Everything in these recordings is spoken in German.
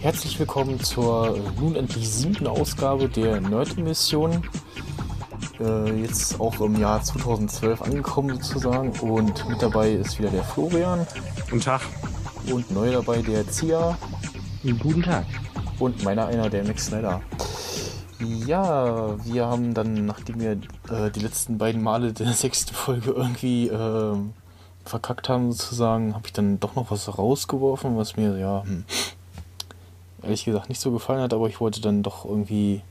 Herzlich willkommen zur nun endlich siebten Ausgabe der Nerd-Mission. Äh, jetzt auch im Jahr 2012 angekommen sozusagen und mit dabei ist wieder der Florian. Guten Tag. Und neu dabei der Zia. Guten Tag. Und meiner einer, der Max Snyder. Ja, wir haben dann, nachdem wir äh, die letzten beiden Male der sechsten Folge irgendwie äh, verkackt haben sozusagen, habe ich dann doch noch was rausgeworfen, was mir ja hm, ehrlich gesagt nicht so gefallen hat, aber ich wollte dann doch irgendwie.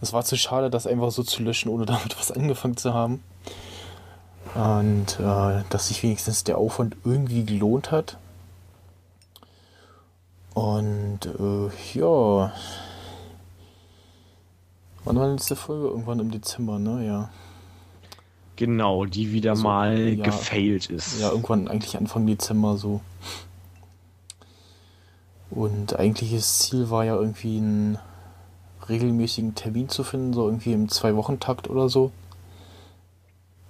Es war zu schade, das einfach so zu löschen, ohne damit was angefangen zu haben. Und äh, dass sich wenigstens der Aufwand irgendwie gelohnt hat. Und äh, ja. Wann war die letzte Folge? Irgendwann im Dezember, ne? Ja. Genau, die wieder also, mal ja, gefailt ist. Ja, irgendwann eigentlich Anfang Dezember so. Und eigentliches Ziel war ja irgendwie einen regelmäßigen Termin zu finden, so irgendwie im Zwei-Wochen-Takt oder so.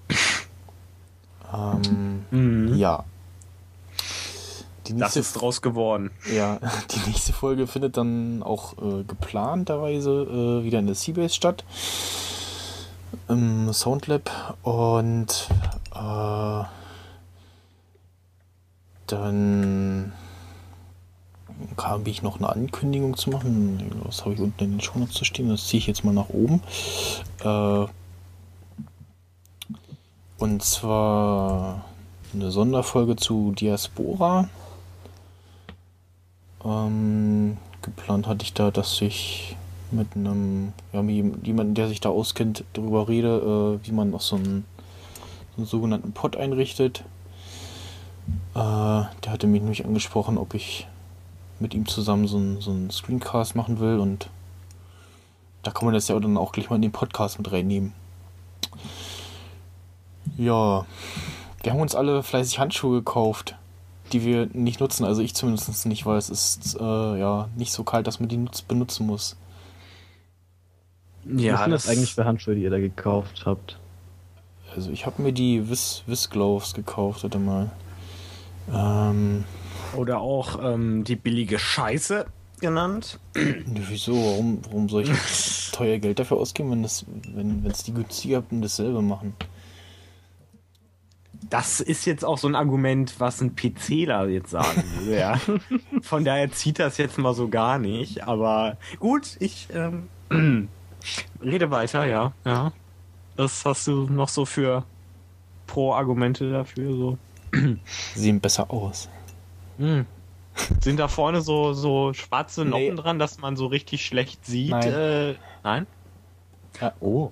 ähm, mhm. Ja. Die nächste, das ist draus geworden. Ja, die nächste Folge findet dann auch äh, geplanterweise äh, wieder in der Seabase statt. Im Soundlab. Und äh, dann habe ich noch eine Ankündigung zu machen. Das habe ich unten in den Shownotes zu stehen. Das ziehe ich jetzt mal nach oben. Äh, und zwar eine Sonderfolge zu Diaspora. Ähm, geplant hatte ich da, dass ich mit einem, ja, jemandem, der sich da auskennt, darüber rede, äh, wie man auch so einen, so einen sogenannten Pod einrichtet. Äh, der hatte mich nämlich angesprochen, ob ich mit ihm zusammen so einen, so einen Screencast machen will und da kann man das ja dann auch gleich mal in den Podcast mit reinnehmen. Ja, wir haben uns alle fleißig Handschuhe gekauft, die wir nicht nutzen. Also ich zumindest nicht, weil es ist äh, ja nicht so kalt, dass man die benutzen muss. Ja, Was sind das eigentlich für Handschuhe, die ihr da gekauft habt? Also ich habe mir die Wiss, Wiss Gloves gekauft, warte mal. Ähm, oder auch ähm, die billige Scheiße genannt. Wieso? Warum, warum soll ich teuer Geld dafür ausgeben, wenn es wenn, die günstiger und dasselbe machen? Das ist jetzt auch so ein Argument, was ein PCler jetzt sagen würde, ja. Von daher zieht das jetzt mal so gar nicht. Aber gut, ich ähm, rede weiter, ja. ja. Was hast du noch so für Pro-Argumente dafür? So? Sehen besser aus. Hm. Sind da vorne so, so schwarze Noppen nee. dran, dass man so richtig schlecht sieht? Nein? Äh, nein? Ja, oh.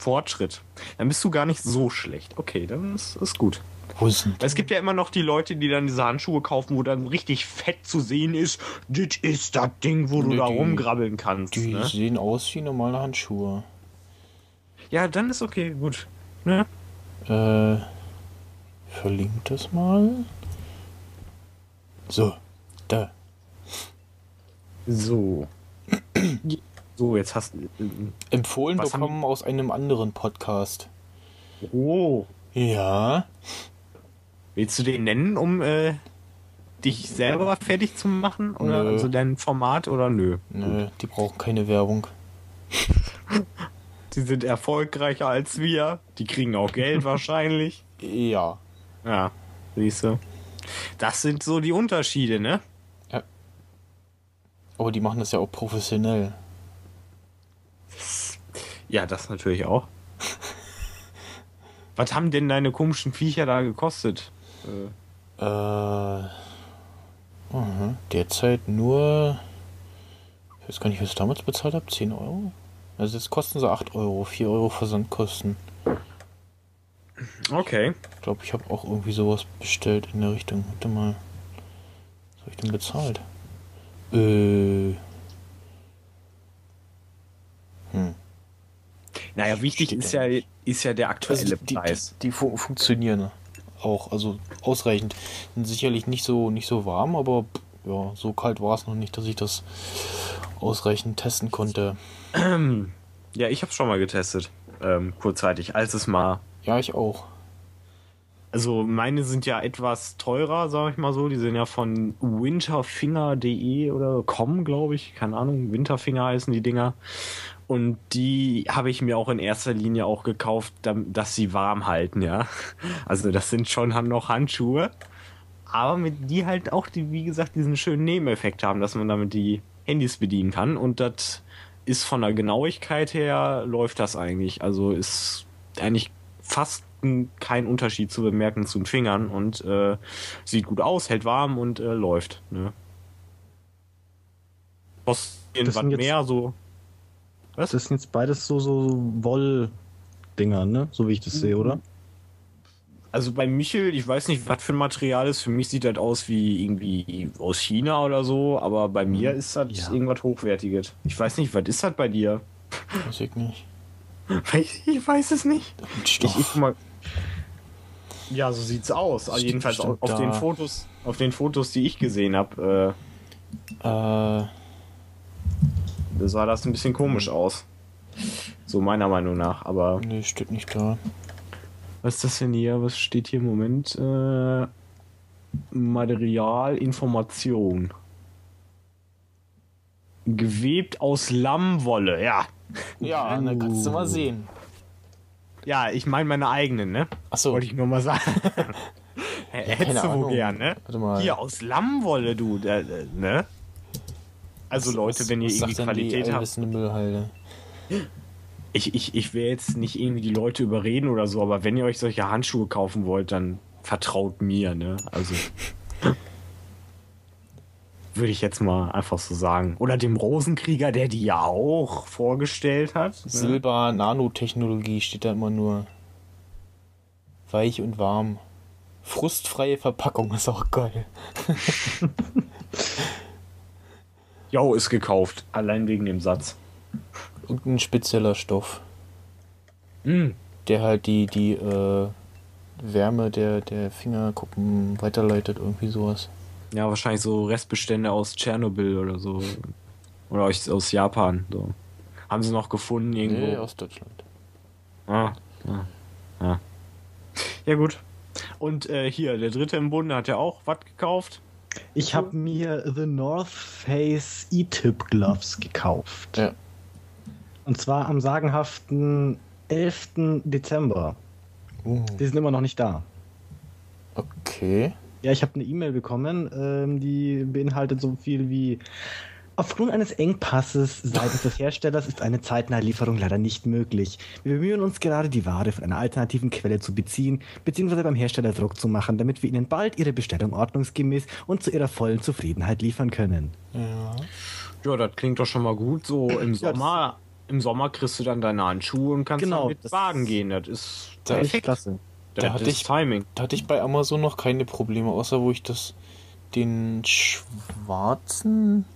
Fortschritt. Dann bist du gar nicht so schlecht. Okay, dann ist, ist gut. Wo ist denn es gibt ja immer noch die Leute, die dann diese Handschuhe kaufen, wo dann richtig fett zu sehen ist. Das ist das Ding, wo du nee, da rumgrabbeln kannst. Die ne? sehen aus wie normale Handschuhe. Ja, dann ist okay, gut. Ne? Äh, verlinkt das mal. So, da. So. So, jetzt hast du. Äh, Empfohlen bekommen aus einem anderen Podcast. Oh. Ja. Willst du den nennen, um äh, dich selber fertig zu machen? Oder nö. also dein Format oder nö? Nö, die brauchen keine Werbung. die sind erfolgreicher als wir. Die kriegen auch Geld wahrscheinlich. Ja. Ja, siehst du. Das sind so die Unterschiede, ne? Ja. Aber die machen das ja auch professionell. Ja, das natürlich auch. Was haben denn deine komischen Viecher da gekostet? Äh. uh, derzeit nur. Ich weiß gar nicht, was ich damals bezahlt habe. 10 Euro? Also jetzt kosten sie 8 Euro. 4 Euro Versandkosten. Okay. Ich glaube, ich habe auch irgendwie sowas bestellt in der Richtung. Warte mal. Was habe ich denn bezahlt? Äh. Naja, wichtig ist ja, ist ja der aktuelle also die, Preis. Die, die, die funktionieren auch, also ausreichend. Sind sicherlich nicht so, nicht so warm, aber ja, so kalt war es noch nicht, dass ich das ausreichend testen konnte. Ja, ich habe schon mal getestet. Ähm, kurzzeitig, als es mal. Ja, ich auch. Also meine sind ja etwas teurer, sag ich mal so. Die sind ja von winterfinger.de oder com, glaube ich. Keine Ahnung, Winterfinger heißen die Dinger. Und die habe ich mir auch in erster Linie auch gekauft, dass sie warm halten, ja. Also das sind schon han- noch Handschuhe. Aber mit die halt auch, die, wie gesagt, diesen schönen Nebeneffekt haben, dass man damit die Handys bedienen kann. Und das ist von der Genauigkeit her, läuft das eigentlich. Also ist eigentlich fast kein Unterschied zu bemerken zu den Fingern und äh, sieht gut aus, hält warm und äh, läuft. Ne? Kostet irgendwas mehr, so. Was? Das sind jetzt beides so, so Woll-Dinger, ne? So wie ich das sehe, oder? Also bei Michel, ich weiß nicht, was für ein Material ist. Für mich sieht das aus wie irgendwie aus China oder so, aber bei mir ist das Ja. irgendwas Hochwertiges. Ich weiß nicht, was ist das bei dir? Weiß ich nicht. Ich, ich weiß es nicht. Ich, Stoff. ich guck mal. Ja, so sieht's aus. Also Steht jedenfalls auf, bestimmt auf den da. Fotos, auf den Fotos, die ich gesehen habe, Äh, äh, sah das ein bisschen komisch aus. So meiner Meinung nach. Aber nee, steht nicht da. was ist das denn hier? Was steht hier im Moment? Äh, Material, Information. Gewebt aus Lammwolle, ja. Ja, dann kannst du mal sehen. Ja, ich meine meine eigenen, ne? Achso, Wollte ich nur mal sagen. Hättest du wohl gern, ne? Warte mal. Hier aus Lammwolle, du, äh, ne? Also Leute, wenn ihr irgendwie Qualität habt. Ich, ich, ich will jetzt nicht irgendwie die Leute überreden oder so, aber wenn ihr euch solche Handschuhe kaufen wollt, dann vertraut mir, ne? Also. Würde ich jetzt mal einfach so sagen. Oder dem Rosenkrieger, der die ja auch vorgestellt hat. Ne? Silber, Nanotechnologie steht da immer nur. Weich und warm. Frustfreie Verpackung ist auch geil. Jo, ist gekauft. Allein wegen dem Satz. Irgendein spezieller Stoff, Hm. der halt die, die äh, Wärme der, der Fingerkuppen weiterleitet, irgendwie sowas. Ja, wahrscheinlich so Restbestände aus Tschernobyl oder so. Oder aus, aus Japan. So. Haben sie noch gefunden irgendwo? Nee, aus Deutschland. Ah, ja. Ja, ja gut. Und äh, hier, der dritte im Bunde hat ja auch was gekauft. Ich habe mir The North Face E-Tip Gloves gekauft. Ja. Und zwar am sagenhaften 11. Dezember. Uh, Die sind immer noch nicht da. okay. Ja, ich habe eine E-Mail bekommen, ähm, die beinhaltet so viel wie Aufgrund eines Engpasses seitens des Herstellers ist eine zeitnahe Lieferung leider nicht möglich. Wir bemühen uns gerade, die Ware von einer alternativen Quelle zu beziehen, beziehungsweise beim Hersteller Druck zu machen, damit wir Ihnen bald Ihre Bestellung ordnungsgemäß und zu Ihrer vollen Zufriedenheit liefern können. Ja. Ja, das klingt doch schon mal gut. So im Ja, Sommer, im Sommer kriegst du dann deine Handschuhe und kannst Genau, damit das- Wagen gehen. Das ist perfekt. klasse. Das Da hatte ist ich- Timing. Da hatte ich bei Amazon noch keine Probleme, außer wo ich das den schwarzen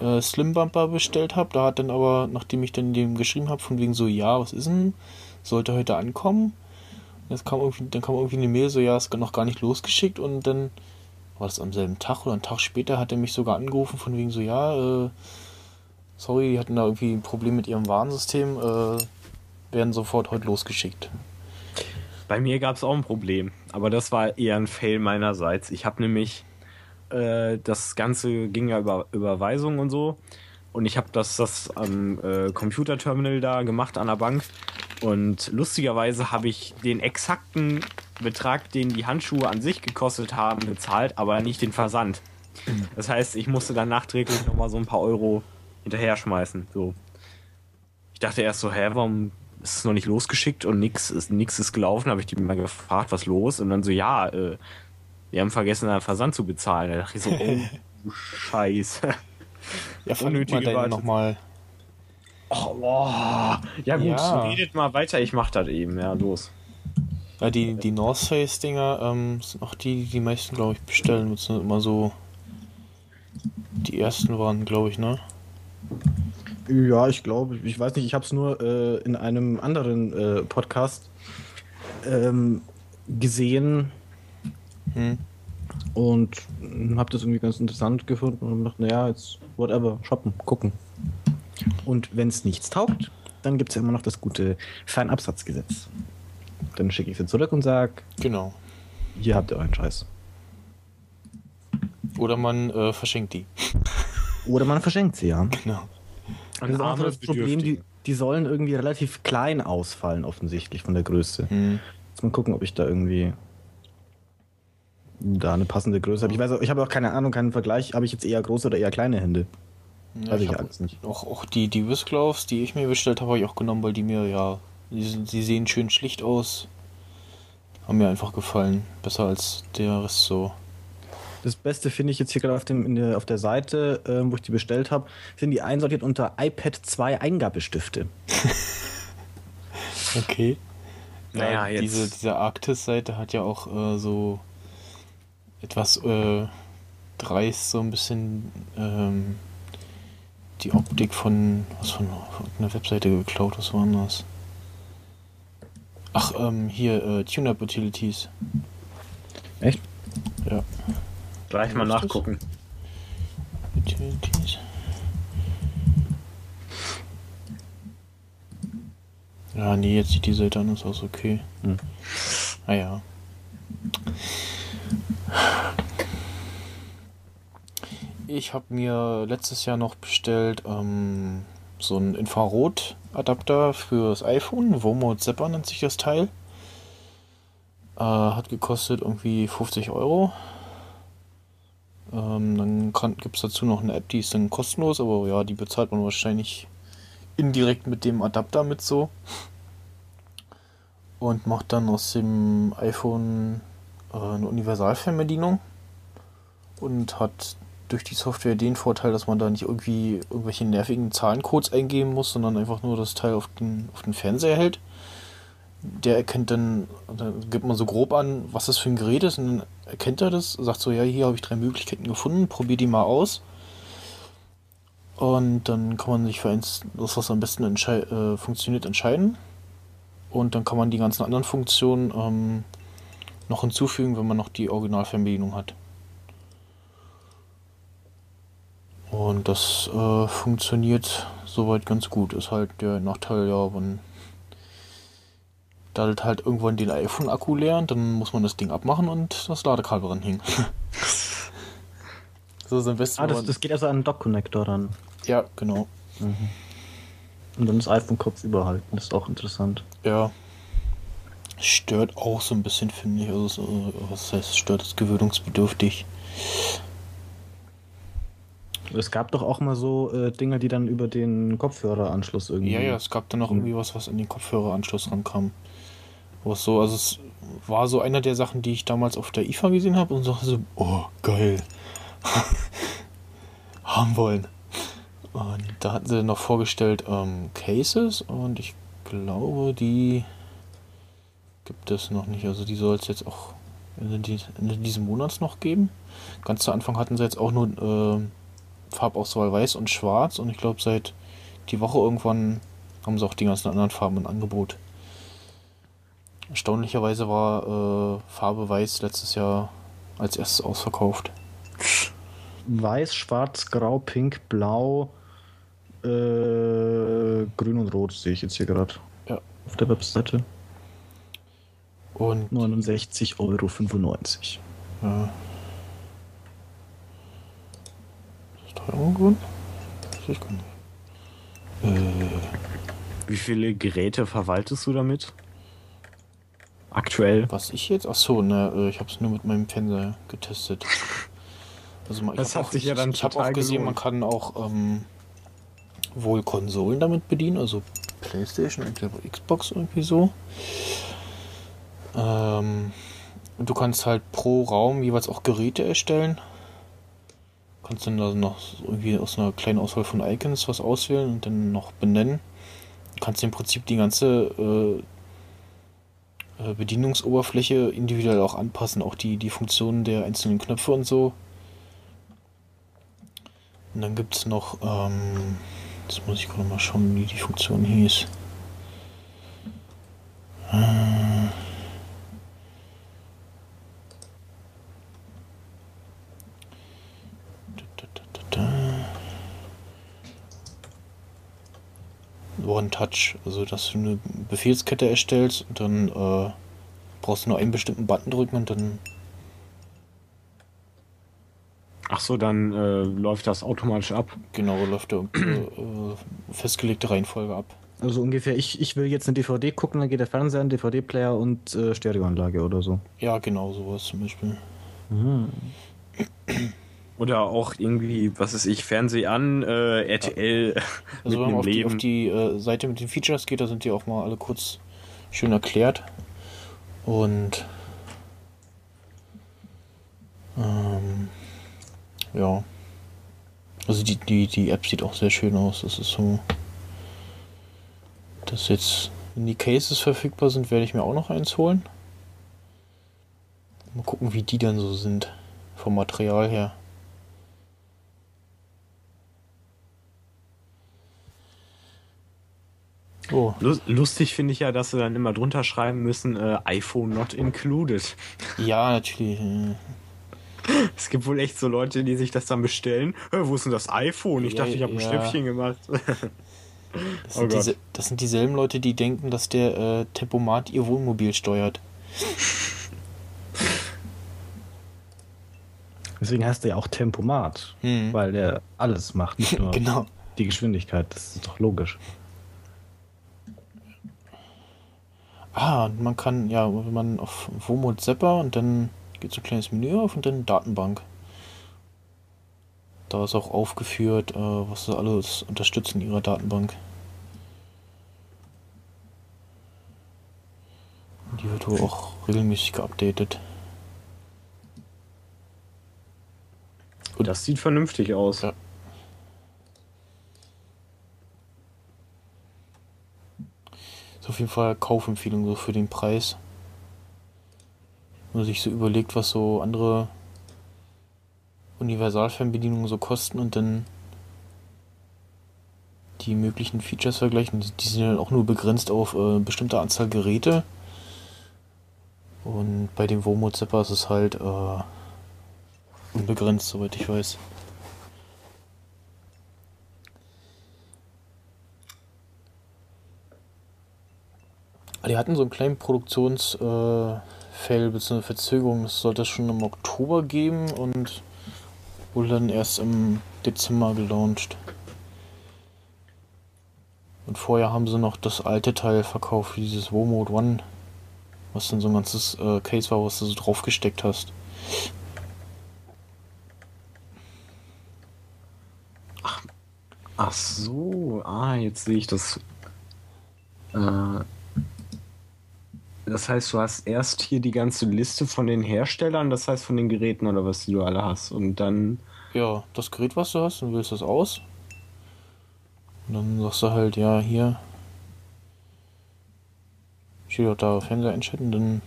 äh, Slim Bumper bestellt habe. Da hat dann aber, nachdem ich dann dem geschrieben habe, von wegen so, ja, was ist denn? Sollte heute ankommen. Jetzt kam irgendwie, dann kam irgendwie eine Mail, so, ja, ist noch gar nicht losgeschickt und dann war das am selben Tag oder einen Tag später hat er mich sogar angerufen, von wegen so, ja, äh, sorry, die hatten da irgendwie ein Problem mit ihrem Warnsystem, äh, werden sofort heute losgeschickt. Bei mir gab es auch ein Problem, aber das war eher ein Fail meinerseits. Ich habe nämlich, äh, das Ganze ging ja über Überweisung und so und ich habe das, das am äh, Computerterminal da gemacht an der Bank und lustigerweise habe ich den exakten Betrag, den die Handschuhe an sich gekostet haben, bezahlt, aber nicht den Versand. Das heißt, ich musste dann nachträglich nochmal so ein paar Euro hinterher schmeißen. So. Ich dachte erst so, hä, warum ist es noch nicht losgeschickt und nix ist, nix ist gelaufen? Habe ich die mal gefragt, was los? Und dann so, ja, äh, wir haben vergessen, einen Versand zu bezahlen. Da dachte ich so, oh, du Scheiße. Ja, Unnötige Wartezeit. nochmal. Oh, boah. Ja gut, Ja. redet mal weiter, ich mach das eben. Ja, los. Ja, die, die North Face Dinger ähm, sind auch die, die die meisten, glaube ich, bestellen. Das sind immer so. Die ersten waren, glaube ich, ne? Ja, ich glaube, ich weiß nicht, ich habe es nur äh, in einem anderen äh, Podcast ähm, gesehen Hm. Und habe das irgendwie ganz interessant gefunden und dachte, naja, jetzt whatever, shoppen, gucken. Und wenn es nichts taugt, dann gibt es ja immer noch das gute Fernabsatzgesetz. Dann schicke ich sie zurück und sage, Genau. hier habt ihr euren Scheiß. Oder man äh, verschenkt die. Oder man verschenkt sie, ja. Genau. Das ist auch so das Problem, die, die sollen irgendwie relativ klein ausfallen, offensichtlich von der Größe. Hm. Jetzt mal gucken, ob ich da irgendwie da eine passende Größe habe. Ich weiß auch, ich habe auch keine Ahnung, keinen Vergleich. Habe ich jetzt eher große oder eher kleine Hände? Ja, Weiß ich hab alles nicht. Auch, auch die, die Whiskgloves, die ich mir bestellt habe, habe ich auch genommen, weil die mir ja, die, sind- die sehen schön schlicht aus. Haben mir einfach gefallen. Besser als der Rest so. Das Beste finde ich jetzt hier gerade auf, dem, der, auf der Seite, ähm, wo ich die bestellt habe, sind die einsortiert unter iPad 2 Eingabestifte. Okay. Naja, Ja, jetzt- diese, diese Arktis-Seite hat ja auch äh, so etwas äh, dreist, so ein bisschen ähm, die Optik von, was von, von einer Webseite geklaut, was war das? Ach, ähm, hier, äh, Tune-Up Utilities. Echt? Ja. Gleich mal nachgucken. Utilities. Ja, nee, jetzt sieht die Seite anders aus, okay. Hm. Naja. Ich habe mir letztes Jahr noch bestellt ähm, so einen Infrarot-Adapter fürs iPhone. Vomod Zepper nennt sich das Teil. Äh, hat gekostet irgendwie 50 Euro. Ähm, dann gibt es dazu noch eine App, die ist dann kostenlos, aber ja, die bezahlt man wahrscheinlich indirekt mit dem Adapter mit so. Und macht dann aus dem iPhone eine Universalfernbedienung. Und hat durch die Software den Vorteil, dass man da nicht irgendwie irgendwelche nervigen Zahlencodes eingeben muss, sondern einfach nur das Teil auf den, auf den Fernseher hält. Der erkennt dann, da gibt man so grob an, was das für ein Gerät ist, und dann erkennt er das, sagt so, ja, hier habe ich drei Möglichkeiten gefunden, probier die mal aus. Und dann kann man sich für eins, das was am besten äh, funktioniert, entscheiden. Und dann kann man die ganzen anderen Funktionen ähm, noch hinzufügen, wenn man noch die Originalfernbedienung hat. Und das äh, funktioniert soweit ganz gut. Ist halt der Nachteil, ja, man daddelt halt irgendwann den iPhone-Akku leer dann muss man das Ding abmachen und das Ladekabel ranhängen. so ist am besten. Ah, wenn das, das geht also an den Dock-Connector dann. ja, genau. Und dann das iPhone Kopf überhalten. Das ist auch interessant. Ja. Stört auch so ein bisschen, finde ich. Also, so, was heißt, stört ist gewöhnungsbedürftig. Es gab doch auch mal so äh, Dinger, die dann über den Kopfhöreranschluss irgendwie. Ja, ja, es gab dann noch irgendwie was, was an den Kopfhöreranschluss rankam. Was so, also es war so einer der Sachen, die ich damals auf der IFA gesehen habe und so, so oh, geil. Haben wollen. Und da hatten sie noch vorgestellt ähm, Cases und ich glaube, die gibt es noch nicht. Also die soll es jetzt auch Ende, Ende dieses Monats noch geben. Ganz zu Anfang hatten sie jetzt auch nur ähm, Farbauswahl weiß und schwarz und ich glaube seit die Woche irgendwann haben sie auch die ganzen anderen Farben im Angebot. Erstaunlicherweise war äh, Farbe weiß letztes Jahr als erstes ausverkauft. Weiß, schwarz, grau, pink, blau, äh, grün und rot sehe ich jetzt hier gerade. Ja. Auf der Webseite. Und 69,95 Euro. ja. Ist teurer geworden? Weiß ich gar nicht. Äh, Wie viele Geräte verwaltest du damit? Aktuell. was ich jetzt? Ach so, ne, äh, ich habe es nur mit meinem Fernseher getestet. Also mal- ich Das hat sich ja dann Ich habe total auch gesehen, man kann auch ähm, wohl Konsolen damit bedienen, also PlayStation ich Xbox irgendwie so. Ähm, du kannst halt pro Raum jeweils auch Geräte erstellen. Kannst dann also noch irgendwie aus einer kleinen Auswahl von Icons was auswählen und dann noch benennen. Du kannst im Prinzip die ganze äh, äh, Bedienungsoberfläche individuell auch anpassen, auch die, die Funktionen der einzelnen Knöpfe und so. Und dann gibt es noch, ähm, jetzt muss ich gerade mal schauen, wie die Funktion hieß. Äh, One-Touch. Also, dass du eine Befehlskette erstellst und dann äh, brauchst du nur einen bestimmten Button drücken und dann. Ach so, dann äh, läuft das automatisch ab. Genau, läuft der äh, festgelegte Reihenfolge ab. Also ungefähr, ich, ich will jetzt eine DVD gucken, dann geht der Fernseher, ein DVD-Player und äh, Stereoanlage oder so. Ja, genau, sowas zum Beispiel. Mhm. Oder auch irgendwie, was ist ich, Fernseh an, äh, RTL. Also wenn man auf die, auf die äh, Seite mit den Features geht, da sind die auch mal alle kurz schön erklärt. Und ähm, ja. Also die, die, die App sieht auch sehr schön aus. Das ist so. Dass jetzt, wenn die Cases verfügbar sind, werde ich mir auch noch eins holen. Mal gucken, wie die dann so sind. Vom Material her. Oh. Lustig finde ich ja, dass sie dann immer drunter schreiben müssen, äh, iPhone not included. Ja, natürlich. Es gibt wohl echt so Leute, die sich das dann bestellen. Wo ist denn das iPhone? Ich ja, dachte, ich habe ein ja. Schnäppchen gemacht. Das sind, oh diese, das sind, dieselben Leute, die denken, dass der äh, Tempomat ihr Wohnmobil steuert. Deswegen heißt er ja auch Tempomat, hm. weil er alles macht, nicht nur genau. die Geschwindigkeit. Das ist doch logisch. Ah, man kann, ja, wenn man auf Womod Zapper und dann geht so ein kleines Menü auf und dann Datenbank. Da ist auch aufgeführt, äh, was sie alles unterstützen in ihrer Datenbank. Die wird wohl auch regelmäßig geupdatet. Und das sieht vernünftig aus. Ja. Auf jeden Fall Kaufempfehlung so für den Preis. Wenn man sich so überlegt, was so andere Universalfernbedienungen so kosten und dann die möglichen Features vergleichen. Die sind dann auch nur begrenzt auf äh, bestimmte Anzahl Geräte. Und bei dem Womo Zapper ist es halt äh, unbegrenzt, soweit ich weiß. Die hatten so einen kleinen Produktionsfail äh, bzw. Verzögerung. Das sollte es schon im Oktober geben und wurde dann erst im Dezember gelauncht. Und vorher haben sie noch das alte Teil verkauft, dieses WoMode One, was dann so ein ganzes äh, Case war, was du so draufgesteckt hast. Ach, ach so, ah, jetzt sehe ich das. Äh, das heißt, du hast erst hier die ganze Liste von den Herstellern, das heißt von den Geräten oder was die du alle hast. Und dann. Ja, das Gerät, was du hast, dann wählst du das aus. Und dann sagst du halt, ja, hier. Steht auch da Fernseher einschalten, dann.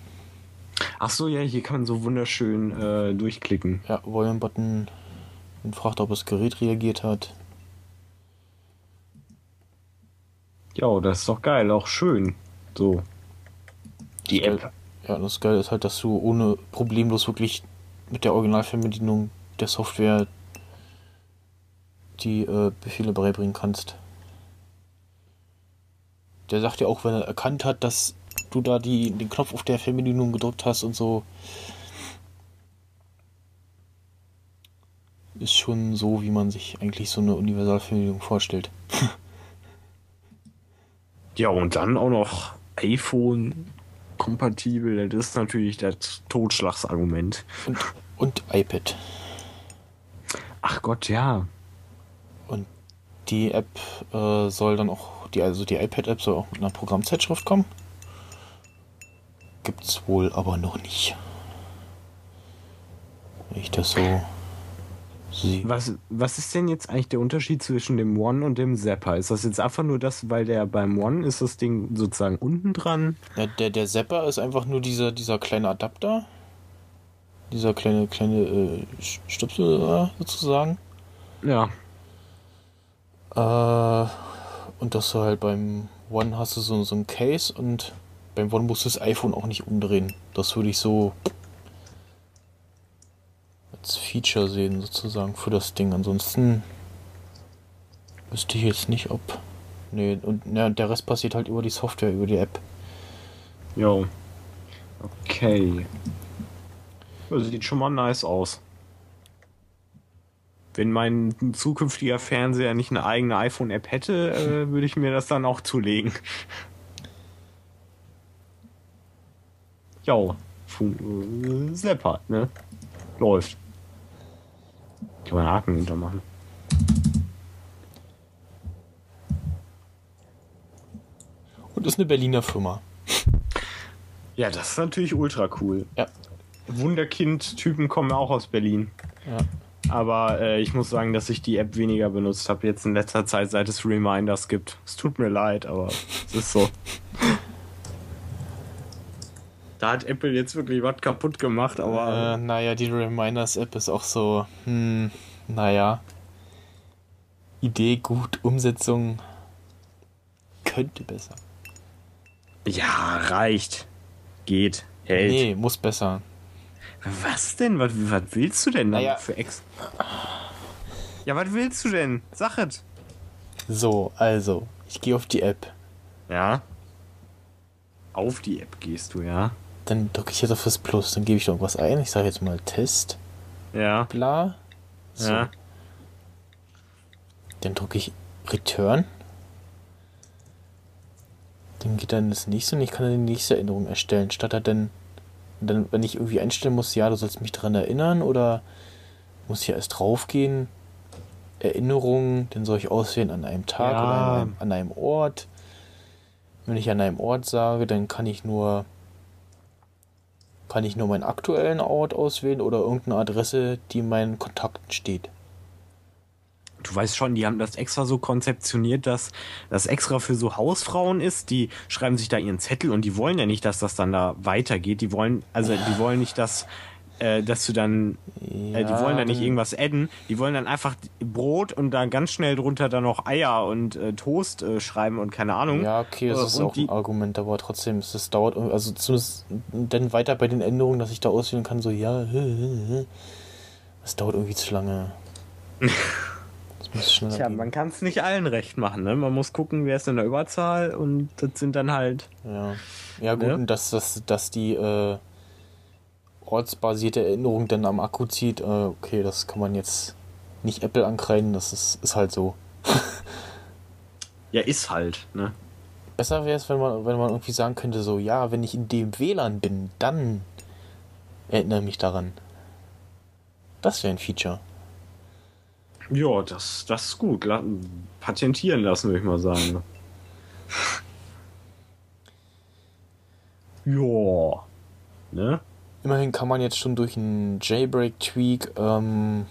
Ach so, ja, hier kann man so wunderschön äh, durchklicken. Ja, Volume-Button. Und fragt, ob das Gerät reagiert hat. Ja, das ist doch geil, auch schön. So die App. Ja, das Geile ist halt, dass du ohne problemlos wirklich mit der Originalfernbedienung der Software die äh, Befehle beibringen kannst. Der sagt ja auch, wenn er erkannt hat, dass du da die, den Knopf auf der Fernbedienung gedrückt hast und so. Ist schon so, wie man sich eigentlich so eine Universalfernbedienung vorstellt. ja, und dann auch noch iPhone kompatibel, das ist natürlich das Totschlagsargument. Und, und iPad. Ach Gott, ja. Und die App äh, soll dann auch, die, also die iPad-App soll auch mit einer Programmzeitschrift kommen. Gibt's wohl aber noch nicht. Wenn ich das so Sie. Was, was ist denn jetzt eigentlich der Unterschied zwischen dem One und dem Zapper? Ist das jetzt einfach nur das, weil der beim One ist das Ding sozusagen unten dran? Ja, der, der Zapper ist einfach nur dieser, dieser kleine Adapter. Dieser kleine, kleine äh, Stöpsel sozusagen. Ja. Äh, und das du halt beim One hast du so, so ein Case und beim One musst du das iPhone auch nicht umdrehen. Das würde ich so als Feature sehen, sozusagen, für das Ding. Ansonsten wüsste ich jetzt nicht, ob Nee, und ja, der Rest passiert halt über die Software, über die App. Jo. Okay. Das sieht schon mal nice aus. Wenn mein zukünftiger Fernseher nicht eine eigene iPhone-App hätte, äh, würde ich mir das dann auch zulegen. Jo. Äh, Snapper, ne? Läuft. Kann man einen Haken hintermachen. Und ist eine Berliner Firma. Ja, das ist natürlich ultra cool. Ja. Wunderkind-Typen kommen auch aus Berlin. Ja. Aber äh, ich muss sagen, dass ich die App weniger benutzt habe jetzt in letzter Zeit, seit es Reminders gibt. Es tut mir leid, aber es ist so. Da hat Apple jetzt wirklich was kaputt gemacht, aber Äh, naja, die Reminders-App ist auch so, hm, naja. Idee gut, Umsetzung könnte besser. ja, reicht. Geht. Hält. Nee, muss besser. Was denn? Was, was willst du denn da Naja. für Ex? Ja, was willst du denn? Sag es. So, also, ich gehe auf die App. Ja. Auf die App gehst du, ja. Dann drücke ich jetzt auf das Plus, dann gebe ich da irgendwas ein. Ich sage jetzt mal Test, Ja. bla. So. Ja. Dann drücke ich Return. Dann geht dann das nächste und ich kann dann die nächste Erinnerung erstellen. Statt er dann, dann, wenn ich irgendwie einstellen muss, ja, du sollst mich daran erinnern oder muss ich erst draufgehen. Erinnerungen, dann soll ich auswählen an einem Tag Ja. oder an einem, an einem Ort. Wenn ich an einem Ort sage, dann kann ich nur kann ich nur meinen aktuellen Ort auswählen oder irgendeine Adresse, die in meinen Kontakten steht. Du weißt schon, die haben das extra so konzeptioniert, dass das extra für so Hausfrauen ist. Die schreiben sich da ihren Zettel und die wollen ja nicht, dass das dann da weitergeht. Die wollen, also die wollen nicht, dass, äh, dass du dann, äh, die wollen da nicht irgendwas adden. Die wollen dann einfach Brot und dann ganz schnell drunter dann noch Eier und äh, Toast äh, schreiben und keine Ahnung. Ja, okay, das Äh, ist und auch ein Argument, aber trotzdem, es es dauert, also zumindest dann weiter bei den Änderungen, dass ich da auswählen kann, so, ja, das dauert irgendwie zu lange. Das Tja, gehen. man kann es nicht allen recht machen, ne? Man muss gucken, wer ist in der Überzahl und das sind dann halt. Ja, ja gut, Ne? und dass, dass, dass die äh, ortsbasierte Erinnerung dann am Akku zieht, äh, okay, das kann man jetzt nicht Apple ankreiden, das ist, ist halt so. Ja, ist halt, ne? Besser wäre es, wenn man, wenn man irgendwie sagen könnte, so, ja, wenn ich in dem WLAN bin, dann erinnere mich daran. Das wäre ein Feature. Ja, das, das ist gut. Patentieren lassen, würde ich mal sagen. ja. Ne? Immerhin kann man jetzt schon durch einen Jailbreak-Tweak ähm,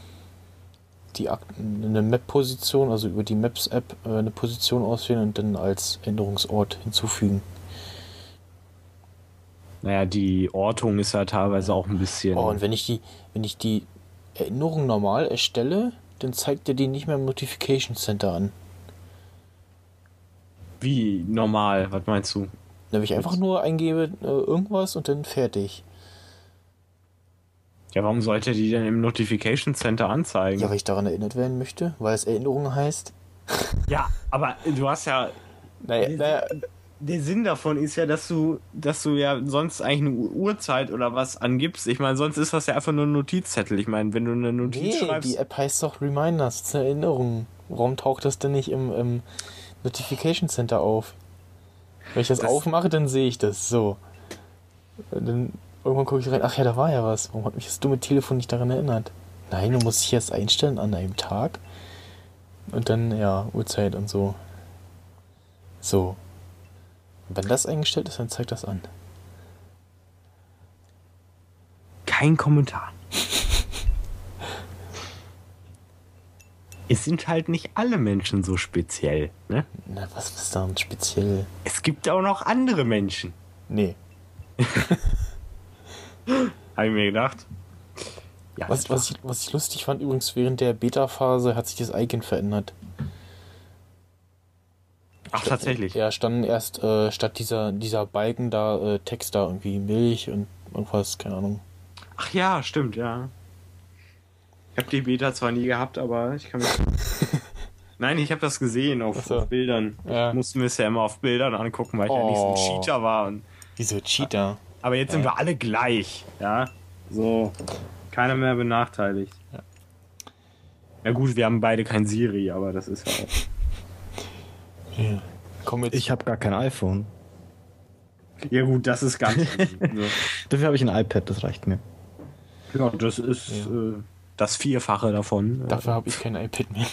die eine Map-Position, also über die Maps-App äh, eine Position auswählen und dann als Änderungsort hinzufügen. Naja, die Ortung ist ja teilweise auch ein bisschen. Oh, und wenn ich die, wenn ich die Erinnerung normal erstelle, dann zeigt er die nicht mehr im Notification Center an. wie normal, was meinst du? Wenn ich einfach nur eingebe äh, irgendwas und dann fertig. Ja, warum sollte die denn im Notification Center anzeigen? Ja, weil ich daran erinnert werden möchte, weil es Erinnerung heißt. Ja, aber du hast ja. Naja, naja Der Sinn davon ist ja, dass du, dass du ja sonst eigentlich eine Uhrzeit oder was angibst. Ich meine, sonst ist das ja einfach nur ein Notizzettel. Ich meine, wenn du eine Notiz nee, schreibst. die App heißt doch Reminders, das eine Erinnerung. Warum taucht das denn nicht im, im Notification Center auf? Wenn ich das, Das- aufmache, dann sehe ich das. So. Dann irgendwann gucke ich rein, ach ja, da war ja was. Warum hat mich das dumme Telefon nicht daran erinnert? Nein, du musst dich erst einstellen an einem Tag. Und dann, ja, Uhrzeit und so. So. Wenn das eingestellt ist, dann zeigt das an. Kein Kommentar. es sind halt nicht alle Menschen so speziell. Ne? Na, was ist daran speziell? Es gibt auch noch andere Menschen. Nee. Habe ich mir gedacht. Ja, Was, was, ich, was ich lustig fand, übrigens während der Beta-Phase hat sich das Icon verändert. Ach, tatsächlich. Ja, standen erst äh, statt dieser, dieser Balken da äh, Text da irgendwie Milch und irgendwas, keine Ahnung. Ach ja, stimmt, ja. Ich habe die Beta zwar nie gehabt, aber ich kann mich. Nein, ich habe das gesehen auf, so. auf Bildern. Ja. Ich musste mir es ja immer auf Bildern angucken, weil ich ja nicht so ein Oh. Cheater war. Und, Wieso Cheater? Aber jetzt sind wir alle gleich. Ja. So. Keiner mehr benachteiligt. Ja. Ja gut, wir haben beide kein Siri, aber das ist ja auch. Ja. Komm jetzt. Ich habe gar kein iPhone. Ja gut, das ist ganz. so. Dafür habe ich ein iPad, das reicht mir. Ja, das ist Äh, das Vierfache davon. Dafür habe ich kein iPad mehr.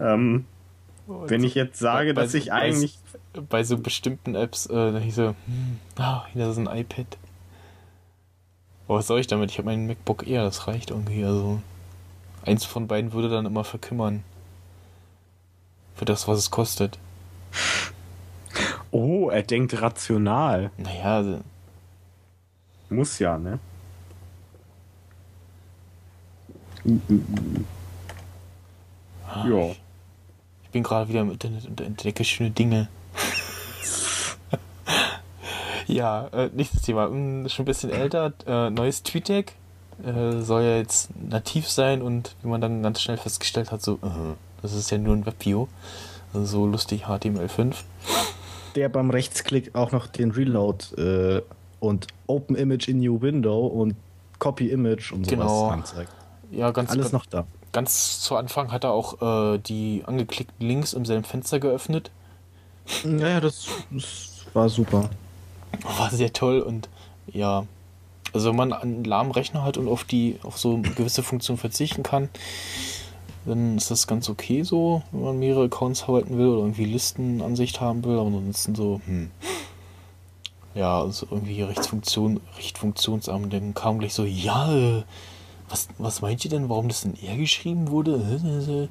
Ähm, wenn ich jetzt sage, Bei- dass ich bei- eigentlich. bei so bestimmten Apps, äh, da hieß so, hm, ah, hier ist ein iPad. Aber was soll ich damit? Ich habe meinen MacBook Air, das reicht irgendwie. Also eins von beiden würde dann immer verkümmern. Für das, was es kostet. Oh, er denkt rational. Naja, also, Muss ja, ne? Ja. Ich bin gerade wieder im Internet und entdecke schöne Dinge. ja, äh, nächstes Thema. Hm, schon ein bisschen älter. Äh, neues TweetDeck. Äh, soll ja jetzt nativ sein und wie man dann ganz schnell festgestellt hat, so, äh, das ist ja nur ein Webview. Also so lustig HTML5. Der beim Rechtsklick auch noch den Reload äh, und Open Image in New Window und Copy Image und sowas Genau. anzeigt. Ja, ganz, Alles noch da. Ganz zu Anfang hat er auch äh, die angeklickten Links im selben Fenster geöffnet. Naja, das, das war super. War sehr toll und ja, also wenn man einen lahmen Rechner hat und auf die auf so gewisse Funktionen verzichten kann, dann ist das ganz okay so, wenn man mehrere Accounts halten will oder irgendwie Listenansicht haben will, aber ansonsten so, hm. Ja, also irgendwie Rechtsfunktion, Richtfunktionsamt, dann kam gleich so, ja, äh, was, was meint ihr denn, warum das in R geschrieben wurde?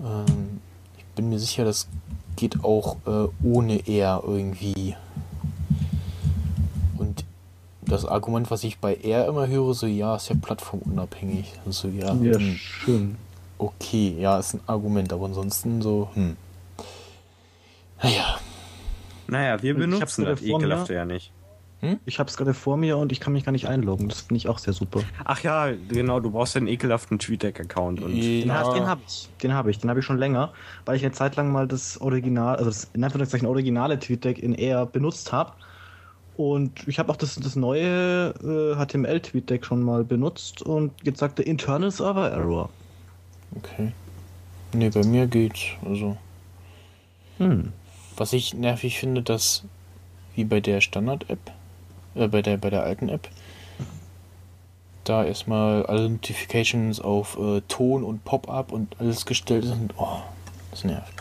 ähm, ich bin mir sicher, das geht auch äh, ohne R irgendwie. Und das Argument, was ich bei R immer höre, so ja, ist ja plattformunabhängig. So ja, Ja, hm, schön. okay, ja, ist ein Argument, aber ansonsten so, hm. Naja, Naja, wir benutzen hab's das gerade vor mir. Ekelhafte ja nicht. Ich habe es gerade vor mir und ich kann mich gar nicht einloggen. Das finde ich auch sehr super. Ach ja, genau, du brauchst ja einen ekelhaften TweetDeck-Account. Und Den, ja, ha- den habe ich. Den habe ich. Den habe ich schon länger, weil ich eine Zeit lang mal das Original, also das in Anführungszeichen originale TweetDeck in Air benutzt habe. Und ich habe auch das, das neue äh, HTML-TweetDeck schon mal benutzt und jetzt sagt der Internal Server Error. okay. Nee, bei mir geht's. Also, Hm. was ich nervig finde, dass wie bei der Standard-App, äh, bei der, bei der alten App, da erstmal alle Notifications auf äh, Ton und Pop-up und alles gestellt sind. Oh, das nervt.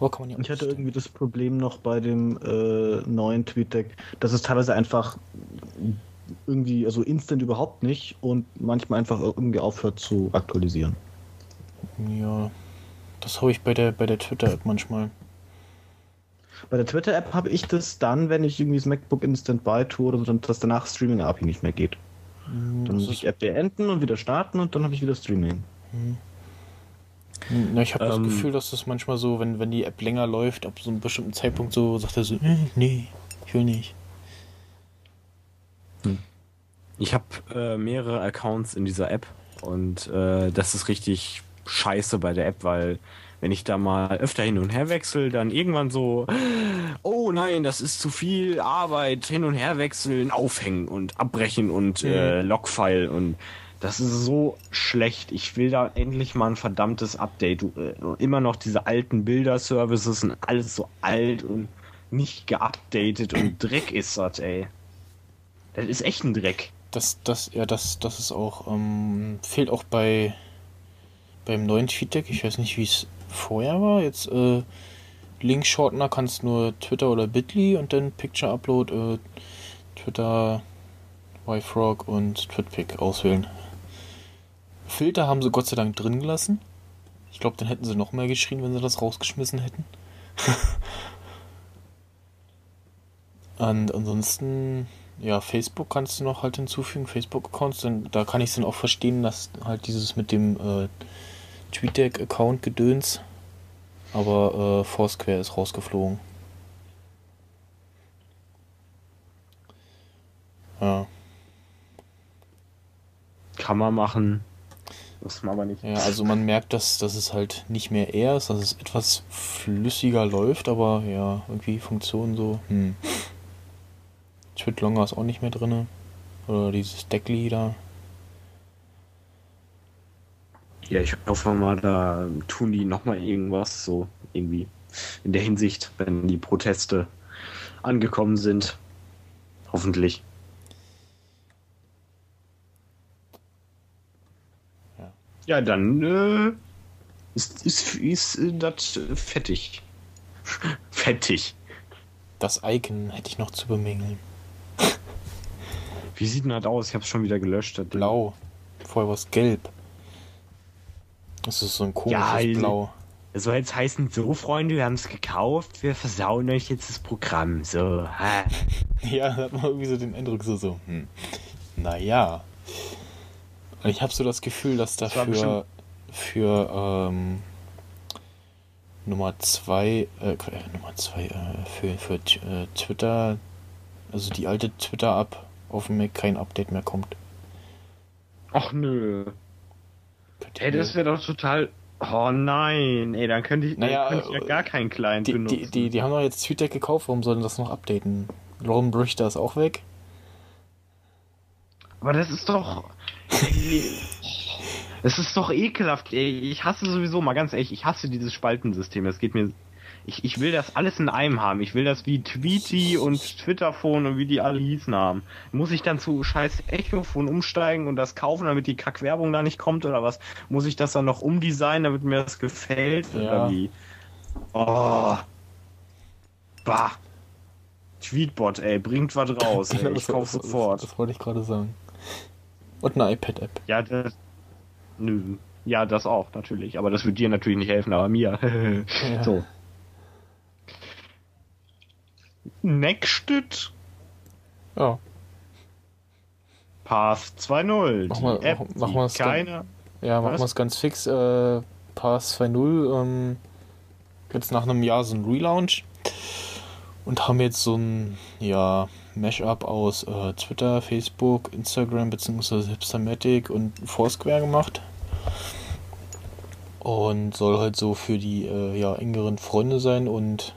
Aber kann man ja Ich hatte irgendwie das Problem noch bei dem äh, neuen TweetDeck, dass es teilweise einfach irgendwie, also instant überhaupt nicht und manchmal einfach irgendwie aufhört zu aktualisieren. Ja, das habe ich bei der, bei der Twitter-App manchmal. Bei der Twitter-App habe ich das dann, wenn ich irgendwie das MacBook in Standby tue oder so, dann, dass danach Streaming API nicht mehr geht. Dann Das muss ich App beenden und wieder starten und dann habe ich wieder Streaming. na, ich habe das Ähm. Gefühl, dass das manchmal so, wenn, wenn die App länger läuft, ab so einem bestimmten Zeitpunkt so, sagt er so, äh, nee, ich will nicht. ich habe äh, mehrere Accounts in dieser App und äh, das ist richtig scheiße bei der App, weil wenn ich da mal öfter hin und her wechsle, dann irgendwann so, oh nein, das ist zu viel Arbeit, hin und her wechseln, aufhängen und abbrechen und äh, Logfile und das ist so schlecht. Ich will da endlich mal ein verdammtes Update. Äh, immer noch diese alten Bilder-Services sind alles so alt und nicht geupdatet und Dreck ist das, ey. Das ist echt ein Dreck. Das, das, ja, das, das ist auch, ähm, fehlt auch bei beim neuen Tweetdeck. Ich weiß nicht, wie es vorher war. Jetzt, äh, Link-Shortener kannst nur Twitter oder Bitly und dann Picture Upload, äh, Twitter, YFrog und TwitPic auswählen. Filter haben sie Gott sei Dank drin gelassen. Ich glaube, dann hätten sie noch mehr geschrien, wenn sie das rausgeschmissen hätten. Und ansonsten, ja, Facebook kannst du noch halt hinzufügen, Facebook-Accounts. Da kann ich es dann auch verstehen, dass halt dieses mit dem äh, TweetDeck-Account gedöns. Aber äh, Foursquare ist rausgeflogen. Ja. Kann man machen. Wusste man aber nicht. Ja, also man merkt, dass, dass es halt nicht mehr er ist, dass es etwas flüssiger läuft, aber ja, irgendwie Funktionen so. Hm. Twitlonger ist auch nicht mehr drin. Oder dieses Deckli da. Ja, ich hoffe mal, da tun die nochmal irgendwas so irgendwie in der Hinsicht, wenn die Proteste angekommen sind. Hoffentlich. Ja. Ja, dann äh, ist, ist, ist äh, das fettig. fettig. Das Icon hätte ich noch zu bemängeln. Wie sieht denn das aus? Ich habe es schon wieder gelöscht. Blau. Vorher war es gelb. Das ist so ein komisches Ja, Blau. Das soll jetzt heißen, so Freunde, wir haben es gekauft, wir versauen euch jetzt das Programm. So, ha. Ja, da hat man irgendwie so den Eindruck, so, so, hm, naja. Und ich habe so das Gefühl, dass dafür für ähm, Nummer zwei, äh, Qu- äh, Nummer zwei, äh, für, für äh, Twitter, also die alte Twitter-App auf dem Mac kein Update mehr kommt. Ach nö. Ey, das wäre doch total. Oh nein, ey, dann könnte ich, Naja, könnte ich ja gar keinen Client die, benutzen. die, die, die haben doch jetzt TweetDeck gekauft, warum sollen das noch updaten? Lauren Brichter ist auch weg. Aber das ist doch. Es ist doch ekelhaft, ey. Ich hasse sowieso, mal ganz ehrlich, ich hasse dieses Spaltensystem. Das geht mir. Ich, ich will das alles in einem haben. Ich will das wie Tweety und Twitterphone und wie die alle hießen haben. Muss ich dann zu scheiß Echophon umsteigen und das kaufen, damit die Kackwerbung da nicht kommt oder was? Muss ich das dann noch umdesignen, damit mir das gefällt? Ja. Oder wie? Oh. Bah. Tweetbot, ey, bringt was raus, ey. Ich Das- kauf das- das- sofort. Das wollte ich gerade sagen. Und eine iPad-App. Ja, das. Nö. Ja, das auch, natürlich. Aber das wird dir natürlich nicht helfen, aber mir. Ja. So. Next Ja. Path 2.0. Mach mal- App, mach- mach die mal es dann. keine. Ja, machen Was? wir es ganz fix. Äh, Pass 2.0, ähm, jetzt nach einem Jahr so ein Relaunch. Und haben jetzt so ein, ja, Mashup aus äh, Twitter, Facebook, Instagram bzw. Hipstermatic und Foursquare gemacht. Und soll halt so für die äh, ja, engeren Freunde sein und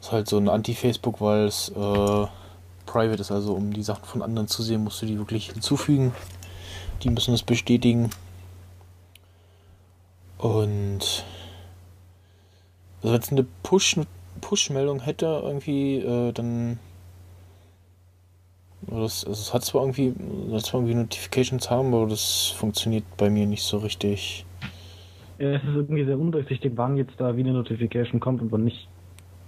ist halt so ein Anti-Facebook, weil es äh, private ist. Also um die Sachen von anderen zu sehen, musst du die wirklich hinzufügen. Die müssen es bestätigen. Und also wenn es eine Push Push-Meldung hätte irgendwie, äh, dann das, also es hat zwar irgendwie, soll zwar irgendwie Notifications haben, aber das funktioniert bei mir nicht so richtig. Ja, es ist irgendwie sehr undurchsichtig, wann jetzt da wie eine Notification kommt und wann nicht.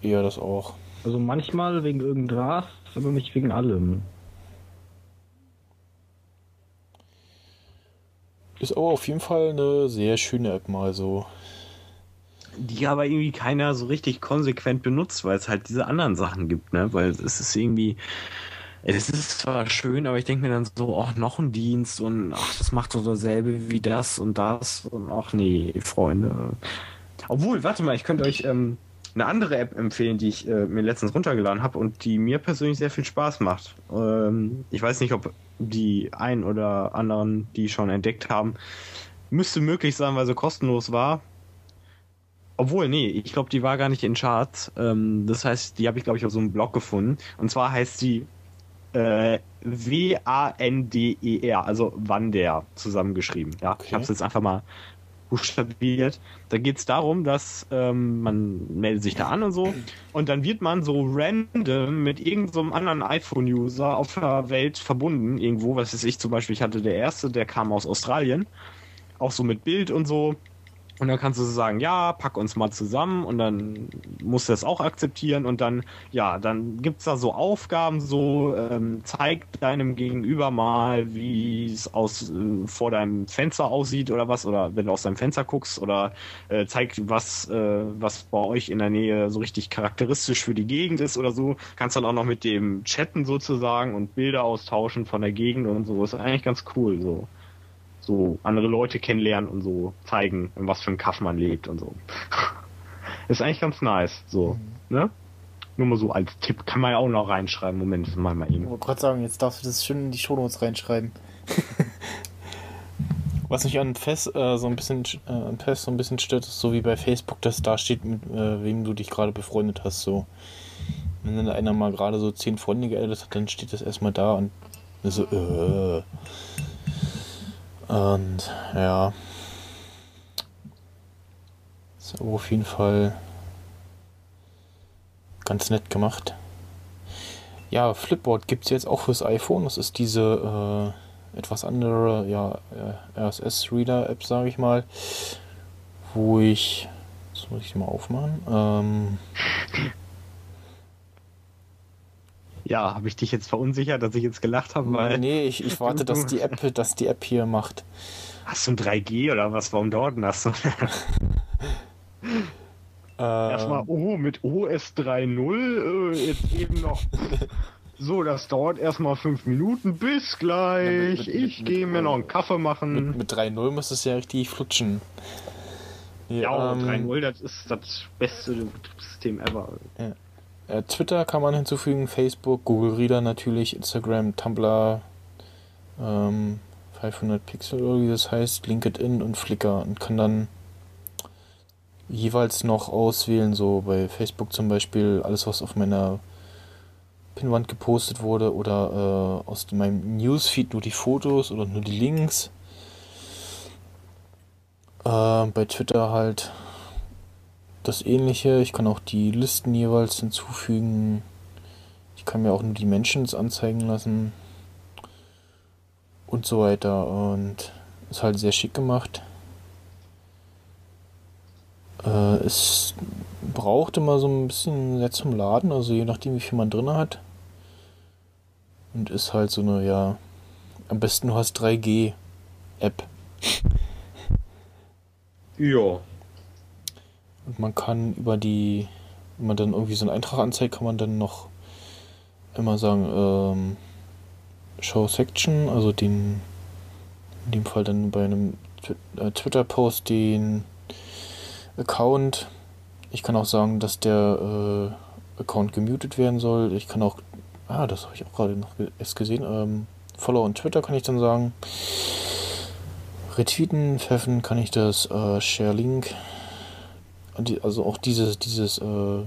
Ja, das auch. Also manchmal wegen irgendwas, aber nicht wegen allem. Ist aber auf jeden Fall eine sehr schöne App mal so. Die aber irgendwie keiner so richtig konsequent benutzt, weil es halt diese anderen Sachen gibt, ne? Weil es ist irgendwie. Es ist zwar schön, aber ich denke mir dann so, ach, noch ein Dienst und ach, das macht so dasselbe wie das und das und ach nee, Freunde. Obwohl, warte mal, ich könnte euch ähm, eine andere App empfehlen, die ich äh, mir letztens runtergeladen habe und die mir persönlich sehr viel Spaß macht. Ähm, ich weiß nicht, ob die ein oder anderen, die schon entdeckt haben, müsste möglich sein, weil sie kostenlos war. Obwohl, nee, ich glaube, die war gar nicht in Charts. Ähm, das heißt, die habe ich, glaube ich, auf so einem Blog gefunden. Und zwar heißt die äh, W-A-N-D-E-R, also Wander zusammengeschrieben. Ja, ich Okay. habe es jetzt einfach mal buchstabiert. Da geht es darum, dass ähm, man meldet sich da an und so und dann wird man so random mit irgendeinem so anderen iPhone-User auf der Welt verbunden irgendwo. Was weiß ich zum Beispiel, ich hatte der erste, der kam aus Australien, auch so mit Bild und so. Und dann kannst du so sagen, ja, pack uns mal zusammen und dann musst du das auch akzeptieren und dann, ja, dann gibt's da so Aufgaben, so ähm, zeig deinem Gegenüber mal, wie es aus äh, vor deinem Fenster aussieht oder was, oder wenn du aus deinem Fenster guckst, oder äh, zeig, was, äh, was bei euch in der Nähe so richtig charakteristisch für die Gegend ist oder so. Kannst dann auch noch mit dem chatten sozusagen und Bilder austauschen von der Gegend und so. Ist eigentlich ganz cool, so so andere Leute kennenlernen und so zeigen, in was für ein Kaff man lebt und so. Ist eigentlich ganz nice, so, ne? Nur mal so als Tipp, kann man ja auch noch reinschreiben. Moment, das machen wir Ich eben. wollte gerade sagen, jetzt darfst du das schön in die Shownotes reinschreiben. Was mich an Fest äh, so ein bisschen äh, an Fest so ein bisschen stört, ist so wie bei Facebook, dass da steht, mit äh, wem du dich gerade befreundet hast. So. Wenn dann einer mal gerade so zehn Freunde geaddet hat, dann steht das erstmal da und so, äh. Und ja. Ist aber auf jeden Fall ganz nett gemacht. Ja, Flipboard gibt es jetzt auch fürs iPhone. Das ist diese äh, etwas andere ja, äh, RSS-Reader-App, sage ich mal, wo ich. Das muss ich mal aufmachen. Ähm, ja, habe ich dich jetzt verunsichert, dass ich jetzt gelacht habe? Weil nee, ich, ich warte, dass die App, dass die App hier macht. Hast du ein 3G oder was? Warum dauert denn das so? Erstmal, oh, mit OS 3.0 äh, jetzt eben noch. So, das dauert erstmal fünf Minuten. Bis gleich. Mit, mit, ich gehe mir noch einen Kaffee machen. Mit, mit 3.0 muss es ja richtig flutschen. Ja, ähm, 3.0, das ist das beste Betriebssystem ever. Ja. Äh, Twitter kann man hinzufügen, Facebook, Google Reader natürlich, Instagram, Tumblr, ähm, 500 Pixel oder wie das heißt, LinkedIn und Flickr und kann dann jeweils noch auswählen, so bei Facebook zum Beispiel alles, was auf meiner Pinwand gepostet wurde oder äh, aus meinem Newsfeed nur die Fotos oder nur die Links. Äh, bei Twitter halt das ähnliche. Ich kann auch die Listen jeweils hinzufügen. Ich kann mir auch nur die Menschen anzeigen lassen. Und so weiter. Und ist halt sehr schick gemacht. Äh, es braucht immer so ein bisschen sehr zum Laden, also je nachdem, wie viel man drin hat. Und ist halt so eine, ja, am besten du hast 3G-App. Ja. Und man kann über die, wenn man dann irgendwie so einen Eintrag anzeigt, kann man dann noch immer sagen, ähm, Show Section, also den, in dem Fall dann bei einem äh, Twitter-Post den Account. Ich kann auch sagen, dass der äh, Account gemutet werden soll. Ich kann auch, ah, das habe ich auch gerade noch erst gesehen, ähm, Follow on Twitter kann ich dann sagen. Retweeten, pfeffen kann ich das, äh, Share Link. Also auch dieses, dieses, äh,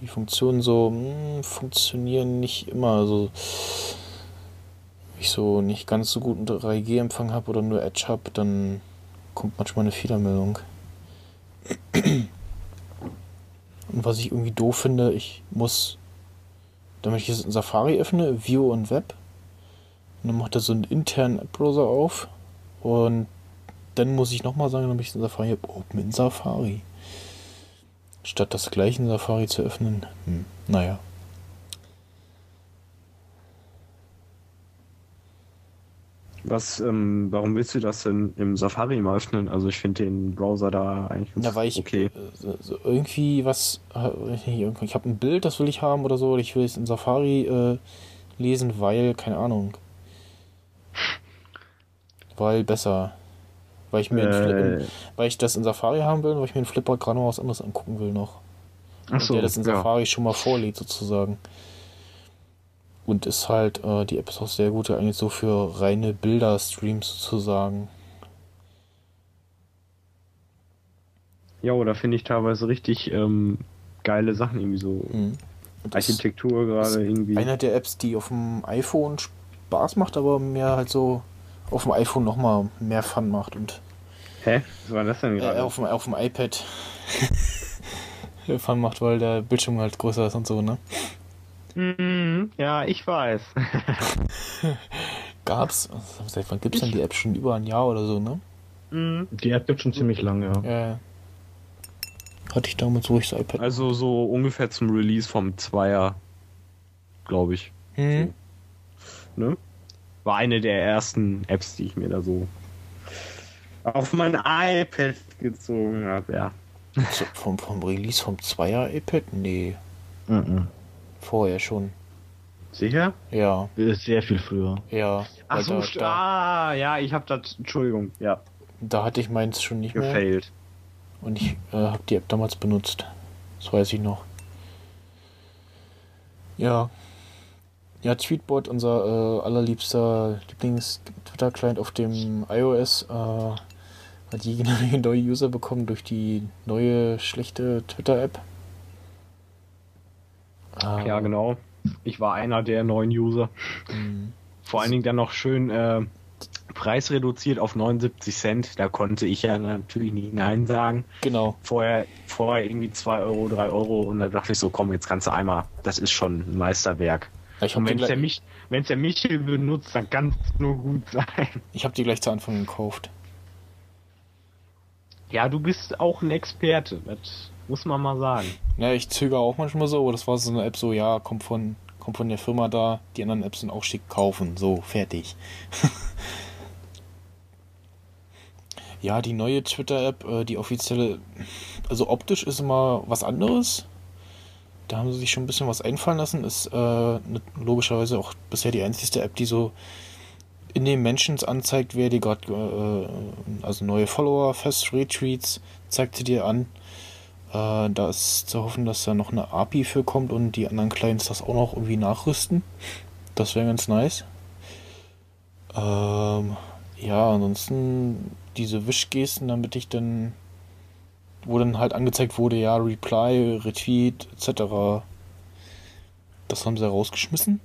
die Funktionen so mh, hm, funktionieren nicht immer. Also ich so nicht ganz so guten 3G-Empfang habe oder nur Edge habe, dann kommt manchmal eine Fehlermeldung. Und was ich irgendwie doof finde, ich muss, damit ich jetzt in Safari öffne, View und Web, und dann macht er so einen internen App-Browser auf und dann muss ich nochmal sagen, damit ich in Safari habe, Open in Safari. Statt das gleiche in Safari zu öffnen, hm, naja. Was, ähm, warum willst du das denn im Safari mal öffnen? Also ich finde den Browser da eigentlich Na, weil ich okay. Äh, irgendwie was, ich habe ein Bild, das will ich haben oder so, oder ich will es in Safari äh, lesen, weil, keine Ahnung. Weil besser. Weil ich mir äh, weil ich das in Safari haben will, weil ich mir in Flipboard gerade noch was anderes angucken will noch. Ach so, der das in Safari ja. schon mal vorlädt sozusagen. Und ist halt, äh, die App ist auch sehr gut eigentlich so für reine Bilder-Streams sozusagen. Ja, oder finde ich teilweise richtig ähm, geile Sachen, irgendwie so mhm. Architektur gerade irgendwie. Einer der Apps, die auf dem iPhone Spaß macht, aber mir halt so auf dem iPhone nochmal mehr Fun macht und. Hä? Was war das denn gerade? Äh, auf, dem, auf dem iPad Fun macht, weil der Bildschirm halt größer ist und so, ne? Mhm, ja, ich weiß. Gab's? Seit wann gibt's denn die App? Schon über ein Jahr oder so, ne? Mhm. Die App gibt schon ziemlich lange, ja. ja. Hatte ich damals, wo ich das iPad. Also so ungefähr zum Release vom Zweier, glaube ich. Mhm. So. Ne? War eine der ersten Apps, die ich mir da so auf mein iPad gezogen habe, ja. Also vom, vom Release vom Zweier iPad? Nee. Mhm. Vorher schon. Sicher? Ja. Sehr viel früher. Ja. Ach so, da, da, ah, ja, ich hab das, Entschuldigung, ja. Da hatte ich meins schon nicht Gefailt. mehr. Und ich äh, habe die App damals benutzt. Das weiß ich noch. Ja. Ja, Tweetbot, unser äh, allerliebster Lieblings-Twitter-Client auf dem iOS, äh, hat jede Menge neue User bekommen durch die neue schlechte Twitter-App. Äh, ja, genau. Ich war einer der neuen User. Mhm. Vor allen Dingen dann noch schön äh, Preis reduziert auf 79 Cent. Da konnte ich ja natürlich nicht Nein sagen. Genau. Vorher, vorher irgendwie 2 Euro, 3 Euro und da dachte ich so, komm, jetzt kannst du einmal, das ist schon ein Meisterwerk. Ja, wenn es der, Mich der Michel benutzt, dann kann es nur gut sein. Ich habe die gleich zu Anfang gekauft. Ja, du bist auch ein Experte, das muss man mal sagen. Ja, ich zögere auch manchmal so, aber das war so eine App so, ja, kommt von, kommt von der Firma da, die anderen Apps sind auch schick, kaufen, so, fertig. ja, die neue Twitter-App, äh, die offizielle, also optisch ist immer was anderes. Da haben sie sich schon ein bisschen was einfallen lassen. Ist äh, logischerweise auch bisher die einzige App, die so in den Mentions anzeigt, wer dir gerade, äh, also neue Follower, Fest Retweets, zeigt sie dir an. Äh, da ist zu hoffen, dass da noch eine API für kommt und die anderen Clients das auch noch irgendwie nachrüsten. Das wäre ganz nice. Ähm, ja, ansonsten diese Wischgesten, damit ich dann, wo dann halt angezeigt wurde, ja, Reply, Retweet, etc. Das haben sie rausgeschmissen.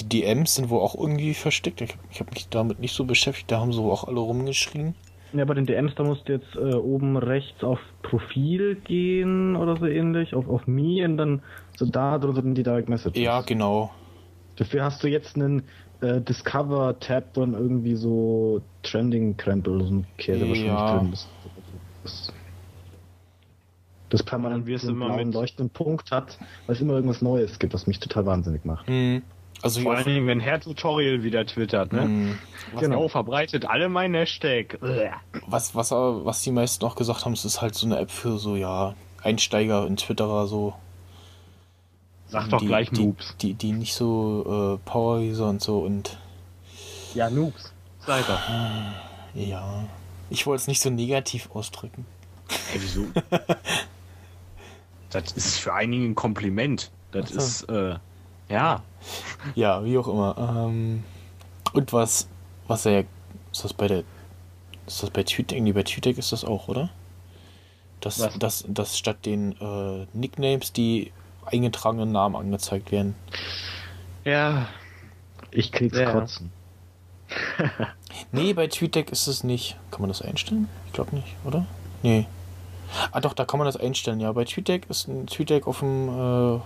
Die DMs sind wohl auch irgendwie versteckt. Ich, ich habe mich damit nicht so beschäftigt. Da haben sie wohl auch alle rumgeschrien. Ja, bei den DMs, da musst du jetzt äh, oben rechts auf Profil gehen oder so ähnlich, auf, auf Me und dann so da drunter die Direct Messages. Ja, genau. Dafür hast du jetzt einen äh, Discover-Tab und irgendwie so Trending-Krempel, so ein Käse ja. wahrscheinlich drin. Das, das, permanent wie es immer einen leuchtenden Punkt hat, weil es immer irgendwas Neues gibt, was mich total wahnsinnig macht. Mhm. Also Vor allen Dingen, wenn Herr Tutorial wieder twittert, ne? Mm, was genau, verbreitet alle mein Hashtag. Was, was, was die meisten auch gesagt haben, es ist halt so eine App für so, ja, Einsteiger in Twitterer, so. Sag doch die, gleich Noobs. Die, die, die nicht so äh, Power-User und so und. Ja, Noobs. Sei doch. Ja. Ich wollte es nicht so negativ ausdrücken. Hey, wieso? das ist für einige ein Kompliment. Das so. ist, äh, ja. Ja, wie auch immer. Ähm, und was, was er, ist das bei der, ist das bei TweetDeck? Nee, bei TweetDeck ist das auch, oder? Dass, was? dass, dass statt den äh, Nicknames die eingetragenen Namen angezeigt werden. Ja. Ich krieg's ja. kotzen. nee, bei TweetDeck ist es nicht. Kann man das einstellen? Ich glaube nicht, oder? Nee. Ah doch, da kann man das einstellen, ja. Bei TweetDeck ist ein TweetDeck auf dem äh,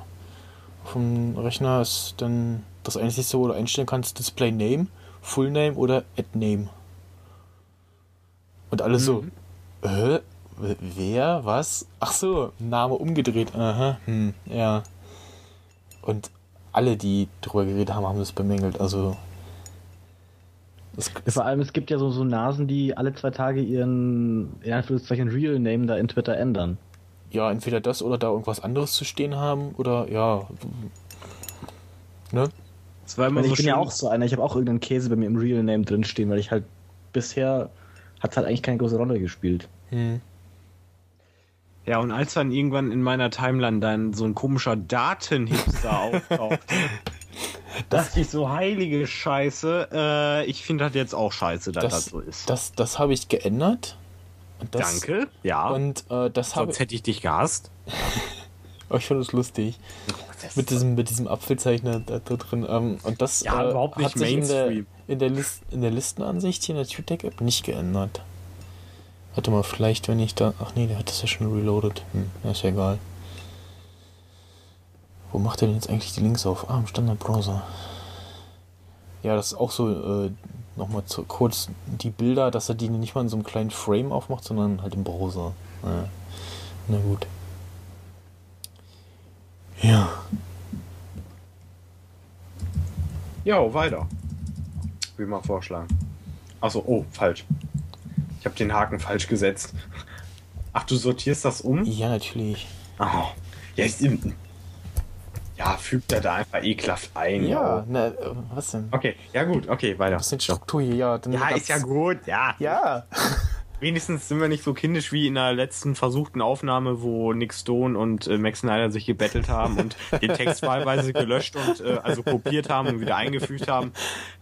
auf dem Rechner ist dann das einzige, wo du einstellen kannst, Display Name, Full Name oder Add Name. Und alles mhm. so, äh, wer, was? Ach so, Name umgedreht, aha, hm, ja. Und alle, die drüber geredet haben, haben das bemängelt, also. Vor allem, es gibt ja so, so Nasen, die alle zwei Tage ihren, in Anführungszeichen, Real Name da in Twitter ändern ja, entweder das oder da irgendwas anderes zu stehen haben oder ja. Ne? Das war immer ich so bin ja auch so einer, ich habe auch irgendeinen Käse bei mir im Real Name drin stehen, weil ich halt bisher hat halt eigentlich keine große Rolle gespielt. Hm. Ja, und als dann irgendwann in meiner Timeline dann so ein komischer Datenhipster auftaucht, dachte ich so, heilige Scheiße, äh, ich finde das jetzt auch scheiße, dass das, das so ist. Das, das habe ich geändert. Das, Danke, ja. Und äh, das habe Sonst hätte ich dich gehasst. oh, ich finde es lustig. mit diesem, mit diesem Apfelzeichner da, da drin. Ähm, und das ja, äh, überhaupt nicht hat sich in der, in der, List, in der Listenansicht hier in der TuTech-App nicht geändert. Warte mal, vielleicht, wenn ich da. Ach nee, der hat das ja schon reloaded. Hm, ist ja egal. Wo macht er denn jetzt eigentlich die Links auf? Ah, im Standard-Browser. Ja, das ist auch so äh, nochmal kurz die Bilder, dass er die nicht mal in so einem kleinen Frame aufmacht, sondern halt im Browser. Ja. Na gut. Ja. Ja, weiter. Will mal vorschlagen. Achso, oh, falsch. Ich habe den Haken falsch gesetzt. Ach, du sortierst das um? Ja, natürlich. Oh. Ja, ich, ja, fügt er da einfach ekelhaft ein. Ja, äh, was denn? Okay, ja gut, okay, weiter. Was ist Struktur hier? Ja, ja ist ja gut, ja. Ja. Wenigstens sind wir nicht so kindisch wie in der letzten versuchten Aufnahme, wo Nick Stone und äh, Max Snyder sich gebettelt haben und den Text wahlweise gelöscht und äh, also kopiert haben und wieder eingefügt haben.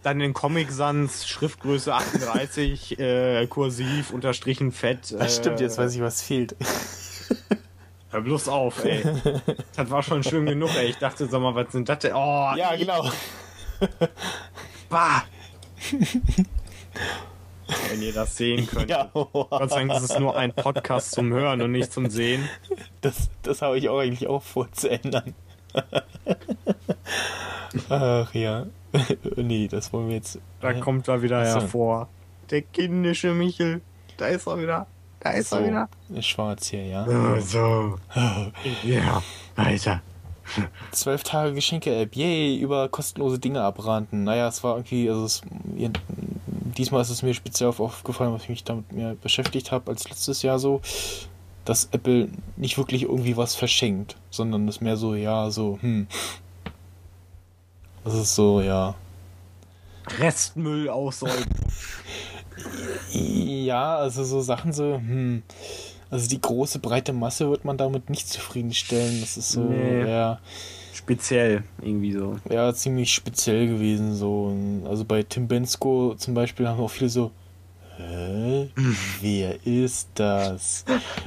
Dann den Comic Sans, Schriftgröße 38, äh, kursiv, unterstrichen fett. Äh, Das stimmt, jetzt weiß ich, was fehlt. Hör bloß auf, ey. Das war schon schlimm genug, ey. Ich dachte, sag mal, was sind das denn? Oh, Ja, genau. bah. Wenn ihr das sehen könnt. Ja, Gott sei Dank ist es nur ein Podcast zum Hören und nicht zum Sehen. das, das habe ich auch eigentlich auch vor zu ändern. Ach ja. nee, das wollen wir jetzt. Da kommt er wieder so. hervor. Der kindische Michel. Da ist er wieder. Da ist er wieder. Ist schwarz hier, ja. So. Ja, weiter. Zwölf Tage Geschenke-App, yay, über kostenlose Dinge abrannten. Naja, es war irgendwie, also es, diesmal ist es mir speziell auf- aufgefallen, was ich mich damit mehr beschäftigt habe als letztes Jahr so, dass Apple nicht wirklich irgendwie was verschenkt, sondern es mehr so, ja, so, hm. Das ist so, ja. Restmüll aussäumen. Ja, also so Sachen so, hm. Also die große breite Masse wird man damit nicht zufriedenstellen. Das ist so, Nee. ja. Speziell, irgendwie so. ja, ziemlich speziell gewesen. So. Also bei Tim Bensko zum Beispiel haben auch viele so, hä? Wer ist das?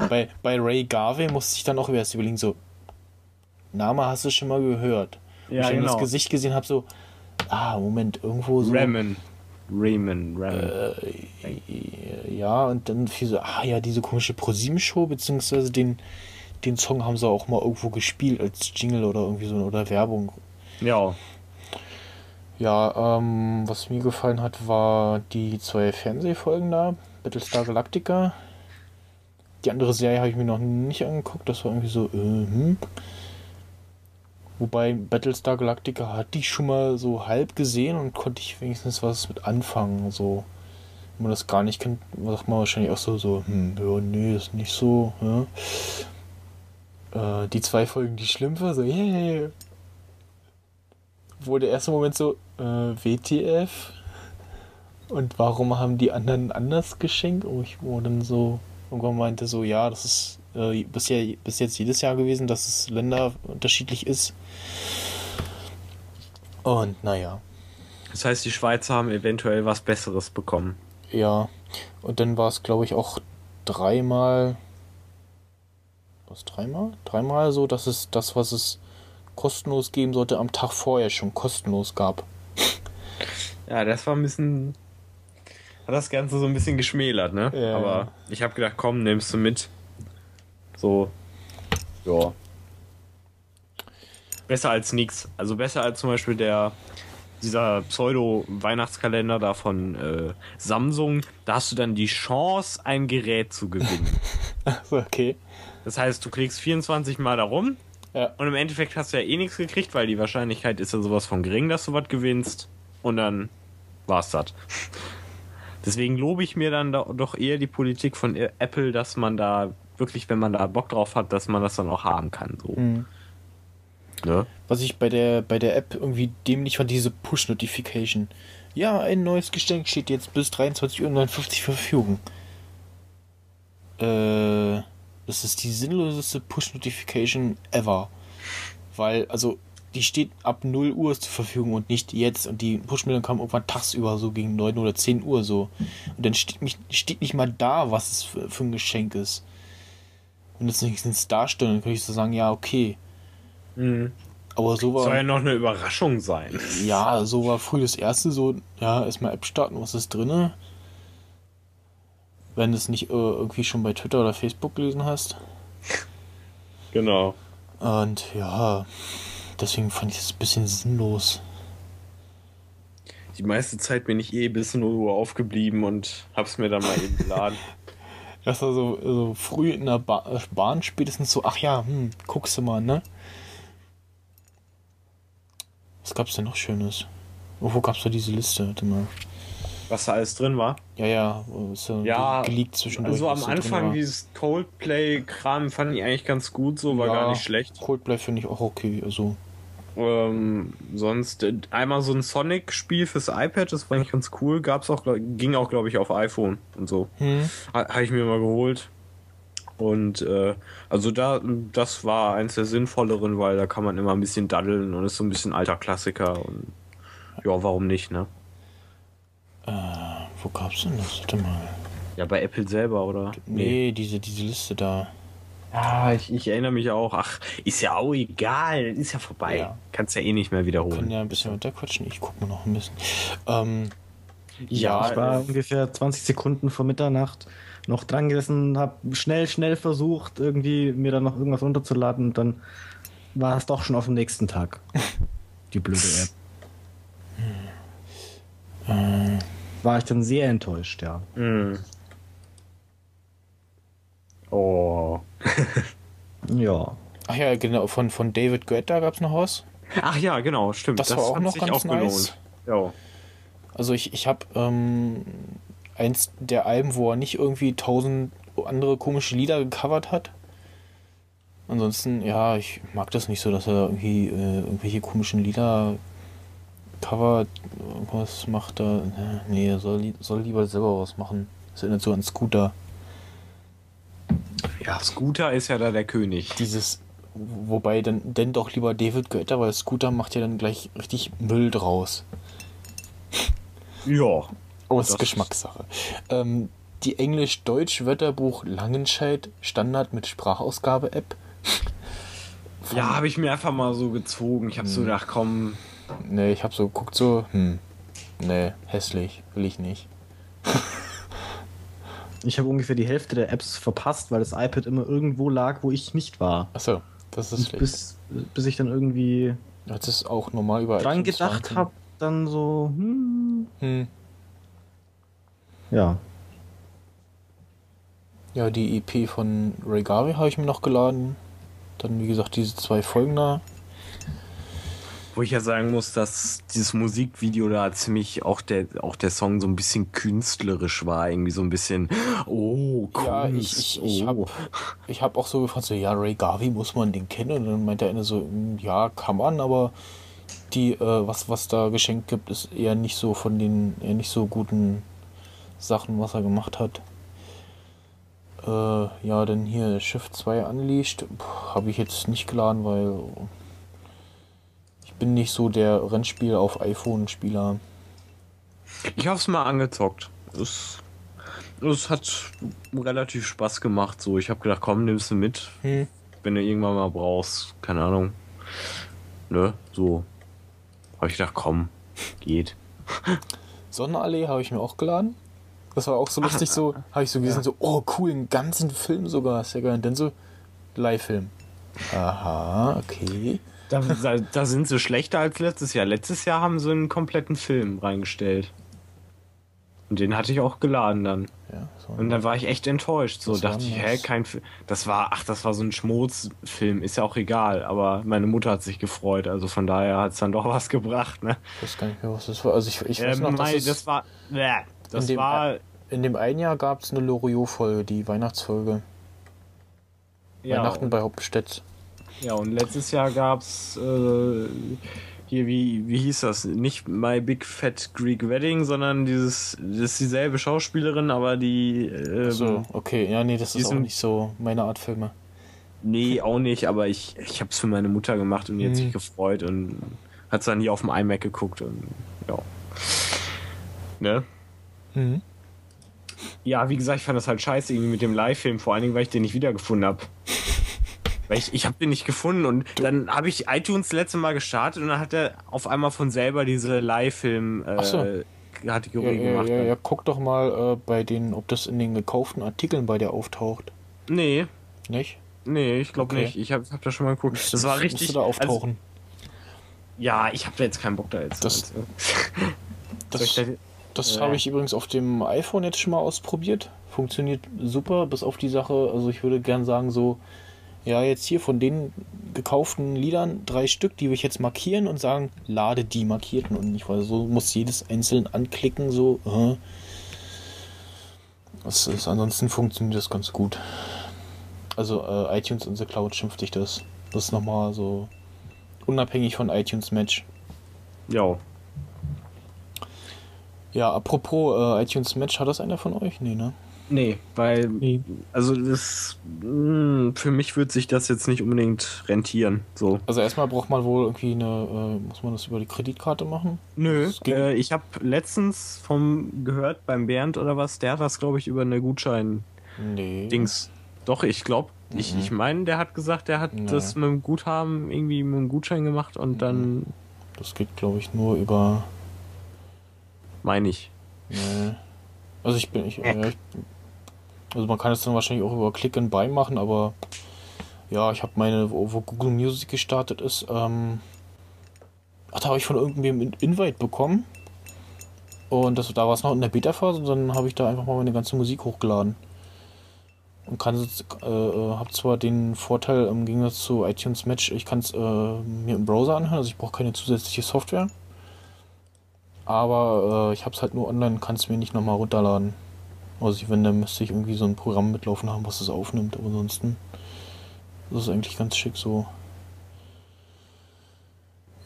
bei, bei Ray Garvey musste ich dann auch erst überlegen, so, Name hast du schon mal gehört. Ja, ich genau. das Gesicht gesehen habe, so, ah, Moment, irgendwo so. Ramen. Ramen, Ramen. Äh, ja, und dann fiel so, ah ja, diese komische ProSieben-Show, beziehungsweise den, den Song haben sie auch mal irgendwo gespielt als Jingle oder irgendwie so oder Werbung. ja. Ja, ähm, was mir gefallen hat, war die zwei Fernsehfolgen da, Battlestar Galactica. Die andere Serie habe ich mir noch nicht angeguckt, das war irgendwie so, äh, hm. Wobei Battlestar Galactica hatte ich schon mal so halb gesehen und konnte ich wenigstens was mit anfangen. So, wenn man das gar nicht kennt, sagt man wahrscheinlich auch so, so, hm, ja, nee, ist nicht so. Ja. Äh, die zwei Folgen, die schlimm war, so, yeah. Wo der erste Moment so, äh, WTF? Und warum haben die anderen anders geschenkt? Oh, ich wo dann so irgendwann meinte so, ja, das ist äh, bisher, bis jetzt jedes Jahr gewesen, dass es Länder unterschiedlich ist. Und naja, Das heißt, die Schweizer haben eventuell was Besseres bekommen. ja. Und dann war es, glaube ich, auch dreimal. Was, dreimal? Dreimal so, dass es das, was es kostenlos geben sollte, am Tag vorher schon kostenlos gab. Ja, das war ein bisschen. Hat das Ganze so ein bisschen geschmälert, ne? Ja. Aber ich habe gedacht, komm, nimmst du mit. So. Ja. Besser als nix. Also besser als zum Beispiel der. Dieser Pseudo-Weihnachtskalender da von äh, Samsung, da hast du dann die Chance, ein Gerät zu gewinnen. Okay. Das heißt, du klickst 24 Mal darum Ja. und im Endeffekt hast du ja eh nichts gekriegt, weil die Wahrscheinlichkeit ist ja sowas von gering, dass du was gewinnst. Und dann war's das. Deswegen lobe ich mir dann do- doch eher die Politik von Apple, dass man da wirklich, wenn man da Bock drauf hat, dass man das dann auch haben kann. So. Mhm. Ne? Was ich bei der, bei der App irgendwie dämlich fand, diese Push-Notification. Ja, ein neues Geschenk steht jetzt bis 23.59 Uhr zur Verfügung. Äh, das ist die sinnloseste Push-Notification ever. Weil, also, die steht ab 0 Uhr zur Verfügung und nicht jetzt. Und die Push-Meldung kam irgendwann tagsüber, so gegen 9 oder 10 Uhr so. Und dann steht, mich, steht nicht mal da, was es für, für ein Geschenk ist. Wenn das nicht darstellt, dann könnte ich so sagen, ja, okay. Mhm. Aber so war. Soll ja noch eine Überraschung sein. Ja, so war früh das erste, so, ja, erstmal App starten, was ist drinne? Wenn du es nicht äh, irgendwie schon bei Twitter oder Facebook gelesen hast. Genau. Und ja, deswegen fand ich es ein bisschen sinnlos. Die meiste Zeit bin ich eh bis 0 Uhr aufgeblieben und hab's mir dann mal eben geladen. Das war so, so früh in der ba äh, Bahn spätestens so, ach ja, hm, guckst du mal, ne? Was gab's denn noch Schönes? Wo gab's da diese Liste? Warte mal. Was da alles drin war. Ja, ja, ist ja, geleakt zwischendurch. Also am Anfang dieses Coldplay-Kram fand ich eigentlich ganz gut, so war Ja, gar nicht schlecht. Coldplay finde ich auch okay, also Ähm, sonst äh, einmal so ein Sonic-Spiel fürs iPad, das war eigentlich ganz cool. Gab's auch, ging auch, glaube ich, auf iPhone und so. Hm. Ha- Habe ich mir mal geholt. Und äh, also da, das war eins der sinnvolleren, weil da kann man immer ein bisschen daddeln und ist so ein bisschen alter Klassiker und ja, warum nicht, ne? Äh, wo gab's denn das? Warte mal. Ja, bei Apple selber, oder? Nee, diese, diese Liste da. Ja, ich, ich erinnere mich auch. Ach, ist ja auch egal, ist ja vorbei. Ja. Kannst ja eh nicht mehr Können wiederholen. ja ein bisschen weiterquatschen. Ich guck mal noch ein bisschen. Ähm, Ja, ich war äh, ungefähr 20 Sekunden vor Mitternacht noch dran gesessen, habe schnell, schnell versucht, irgendwie mir dann noch irgendwas runterzuladen und dann war es doch schon auf dem nächsten Tag. Die blöde App. War ich dann sehr enttäuscht, ja. Mm. Oh. Ja. ach ja, genau, von, von David Guetta gab's noch was. Ach ja, genau, stimmt. Das war auch noch ganz nice. Ja. Also ich, ich habe ähm, eins der Alben, wo er nicht irgendwie tausend andere komische Lieder gecovert hat. Ansonsten, ja, ich mag das nicht so, dass er irgendwie äh, irgendwelche komischen Lieder covert, irgendwas macht da. Ne, Nee, er soll, soll lieber selber was machen. Das erinnert so an Scooter. Ja, Scooter ist ja da der König. Dieses, wobei dann denn doch lieber David Guetta, weil Scooter macht ja dann gleich richtig Müll draus. Ja. Oh, das ist Geschmackssache. Ähm, die Englisch-Deutsch-Wörterbuch Langenscheid Standard mit Sprachausgabe-App. Ja, habe ich mir einfach mal so gezogen. Ich habe so Hm. gedacht, komm, Nee, ich hab so geguckt, so, hm, nee, hässlich, will ich nicht. Ich habe ungefähr die Hälfte der Apps verpasst, weil das iPad immer irgendwo lag, wo ich nicht war. Achso, das ist schlecht. bis, bis ich dann irgendwie Das ist auch normal über dran gedacht habe, dann so, hm, Hm. ja. Ja, die EP von Ray Garvey habe ich mir noch geladen. Dann, wie gesagt, diese zwei Folgen da. Wo ich ja sagen muss, dass dieses Musikvideo da ziemlich auch der auch der Song so ein bisschen künstlerisch war, irgendwie so ein bisschen oh Kunst. Ja, ich, ich, ich oh. habe ich hab auch so gefragt, so, ja, Ray Garvey, muss man den kennen? Und dann meint der eine so, hm, ja, kann man, aber die, äh, was, was da geschenkt gibt, ist eher nicht so von den, eher nicht so guten Sachen, was er gemacht hat. Äh, ja, dann hier Schiff 2 Unleashed, habe ich jetzt nicht geladen, weil ich bin nicht so der Rennspiel auf iPhone-Spieler. Ich hab's mal angezockt. Es, es hat relativ Spaß gemacht. So, ich habe gedacht, komm, nimmst du mit, Hm. wenn du irgendwann mal brauchst. Keine Ahnung. Ne, so. Habe ich gedacht, komm, geht. Sonnenallee habe ich mir auch geladen. Das war auch so lustig, so habe ich so gesehen, so, oh cool, einen ganzen Film sogar, sehr geil. Und dann so, Live-Film. Aha, okay. Da, da, da sind sie schlechter als letztes Jahr. Letztes Jahr haben sie einen kompletten Film reingestellt. Und den hatte ich auch geladen dann. Ja. Und dann war ich echt enttäuscht. So dachte ich, hä, kein Film. Das war, ach, das war so ein Schmutzfilm. Ist ja auch egal. Aber meine Mutter hat sich gefreut. Also von daher hat es dann doch was gebracht, ne? Ich weiß gar nicht mehr, was das war. Also ich, ich weiß Ähm, noch, dass das war, bäh, das in dem- war, in dem einen Jahr gab es eine Loriot-Folge, die Weihnachtsfolge. ja, Weihnachten bei Hauptstedt. Ja, und letztes Jahr gab's, äh, hier, wie, wie hieß das? Nicht My Big Fat Greek Wedding, sondern dieses, das ist dieselbe Schauspielerin, aber die, ähm, So, okay, ja, nee, das ist auch nicht so meine Art Filme. Nee, auch nicht, aber ich, ich habe es für meine Mutter gemacht und die hat Mhm. sich gefreut und hat dann hier auf dem iMac geguckt und ja. Ne? Mhm. Ja, wie gesagt, ich fand das halt scheiße irgendwie mit dem Live-Film, vor allen Dingen, weil ich den nicht wiedergefunden habe. Weil ich, ich habe den nicht gefunden und dann habe ich iTunes das letzte Mal gestartet und dann hat er auf einmal von selber diese Live-Film Ach so. äh, Kategorie Ja, ja, gemacht. ja, ja, guck doch mal äh, bei den, ob das in den gekauften Artikeln bei dir auftaucht. Nee, Nicht? nee, ich glaube Okay. nicht. Ich habe hab da schon mal geguckt. Das war Müsste richtig. da Also, auftauchen. ja, ich habe da jetzt keinen Bock da jetzt. Das- halt, das das äh. habe ich übrigens auf dem iPhone jetzt schon mal ausprobiert. Funktioniert super, bis auf die Sache. Also ich würde gern sagen, so, ja, jetzt hier von den gekauften Liedern drei Stück, die will ich jetzt markieren und sagen, lade die markierten und nicht, weil so muss jedes einzeln anklicken, so. Äh. Das ist, ansonsten funktioniert das ganz gut. Also äh, iTunes in the Cloud schimpft dich das. Das ist nochmal so unabhängig von iTunes Match. Ja. Ja, apropos äh, iTunes Match, hat das einer von euch? Nee, ne? Nee, weil, also das, mh, für mich wird sich das jetzt nicht unbedingt rentieren. So. Also erstmal braucht man wohl irgendwie eine, äh, muss man das über die Kreditkarte machen? Nö, äh, ich habe letztens vom gehört beim Bernd oder was, der hat das glaube ich über eine Gutschein-Dings. Nee. Doch, ich glaube, ich, Mhm. ich meine, der hat gesagt, der hat Nee. das mit dem Guthaben irgendwie mit dem Gutschein gemacht und dann Das geht, glaube ich, nur über. meine ich. Nee. Also ich bin. Ich, ja, ich, also man kann es dann wahrscheinlich auch über Click and Buy machen, aber ja, ich habe meine, wo, wo Google Music gestartet ist, ähm. Ach, da habe ich von irgendwem einen Invite bekommen. Und das, da war es noch in der Beta-Phase und dann habe ich da einfach mal meine ganze Musik hochgeladen. Und kann jetzt, äh, äh, habe zwar den Vorteil im Gegensatz zu iTunes Match, ich kann es äh, mir im Browser anhören, also ich brauche keine zusätzliche Software. Aber äh, ich habe es halt nur online, kann es mir nicht nochmal runterladen. Also wenn, dann müsste ich irgendwie so ein Programm mitlaufen haben, was es aufnimmt. Aber ansonsten ist eigentlich ganz schick so.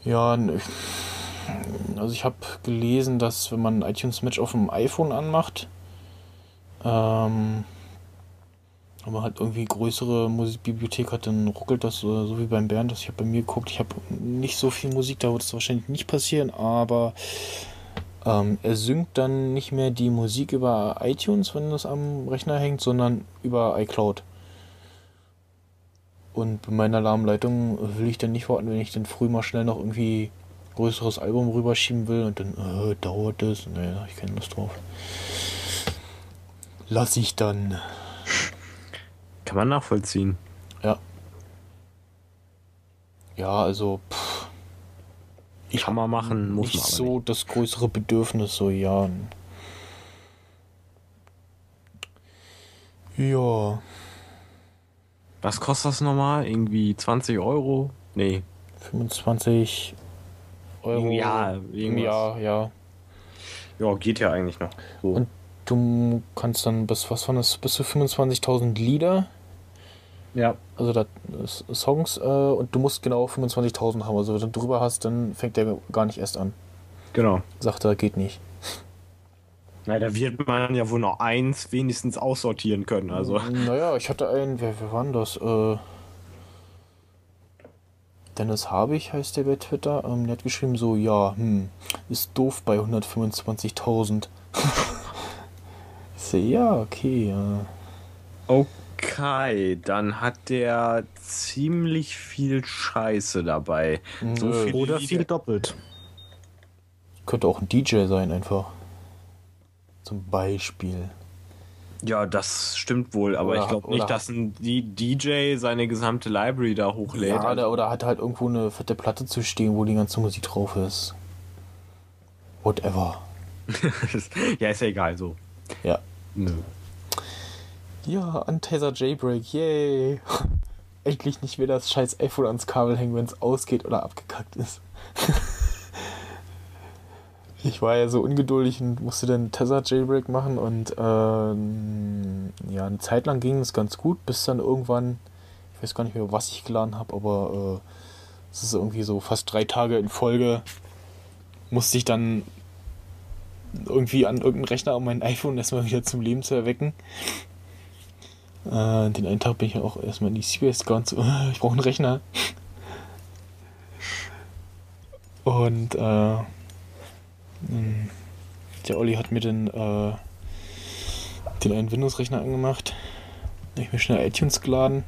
Ja, n- ich, also ich habe gelesen, dass wenn man iTunes Match auf dem iPhone anmacht, ähm, aber halt irgendwie größere Musikbibliothek hat, dann ruckelt das so, so wie beim Bernd. Ich habe bei mir geguckt, ich habe nicht so viel Musik, da wird es wahrscheinlich nicht passieren, aber ähm, er synkt dann nicht mehr die Musik über iTunes, wenn das am Rechner hängt, sondern über iCloud. Und bei meiner Alarmleitung will ich dann nicht warten, wenn ich dann früh mal schnell noch irgendwie größeres Album rüberschieben will und dann äh, dauert das. Da habe ich keine Lust drauf. Lass ich dann. Kann man nachvollziehen. Ja, also pff, Ich kann man machen, muss nicht man aber so das größere Bedürfnis, so ja. Ja, Was kostet das nochmal? Irgendwie 20 Euro? Nee. 25 Euro Ja, irgendwas. Jahr, ja. Ja, geht ja eigentlich noch. So. Und du kannst dann bis, was waren das, bis zu 25.000 Lieder, ja. also das ist Songs, äh, und du musst genau 25.000 haben. Also wenn du drüber hast, dann fängt der gar nicht erst an. Genau. Sagt er, geht nicht. Na, da wird man ja wohl noch eins wenigstens aussortieren können. Also. Naja, ich hatte einen, wer, wer war denn das? Äh, Dennis Habig heißt der bei Twitter. Ähm, der hat geschrieben so, ja, hm, ist doof bei 125.000. ich so, ja, okay, ja. Okay, dann hat der ziemlich viel Scheiße dabei. So viel Oder viel doppelt. Könnte auch ein DJ sein, einfach. Zum Beispiel. Ja, das stimmt wohl, aber Oder- ich glaube nicht, dass ein D DJ seine gesamte Library da hochlädt. Ja, oder, oder hat halt irgendwo eine fette Platte zu stehen, wo die ganze Musik drauf ist. Whatever. ja, ist ja egal, so. Ja. Nö. Ja, Antaser Jailbreak, yay. Endlich nicht mehr das scheiß iPhone ans Kabel hängen, wenn es ausgeht oder abgekackt ist. ich war ja so ungeduldig und musste dann Tether Jailbreak machen und ähm, ja, eine Zeit lang ging es ganz gut, bis dann irgendwann, ich weiß gar nicht mehr, was ich geladen habe, aber äh, es ist irgendwie so fast drei Tage in Folge, musste ich dann irgendwie an irgendeinen Rechner um mein iPhone erstmal wieder zum Leben zu erwecken. Äh, den einen Tag bin ich auch erstmal in die CBS gegangen, so, ich brauche einen Rechner. Und äh, mh, der Olli hat mir dann äh, den einen Windows-Rechner angemacht. Ich mir schnell iTunes geladen,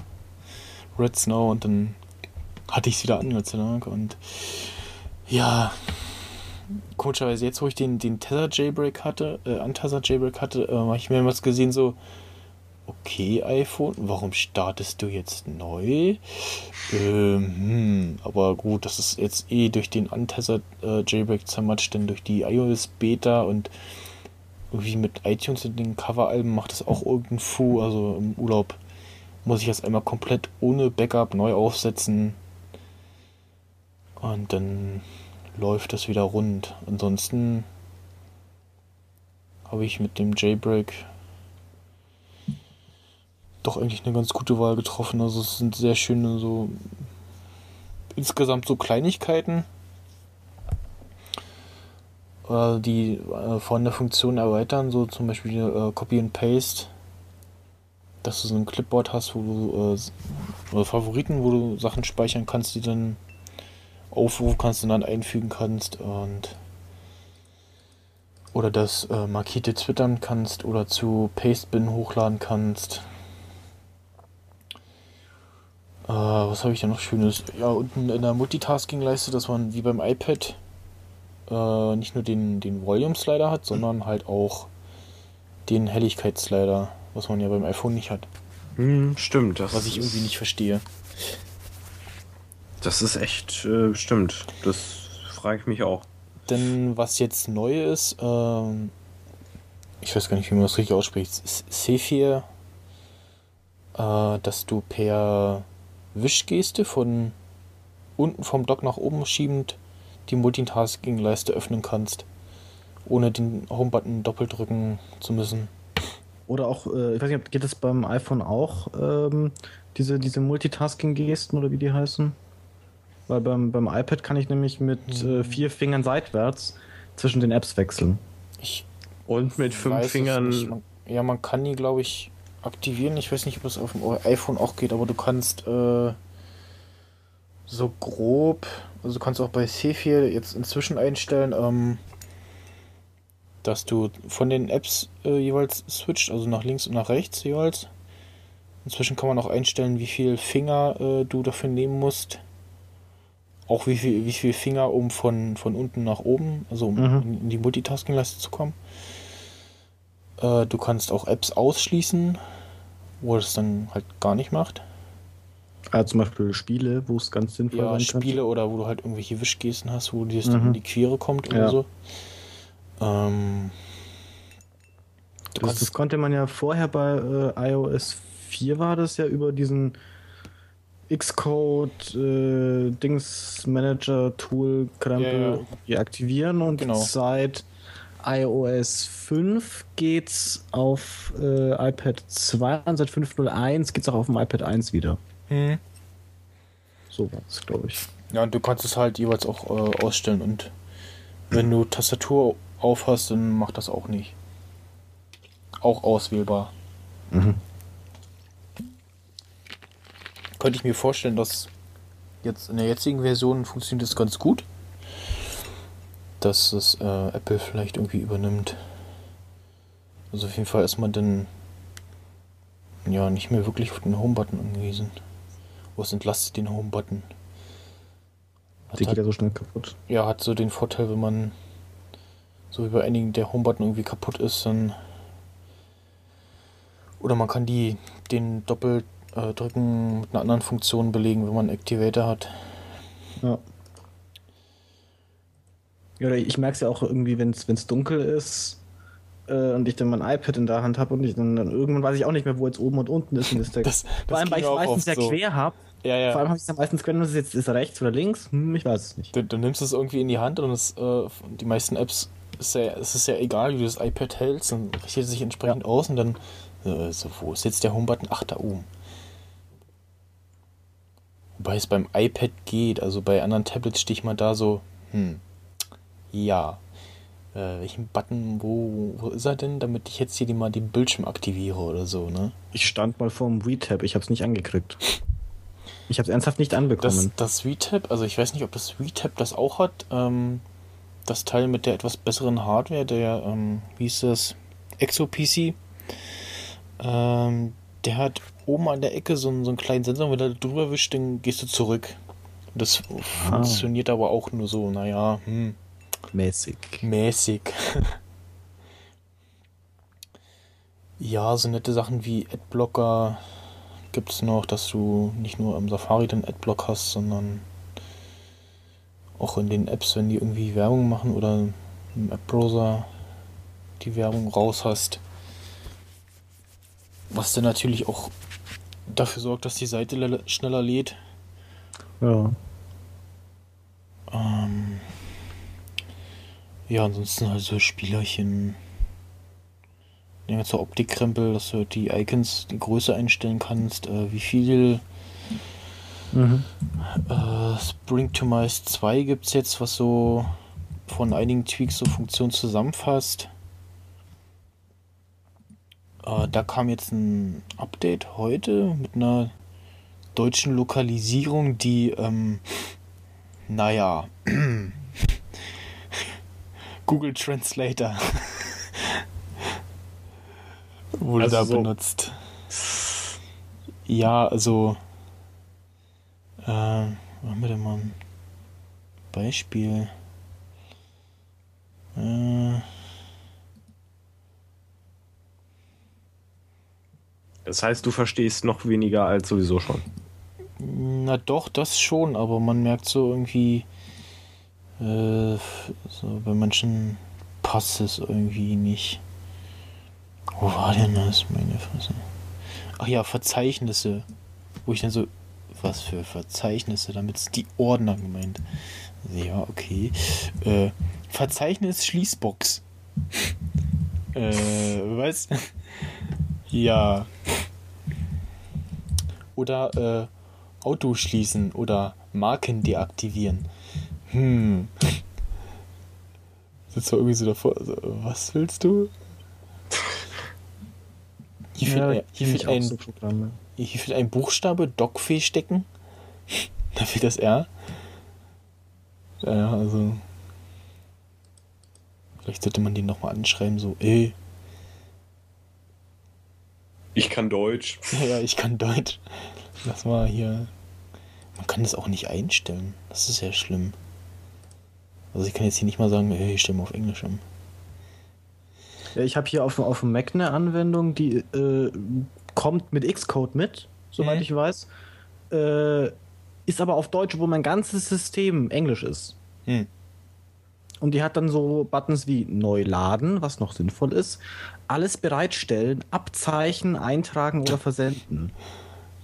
Red Snow und dann hatte ich es wieder an, Gott sei Dank. Und ja, komischerweise jetzt, wo ich den, den Tether Jailbreak hatte, äh, Antether Jailbreak hatte, äh, habe ich mehrmals gesehen so, okay iPhone, warum startest du jetzt neu? Ähm, hm, aber gut, das ist jetzt eh durch den Antether äh, Jailbreak zermatscht, denn durch die iOS Beta und irgendwie mit iTunes und den Coveralben macht das auch irgendein Fu, also im Urlaub muss ich das einmal komplett ohne Backup neu aufsetzen und dann läuft das wieder rund. Ansonsten habe ich mit dem Jailbreak doch eigentlich eine ganz gute Wahl getroffen. Also es sind sehr schöne so insgesamt so Kleinigkeiten, äh, die äh, von der Funktion erweitern, so zum Beispiel äh, Copy and Paste, dass du so ein Clipboard hast, wo du äh, Favoriten, wo du Sachen speichern kannst, die dann aufrufen kannst und dann einfügen kannst und oder das äh, Markete twittern kannst oder zu Pastebin hochladen kannst. Äh, was habe ich da noch Schönes? Ja, unten in der Multitasking-Leiste, dass man wie beim iPad äh, nicht nur den, den Volume-Slider hat, sondern halt auch den Helligkeitsslider, was man ja beim iPhone nicht hat. Hm, stimmt. was ich irgendwie nicht verstehe. Das ist echt äh, stimmt. Das frage ich mich auch. Denn was jetzt neu ist, ähm, ich weiß gar nicht, wie man das richtig ausspricht, Sephir, äh, dass du per Wischgeste von unten vom Dock nach oben schiebend die Multitasking-Leiste öffnen kannst, ohne den Home-Button doppelt drücken zu müssen. Oder auch, äh, ich weiß nicht, geht es beim iPhone auch, ähm, diese, diese Multitasking-Gesten oder wie die heißen? Weil beim, beim iPad kann ich nämlich mit hm. äh, vier Fingern seitwärts zwischen den Apps wechseln. Ich und mit fünf Fingern. Man, ja, man kann die, glaube ich, aktivieren. Ich weiß nicht, ob es auf dem iPhone auch geht, aber du kannst äh, so grob, also du kannst auch bei C4 jetzt inzwischen einstellen, ähm, dass du von den Apps äh, jeweils switcht, also nach links und nach rechts jeweils. Inzwischen kann man auch einstellen, wie viel Finger äh, du dafür nehmen musst auch wie viel, wie viel Finger, um von, von unten nach oben, also um mhm. in die Multitasking-Leiste zu kommen. Äh, du kannst auch Apps ausschließen, wo es dann halt gar nicht macht. Also zum Beispiel Spiele, wo es ganz sinnvoll ja, Spiele oder wo du halt irgendwelche Wischgesten hast, wo dir mhm. dann in die Quere kommt oder ja. so. Ähm, das, das, konnte man ja vorher bei äh, iOS 4 war das ja über diesen Xcode äh, Dings Manager Tool Krempel ja, ja. aktivieren und genau. seit iOS 5 geht's auf äh, iPad 2 und seit 5.01 geht's auch auf dem iPad 1 wieder. Hm. So war es, glaube ich. Ja, und du kannst es halt jeweils auch äh, ausstellen und wenn du Tastatur auf hast, dann macht das auch nicht. Auch auswählbar. Mhm könnte ich mir vorstellen, dass jetzt in der jetzigen Version funktioniert das ganz gut. Dass es äh, Apple vielleicht irgendwie übernimmt. Also auf jeden Fall ist man dann ja nicht mehr wirklich auf den Home-Button angewiesen. Was entlastet den Home-Button? Der geht ja so schnell kaputt. Ja, hat so den Vorteil, wenn man so wie bei einigen der Home-Button irgendwie kaputt ist, dann oder man kann die den doppelt äh, drücken mit einer anderen Funktion belegen, wenn man einen Activator hat. Ja. Ja, ich merke es ja auch irgendwie, wenn es dunkel ist äh, und ich dann mein iPad in der Hand habe und ich dann, dann, irgendwann weiß ich auch nicht mehr, wo jetzt oben und unten ist. Und ist der, das, das vor allem, weil ich meistens ja so. quer habe. Ja, ja. Vor allem habe ich es meistens quer, ist jetzt ist rechts oder links? Hm, ich weiß es nicht. Du, du nimmst es irgendwie in die Hand und es, äh, die meisten Apps ist ja, es ist ja egal, wie du das iPad hältst, dann richtet es sich entsprechend ja. aus und dann äh, so, wo ist jetzt der Homebutton? Ach, da oben. Wobei es beim iPad geht, also bei anderen Tablets stehe ich mal da so, hm, ja, äh, welchen Button, wo, wo ist er denn, damit ich jetzt hier mal den Bildschirm aktiviere oder so, ne? Ich stand mal vor dem WeTab, ich habe es nicht angekriegt. Ich habe es ernsthaft nicht anbekommen. Das, das WeTab, also ich weiß nicht, ob das WeTab das auch hat, ähm, das Teil mit der etwas besseren Hardware, der, ähm, wie hieß das, ExoPC, ähm, der hat oben an der Ecke so, einen, so einen kleinen Sensor, wenn du drüber wischst, dann gehst du zurück. Das ah. funktioniert aber auch nur so, naja, hm. Mäßig. Mäßig. ja, so nette Sachen wie Adblocker gibt es noch, dass du nicht nur am Safari den Adblock hast, sondern auch in den Apps, wenn die irgendwie Werbung machen oder im App-Browser die Werbung raus hast. Was dann natürlich auch dafür sorgt, dass die Seite schneller lädt. Ja. Ähm, ja, ansonsten halt so Spielerchen. Ja, zur Optikkrempel, dass du die Icons die Größe einstellen kannst, äh, wie viel Mhm. Äh, Spring to Mice 2 gibt es jetzt, was so von einigen Tweaks so Funktionen zusammenfasst. Äh, da kam jetzt ein Update heute mit einer deutschen Lokalisierung, die, ähm, naja, Google Translator wurde also da so benutzt. Ja, also, äh, machen wir denn mal ein Beispiel. Äh, Das heißt, du verstehst noch weniger als sowieso schon. Na doch, das schon, aber man merkt so irgendwie, äh, so bei manchen passt es irgendwie nicht. Wo war denn das, meine Fresse? Ach ja, Verzeichnisse. Wo ich dann so, was für Verzeichnisse? Damit ist die Ordner gemeint. Ja, okay. Äh, Verzeichnis Schließbox. äh, was? ja. Oder äh, Auto schließen oder Marken deaktivieren. Hm. Sitzt irgendwie so davor. Also, was willst du? Hier fehlt, ja, hier fehlt ein, so hier fehlt ein Buchstabe, Dockfee stecken. da fehlt das R. Ja, also. Vielleicht sollte man den nochmal anschreiben, so, ey. Ich kann Deutsch. Ja, ich kann Deutsch. Lass mal hier. Man kann das auch nicht einstellen. Das ist ja schlimm. Also ich kann jetzt hier nicht mal sagen, ey, ich stelle mal auf Englisch um. Ja, ich habe hier auf, auf dem Mac eine Anwendung, die äh, kommt mit Xcode mit, soweit mhm. ich weiß. Äh, ist aber auf Deutsch, wo mein ganzes System Englisch ist. Mhm. Und die hat dann so Buttons wie neu laden, was noch sinnvoll ist, alles bereitstellen, abzeichnen, eintragen oder versenden.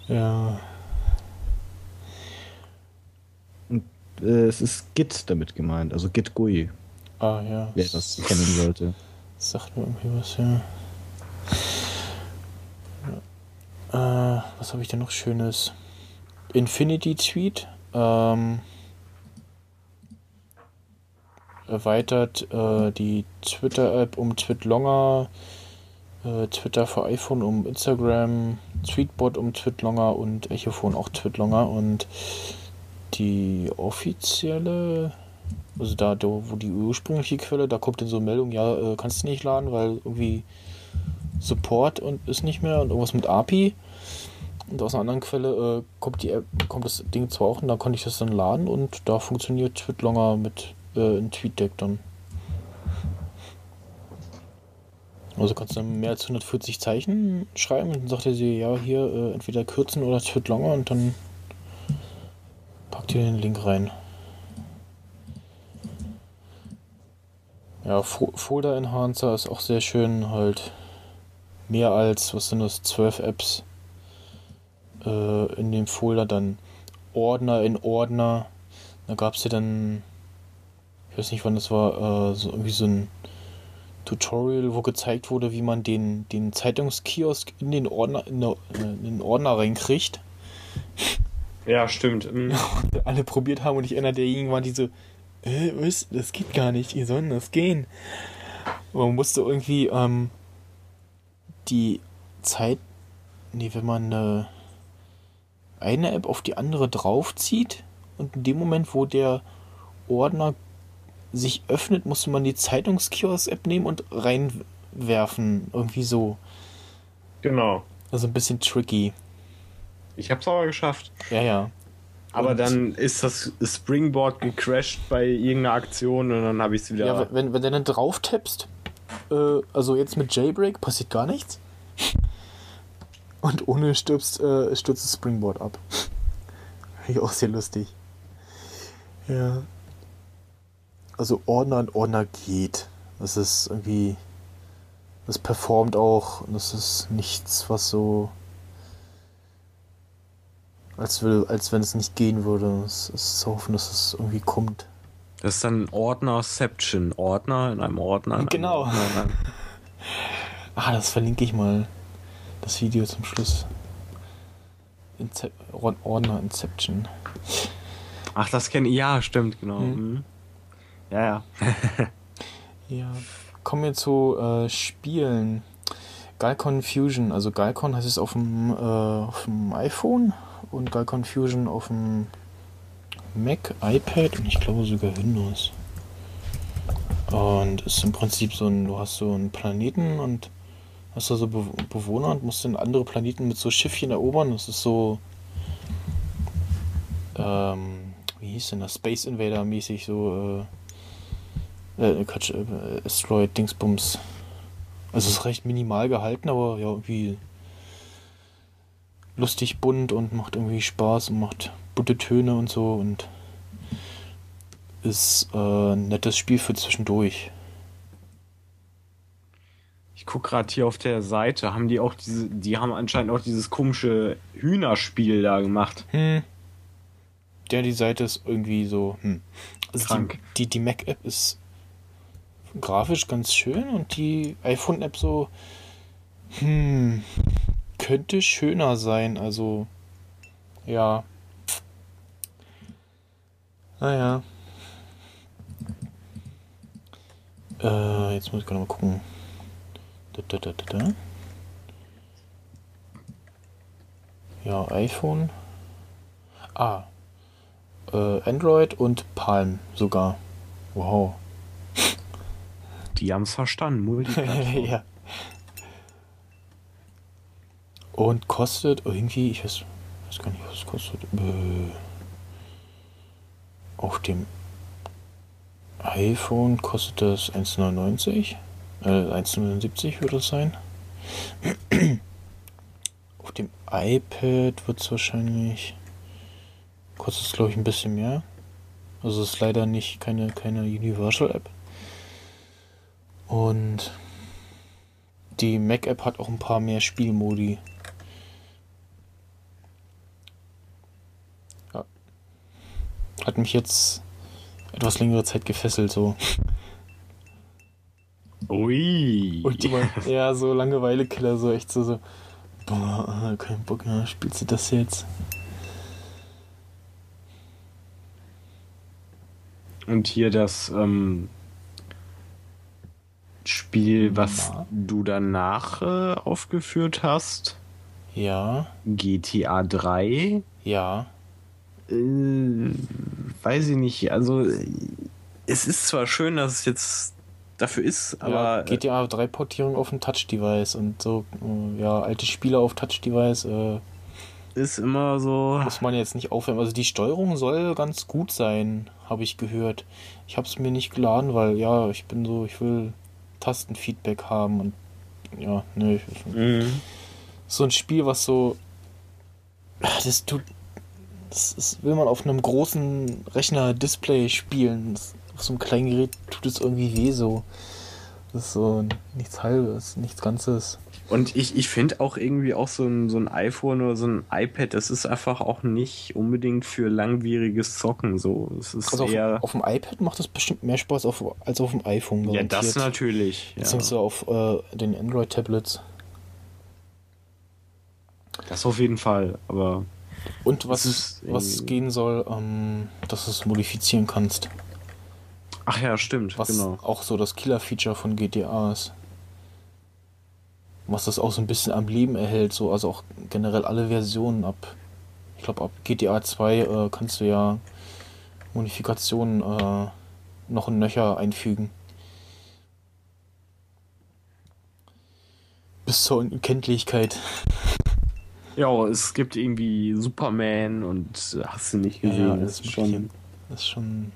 Ja. Und äh, es ist Git damit gemeint, also Git GUI. Ah ja. Wer das kennen sollte. Das sagt mir irgendwie was, ja. ja. Äh, was habe ich denn noch Schönes? Infinity Tweet. Ähm, erweitert äh, die Twitter-App um Twitlonger, äh, Twitter für iPhone um Instagram, Tweetbot um Twitlonger und Echophone auch Twitlonger und die offizielle also da, wo die ursprüngliche Quelle, da kommt dann so eine Meldung, ja, äh, kannst du nicht laden, weil irgendwie Support und ist nicht mehr und irgendwas mit API. Und aus einer anderen Quelle äh, kommt die App, kommt das Ding zwar auch und da konnte ich das dann laden und da funktioniert Twitlonger mit äh, in TweetDeck dann. Also kannst du dann mehr als 140 Zeichen schreiben und dann sagt er sie, ja, hier äh, entweder kürzen oder Twitlonger und dann packt ihr den Link rein. Ja, Folder Enhancer ist auch sehr schön, halt mehr als, was sind das, 12 Apps äh, in dem Folder, dann Ordner in Ordner. Da gab es ja dann, ich weiß nicht wann das war, äh, so irgendwie so ein Tutorial, wo gezeigt wurde, wie man den, den Zeitungskiosk in den Ordner, in, der, in den Ordner reinkriegt. Ja, stimmt. Mhm. alle probiert haben und ich erinnere derjenigen war, die so, äh, was? Das geht gar nicht, wie soll das gehen? Man musste irgendwie ähm, die Zeit, nee, wenn man eine, eine App auf die andere draufzieht und in dem Moment, wo der Ordner sich öffnet, musste man die Zeitungskiosk-App nehmen und reinwerfen. Irgendwie so. Genau. Also ein bisschen tricky. Ich hab's aber geschafft. Ja, ja. Aber und dann ist das Springboard gecrashed bei irgendeiner Aktion und dann habe ich es wieder. Ja, wenn, wenn du dann drauf tippst, äh, also jetzt mit Jailbreak passiert gar nichts. Und ohne stirbst, äh, stürzt das Springboard ab. ich auch sehr lustig. Ja. Also Ordner und Ordner geht. Das ist irgendwie. Das performt auch. Und das ist nichts, was so als, will, als wenn es nicht gehen würde. Es ist zu hoffen, dass es irgendwie kommt. Das ist dann Ordnerception. Ordner in einem Ordner. In genau. Einem Ordner. ah, das verlinke ich mal. Das Video zum Schluss. Ince Ordner Inception. Ach, das kenne ich. Ja, stimmt, genau. Mhm. Mhm. Ja, ja. Ja. Kommen wir zu äh, Spielen. Galcon Fusion, also Galcon heißt es auf dem, äh, auf dem iPhone und Galcon Fusion auf dem Mac, iPad und ich glaube sogar Windows. Und ist im Prinzip so ein, du hast so einen Planeten und hast da so Be Bewohner und musst dann andere Planeten mit so Schiffchen erobern. Das ist so, ähm, wie hieß denn das? Space Invader mäßig so, äh, äh, Quatsch, äh, Asteroid Dingsbums. Also es ist recht minimal gehalten, aber ja, irgendwie lustig bunt und macht irgendwie Spaß und macht bunte Töne und so und ist äh, ein nettes Spiel für zwischendurch. Ich guck gerade hier auf der Seite, haben die auch diese, die haben anscheinend auch dieses komische Hühnerspiel da gemacht. Hm. Ja, die Seite ist irgendwie so, hm. Also Krank. Die, die, die Mac-App ist grafisch ganz schön und die iPhone-App so, hm, könnte schöner sein. Also, ja. Naja. Äh, jetzt muss ich gerade mal gucken. Da, da, da. Ja, iPhone. Ah. Äh, Android und Palm sogar. Wow. Die haben's verstanden, Multiplattform. ja. Und kostet irgendwie, ich weiß, weiß gar nicht, was es kostet. Äh, auf dem iPhone kostet das 1,99. Äh, 1,79 würde es sein. auf dem iPad wird es wahrscheinlich. Kostet es, glaube ich, ein bisschen mehr. Also es ist leider nicht keine, keine Universal App. Und die Mac-App hat auch ein paar mehr Spielmodi. Hat mich jetzt etwas längere Zeit gefesselt, so. Ui. Immer, ja, so Langeweile-Killer, so echt so, so. Boah, äh, kein Bock mehr, spielst du das jetzt? Und hier das ähm, Spiel, was Ja. du danach äh, aufgeführt hast, Ja, GTA 3, ja. Äh, weiß ich nicht. Also es ist zwar schön, dass es jetzt dafür ist, ja, aber äh, GTA 3 Portierung auf dem Touch-Device und so, äh, ja, alte Spiele auf Touch-Device, äh, ist immer so. muss man jetzt nicht aufwärmen. Also die Steuerung soll ganz gut sein, habe ich gehört. Ich habe es mir nicht geladen, weil ja, ich bin so, ich will Tastenfeedback haben und ja, ne, ich- Mhm. so ein Spiel, was so das tut das, das will man auf einem großen Rechner Display spielen. Das, auf so einem kleinen Gerät tut es irgendwie weh so. Das ist so nichts halbes, nichts ganzes. Und ich, ich finde auch irgendwie auch so ein, so ein iPhone oder so ein iPad, das ist einfach auch nicht unbedingt für langwieriges Zocken so. Es ist Also eher. auf, auf dem iPad macht das bestimmt mehr Spaß auf, als auf dem iPhone. ja, das garantiert. natürlich. Ja. Beziehungsweise auf äh, den Android-Tablets. Das auf jeden Fall. Aber Und was, ist was irgendwie- gehen soll, ähm, dass du es modifizieren kannst. ach ja, stimmt. Was genau. auch so das Killer-Feature von GTA ist. Was das auch so ein bisschen am Leben erhält, so also auch generell alle Versionen ab. Ich glaube ab GTA 2 äh, kannst du ja Modifikationen äh, noch ein Nöcher einfügen. Bis zur Unkenntlichkeit. Ja, es gibt irgendwie Superman und äh, hast du nicht gesehen. Ja, das ist schon. Das ist schon.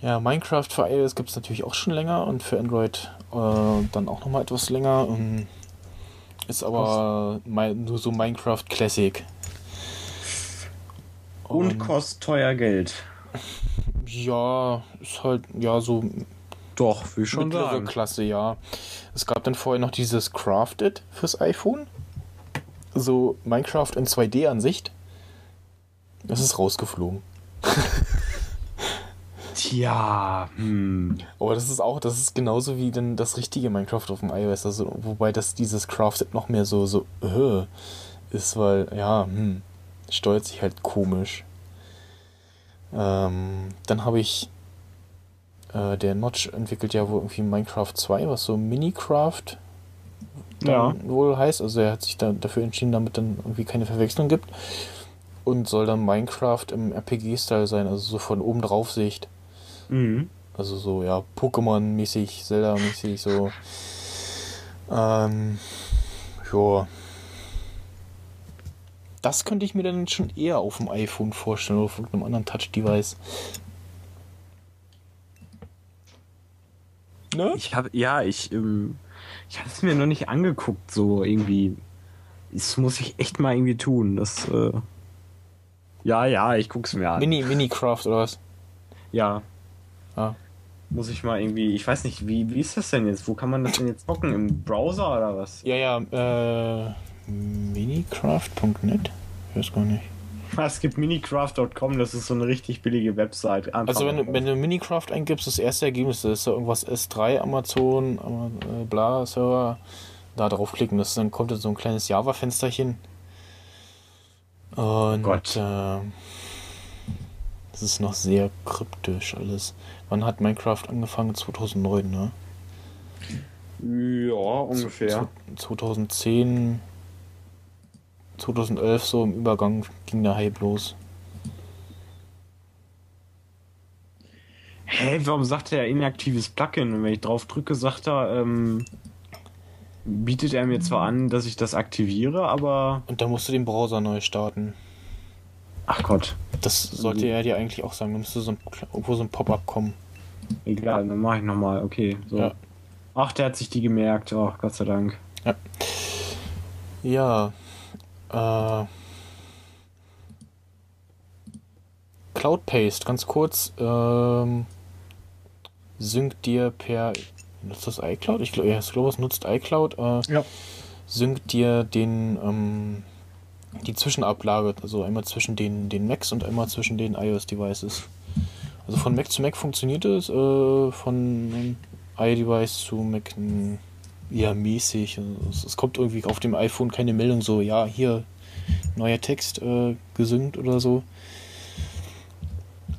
Ja, Minecraft für iOS gibt es natürlich auch schon länger und für Android äh, dann auch nochmal etwas länger. Ähm, Ist aber nur so Minecraft Classic. Und kostet teuer Geld. Ja, ist halt, ja, so Doch, ich schon mittlere sagen. Klasse, ja. Es gab dann vorher noch dieses Crafted fürs iPhone. So Minecraft in 2D-Ansicht. Das ist rausgeflogen. Tja, hm. Aber das ist auch, das ist genauso wie denn das richtige Minecraft auf dem iOS. Also, wobei das dieses Crafted noch mehr so, so, äh, ist, weil, ja, hm, steuert sich halt komisch. Ähm, dann habe ich, äh, der Notch entwickelt ja wohl irgendwie Minecraft 2, was so Minecraft Ja. wohl heißt. Also er hat sich da dafür entschieden, damit dann irgendwie keine Verwechslung gibt. Und soll dann Minecraft im RPG-Style sein, also so von oben drauf Sicht. Mhm. Also so, ja, Pokémon-mäßig, Zelda-mäßig, so. Ähm, ja. Das könnte ich mir dann schon eher auf dem iPhone vorstellen oder auf einem anderen Touch-Device. Ne? Ich habe, ja, ich, ähm, ich habe es mir noch nicht angeguckt, so irgendwie. Das muss ich echt mal irgendwie tun. Das, äh, ja, ja, ich guck's mir an. Mini, Minecraft oder was? ja. Ah. Muss ich mal irgendwie, ich weiß nicht, wie, wie ist das denn jetzt? Wo kann man das denn jetzt zocken? Im Browser oder was? Ja, ja, äh, Minicraft.net? Ich weiß gar nicht. Es gibt minicraft.com, das ist so eine richtig billige Website. Einfach Also wenn, wenn du Minecraft eingibst, das erste Ergebnis das ist so irgendwas S3, Amazon, Ama- äh, bla, Server, da draufklicken, das dann kommt dann so ein kleines Java-Fensterchen. Und Gott. äh, das ist noch sehr kryptisch alles. Wann hat Minecraft angefangen? 2009, ne? Ja, ungefähr. 2010, 2011 so im Übergang ging der Hype los. Hä, warum sagt er inaktives Plugin? Und wenn ich drauf drücke, sagt er, ähm, bietet er mir zwar an, dass ich das aktiviere, aber. Und da musst du den Browser neu starten. Ach Gott. Das sollte er dir eigentlich auch sagen. Da müsste so ein, irgendwo so ein Pop-up kommen. Egal, dann mache ich nochmal. Okay. So. Ja. Ach, der hat sich die gemerkt. Oh, Gott sei Dank. Ja. Äh, Cloud Paste, ganz kurz. Ähm, synkt dir per. Nutzt das iCloud? Ich glaube, ja, es nutzt iCloud. Äh, Ja. synkt dir den, ähm, die Zwischenablage, also einmal zwischen den, den Macs und einmal zwischen den iOS-Devices. Also von Mac zu Mac funktioniert es, äh, von iDevice zu Mac mh, eher mäßig. Es, kommt irgendwie auf dem iPhone keine Meldung so, ja, hier neuer Text äh, gesynkt oder so.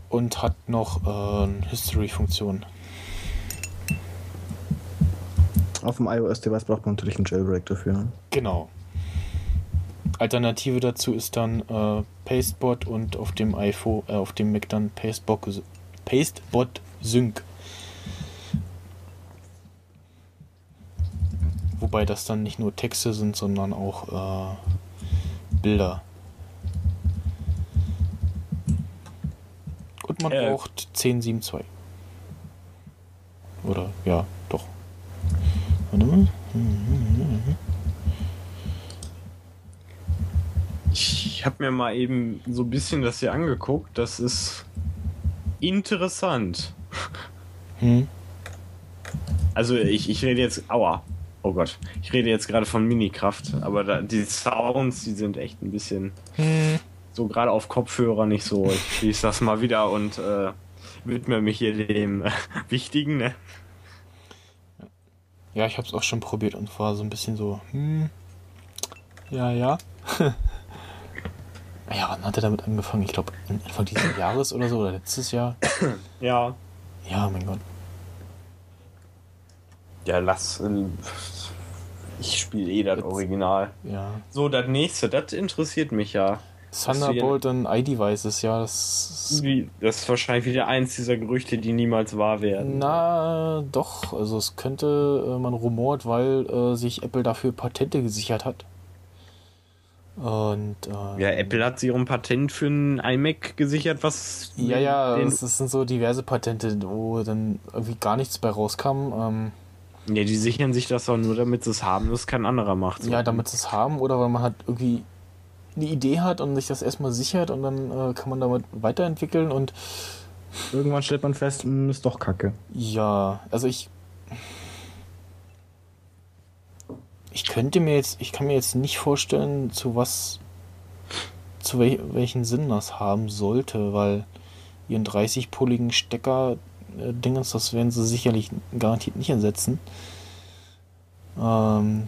Und hat noch äh, History-Funktion. Auf dem iOS-Device braucht man natürlich einen Jailbreak dafür. ne? Genau. Alternative dazu ist dann äh, Pastebot und auf dem iPhone, äh, auf dem Mac dann Pastebot, Pastebot Sync. Wobei das dann nicht nur Texte sind, sondern auch äh, Bilder. Und man Äh. braucht 1072. Oder ja, doch. Warte mal. Ich habe mir mal eben so ein bisschen das hier angeguckt. Das ist interessant. Hm. Also ich, ich rede jetzt, aua, oh Gott, ich rede jetzt gerade von Minikraft, aber da, die Sounds, die sind echt ein bisschen Hm. so gerade auf Kopfhörer nicht so. Ich schließe das mal wieder und äh, widme mich hier dem äh, Wichtigen. Ne? Ja, ich habe es auch schon probiert und war so ein bisschen so, hm, ja, ja. ja, wann hat er damit angefangen? Ich glaube, Anfang dieses Jahres oder so, oder letztes Jahr. Ja. Ja, mein Gott. Ja, lass. äh, Ich spiele eh das Jetzt- Original. Ja. So, das nächste, das interessiert mich ja. Thunderbolt und iDevices, ja, das. Wie- Das ist wahrscheinlich wieder eins dieser Gerüchte, die niemals wahr werden. Na, doch. Also, es könnte, äh, man rumort, weil äh, sich Apple dafür Patente gesichert hat. Und. Äh, Ja, Apple hat sich ein Patent für ein iMac gesichert, was. Ja, ja, es sind so diverse Patente, wo dann irgendwie gar nichts bei rauskam. Ähm, ja, die sichern sich das auch nur, damit sie es haben, das kein anderer macht. So. Ja, damit sie es haben oder weil man halt irgendwie eine Idee hat und sich das erstmal sichert und dann äh, kann man damit weiterentwickeln und Irgendwann stellt man fest, hm, ist doch kacke. ja, also ich ich könnte mir jetzt, ich kann mir jetzt nicht vorstellen, zu was zu wel welchen Sinn das haben sollte, weil ihren 30-poligen Stecker äh, Dingens, das werden sie sicherlich garantiert nicht ersetzen. Ähm,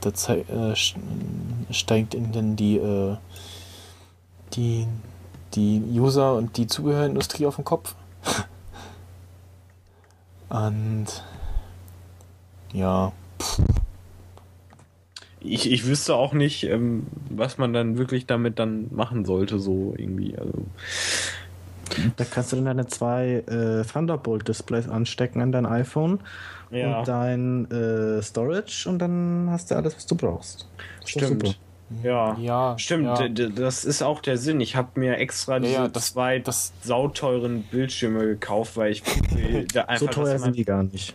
da äh, steigt ihnen dann die, äh, die, die User und die Zubehörindustrie auf den Kopf. und ja, Ich, ich wüsste auch nicht, ähm, was man dann wirklich damit dann machen sollte, so irgendwie. Also, Da kannst du dann deine zwei äh, Thunderbolt-Displays anstecken an dein iPhone Ja. und dein äh, Storage und dann hast du alles, was du brauchst. Das Stimmt. Ja. ja, Stimmt, ja. das ist auch der Sinn. Ich habe mir extra diese ja, das- zwei das- sauteuren Bildschirme gekauft, weil ich da einfach So teuer sind die gar nicht.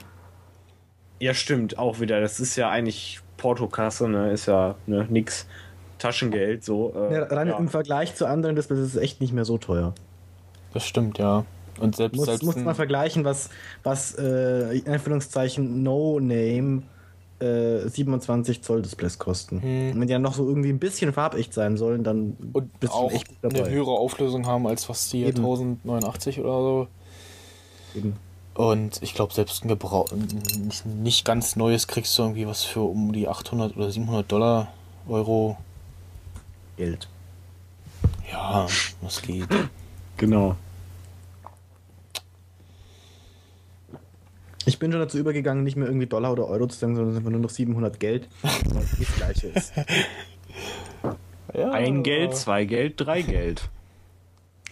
Ja, stimmt, auch wieder. Das ist ja eigentlich Portokasse, ne? Ist ja ne, nix. Taschengeld, so. Äh, Ja, rein ja. im Vergleich zu anderen Displays ist es echt nicht mehr so teuer. Das stimmt, ja. Und selbst, Muss, selbst muss ein- mal vergleichen, was, was äh, in Anführungszeichen No-Name äh, 27 Zoll Displays kosten. Hm. Und wenn die dann noch so irgendwie ein bisschen farbecht sein sollen, dann und bist auch echt gut eine dabei. höhere Auflösung haben als was die Eben. 1089 oder so. Eben. Und ich glaube, selbst ein Gebrauch, nicht, nicht ganz neues kriegst du irgendwie was für um die 800 oder 700 Dollar, Euro. Geld. Ja, das geht. Genau. Ich bin schon dazu übergegangen, nicht mehr irgendwie Dollar oder Euro zu sagen, sondern einfach nur noch 700 Geld, weil es das gleiche ist. Ja, Ein Geld, zwei Geld, drei Geld.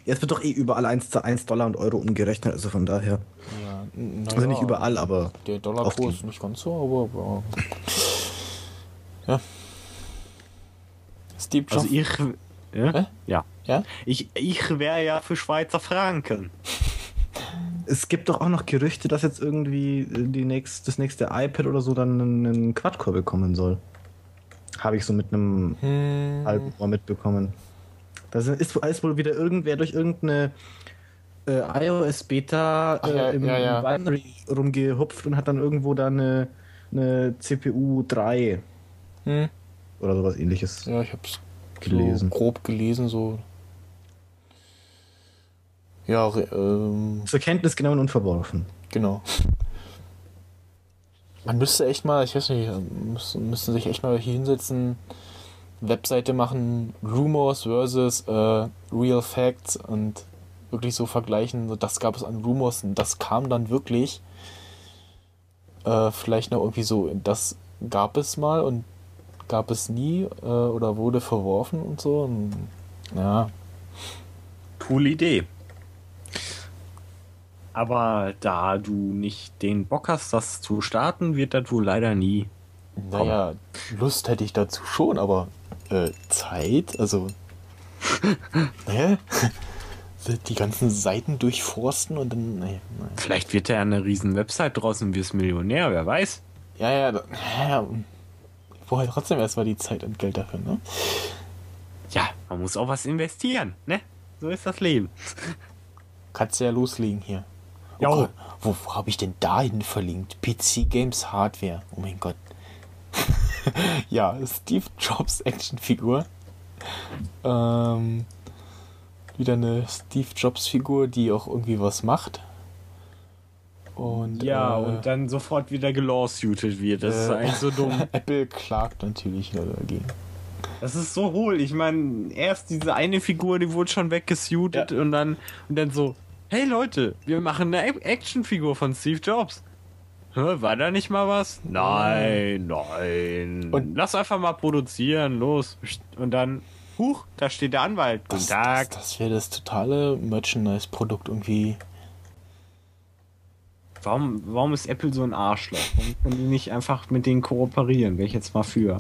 Jetzt wird doch eh überall 1 zu 1 Dollar und Euro umgerechnet, also von daher. Ja, n- na Also ja, nicht überall, aber Der Dollarkurs ist nicht ganz so, aber. aber ja. Steve Jobs. Also ich. Ja? Hä? ja. ja? Ich, ich wäre ja für Schweizer Franken. es gibt doch auch noch Gerüchte, dass jetzt irgendwie die nächst, das nächste iPad oder so dann einen, Quad-Core bekommen soll. Habe ich so mit einem Hm, halben Ohr mitbekommen. Da ist, ist wohl wieder irgendwer durch irgendeine äh, iOS-Beta Ach ja, äh, im, ja, ja. Binary rumgehupft und hat dann irgendwo da eine, eine CPU 3 hm, oder sowas ähnliches. ja, ich hab's Gelesen. So grob gelesen, so. Ja, ähm, Zur Kenntnis genommen und verworfen. genau. Man müsste echt mal, ich weiß nicht, müssen, müssen sich echt mal hier hinsetzen, Webseite machen, Rumors versus äh, Real Facts und wirklich so vergleichen, so das gab es an Rumors und das kam dann wirklich. Äh, vielleicht noch irgendwie so, das gab es mal und gab es nie äh, oder wurde verworfen und so. Und, ja, Coole Idee. Aber da du nicht den Bock hast, das zu starten, wird das wohl leider nie. naja, Lust hätte ich dazu schon, aber äh, Zeit, also. Hä? Die ganzen Seiten durchforsten und dann. Nee. Vielleicht wird ja eine riesen Website draußen und wirst Millionär, wer weiß. Ja, ja, da, ja. Brauche halt trotzdem erstmal die Zeit und Geld dafür, ne? Ja, man muss auch was investieren, ne? So ist das Leben. Kannst du ja loslegen hier. Oh Jo. Gott, wo, wo habe ich denn dahin verlinkt? PC Games Hardware. Oh mein Gott. ja, Steve Jobs Actionfigur. Ähm, wieder eine Steve Jobs Figur, die auch irgendwie was macht. Und Ja, äh, und dann sofort wieder gelawsuited wird. Das ist äh, eigentlich so dumm. Apple klagt natürlich dagegen. Das ist so hohl. Ich meine, erst diese eine Figur, die wurde schon weggesuited Ja. und dann und dann so, hey Leute, wir machen eine Actionfigur von Steve Jobs. Hä, war da nicht mal was? Nein, nein. Und- Lass einfach mal produzieren, los. Und dann, huch, da steht der Anwalt. Guten Das, Tag. das, das wäre das totale Merchandise-Produkt irgendwie. Warum, warum ist Apple so ein Arschloch? Warum können die nicht einfach mit denen kooperieren? Wäre ich jetzt mal für.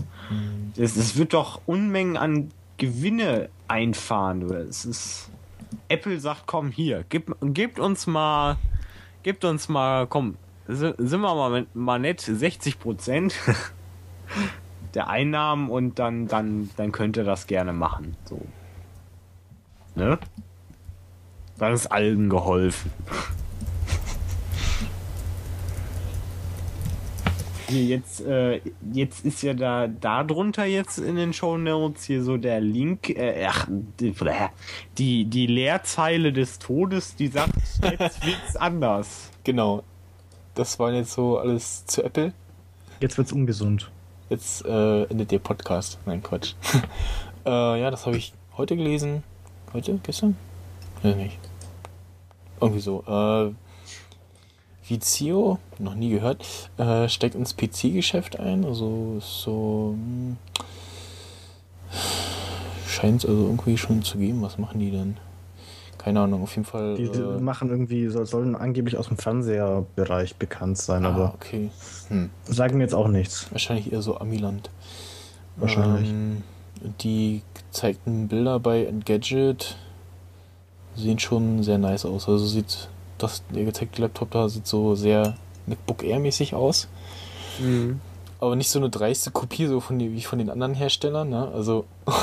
Das, das wird doch Unmengen an Gewinne einfahren. Es ist. Apple sagt, komm hier, gib, gebt uns mal, gebt uns mal, komm, si- sind wir mal, mal nett, 60 Prozent der Einnahmen und dann, dann, dann könnt ihr das gerne machen. So. Ne? Dann ist allen geholfen. Hier, jetzt, äh, jetzt ist ja da, da drunter jetzt in den Show Notes hier so der Link, äh, ach, die, die, die Leerzeile des Todes, die sagt, jetzt wird's anders. Genau. Das war jetzt so alles zu Apple. Jetzt wird's ungesund. jetzt äh, endet der Podcast. Nein, Quatsch. äh, ja, das habe ich heute gelesen. Heute? Gestern? Weiß nicht. Irgendwie so. Äh, Vizio, noch nie gehört, äh, steckt ins PC-Geschäft ein. Also so. Hm, Scheint es also irgendwie schon zu geben. Was machen die denn? Keine Ahnung, auf jeden Fall. Die äh, machen irgendwie, soll, sollen angeblich aus dem Fernseherbereich bekannt sein, ah, aber okay. Hm. sagen mir jetzt auch nichts. Wahrscheinlich eher so Amiland. Wahrscheinlich. Ähm, die gezeigten Bilder bei Engadget sehen schon sehr nice aus. Also sieht das, der gezeigte Laptop da sieht so sehr MacBook Air mäßig aus. Mhm. Aber nicht so eine dreiste Kopie so von die, wie von den anderen Herstellern. Ne? Also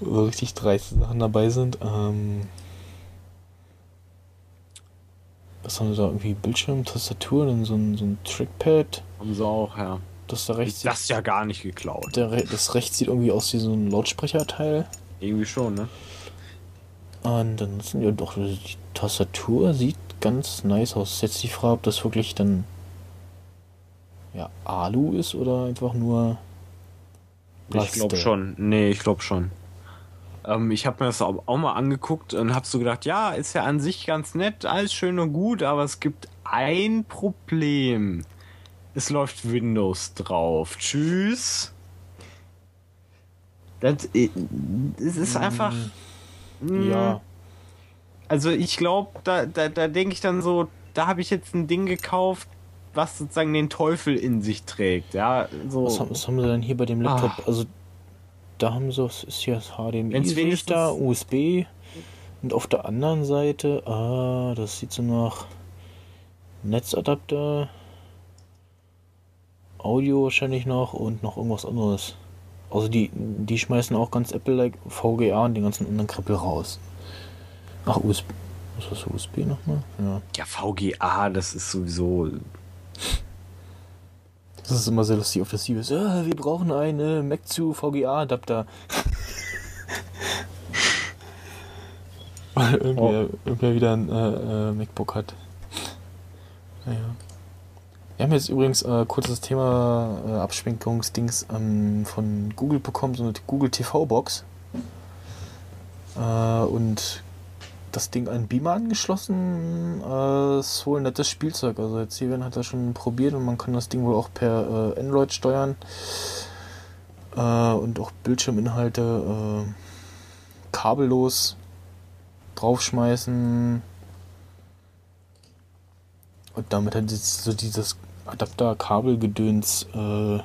so richtig dreiste Sachen dabei sind. Ähm, was haben wir da? Irgendwie Bildschirm, Tastatur, dann so ein, so ein Trackpad. Haben sie auch, ja. Das da rechts Das ist ja gar nicht geklaut. Der, das rechts sieht irgendwie aus wie so ein Lautsprecherteil. Irgendwie schon, ne? Und dann sind ja doch, die Tastatur sieht ganz nice aus. Jetzt die Frage, ob das wirklich dann ja, Alu ist oder einfach nur Ich glaube Plaste. schon. Nee, ich glaube schon. Ähm, ich habe mir das auch auch mal angeguckt und habe so gedacht, ja, ist ja an sich ganz nett, alles schön und gut, aber es gibt ein Problem. Es läuft Windows drauf. Tschüss. Das, i- es ist einfach. Mm, Ja, Also ich glaube, da, da, da denke ich dann so, da habe ich jetzt ein Ding gekauft, was sozusagen den Teufel in sich trägt. Ja, so. was, haben, was haben sie denn hier bei dem. Laptop? Also da haben sie, was ist hier das HDMI Wenn's sehe ich da, USB und auf der anderen Seite, ah, das sieht so nach Netzadapter, Audio wahrscheinlich noch und noch irgendwas anderes. Also die, die schmeißen auch ganz Apple-like VGA und den ganzen anderen Krippel raus. Ach, USB. Was ist das, USB nochmal? Ja. Ja, VGA, das ist sowieso. Das ist immer sehr lustig auf der CBS. Ah, wir brauchen einen Mac zu VGA-Adapter. Weil irgendwer, irgendwer wieder ein äh, äh, MacBook hat. Naja. Wir haben jetzt übrigens äh, kurzes Thema äh, Abschwenkungsdings ähm, von Google bekommen, so eine Google TV-Box. Äh, und das Ding an Beamer angeschlossen. Äh, ist wohl ein nettes Spielzeug. Also jetzt Steven hat das schon probiert und man kann das Ding wohl auch per äh, Android steuern. Äh, und auch Bildschirminhalte äh, kabellos draufschmeißen. Und damit hat jetzt so dieses Adapter-Kabelgedöns äh,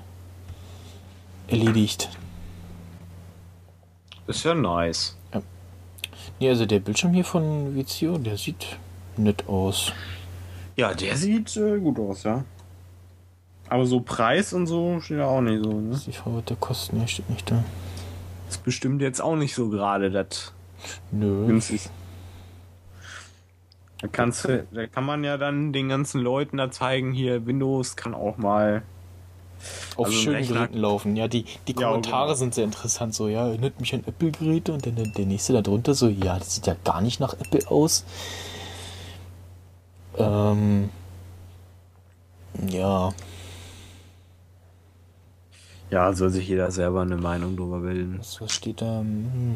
erledigt. Ist ja nice. Ja, also der Bildschirm hier von Vizio, der sieht nett aus. Ja, der sieht äh, gut aus, ja. Aber so Preis und so steht ja auch nicht so, ne? Das ist die Frage, was der kostet. Ne, steht nicht da. Ist bestimmt jetzt auch nicht so gerade das Nö. günstig. Da, kannst du, da kann man ja dann den ganzen Leuten da zeigen, hier Windows kann auch mal. Auf also schönen Geräten laufen. Ja, die, die Ja, Kommentare genau. sind sehr interessant. So, ja, erinnert mich an Apple-Geräte. Und dann der, der nächste da drunter so, ja, das sieht ja gar nicht nach Apple aus. Ähm. Ja. Ja, soll sich jeder selber eine Meinung drüber bilden. Was, was steht da? Hm.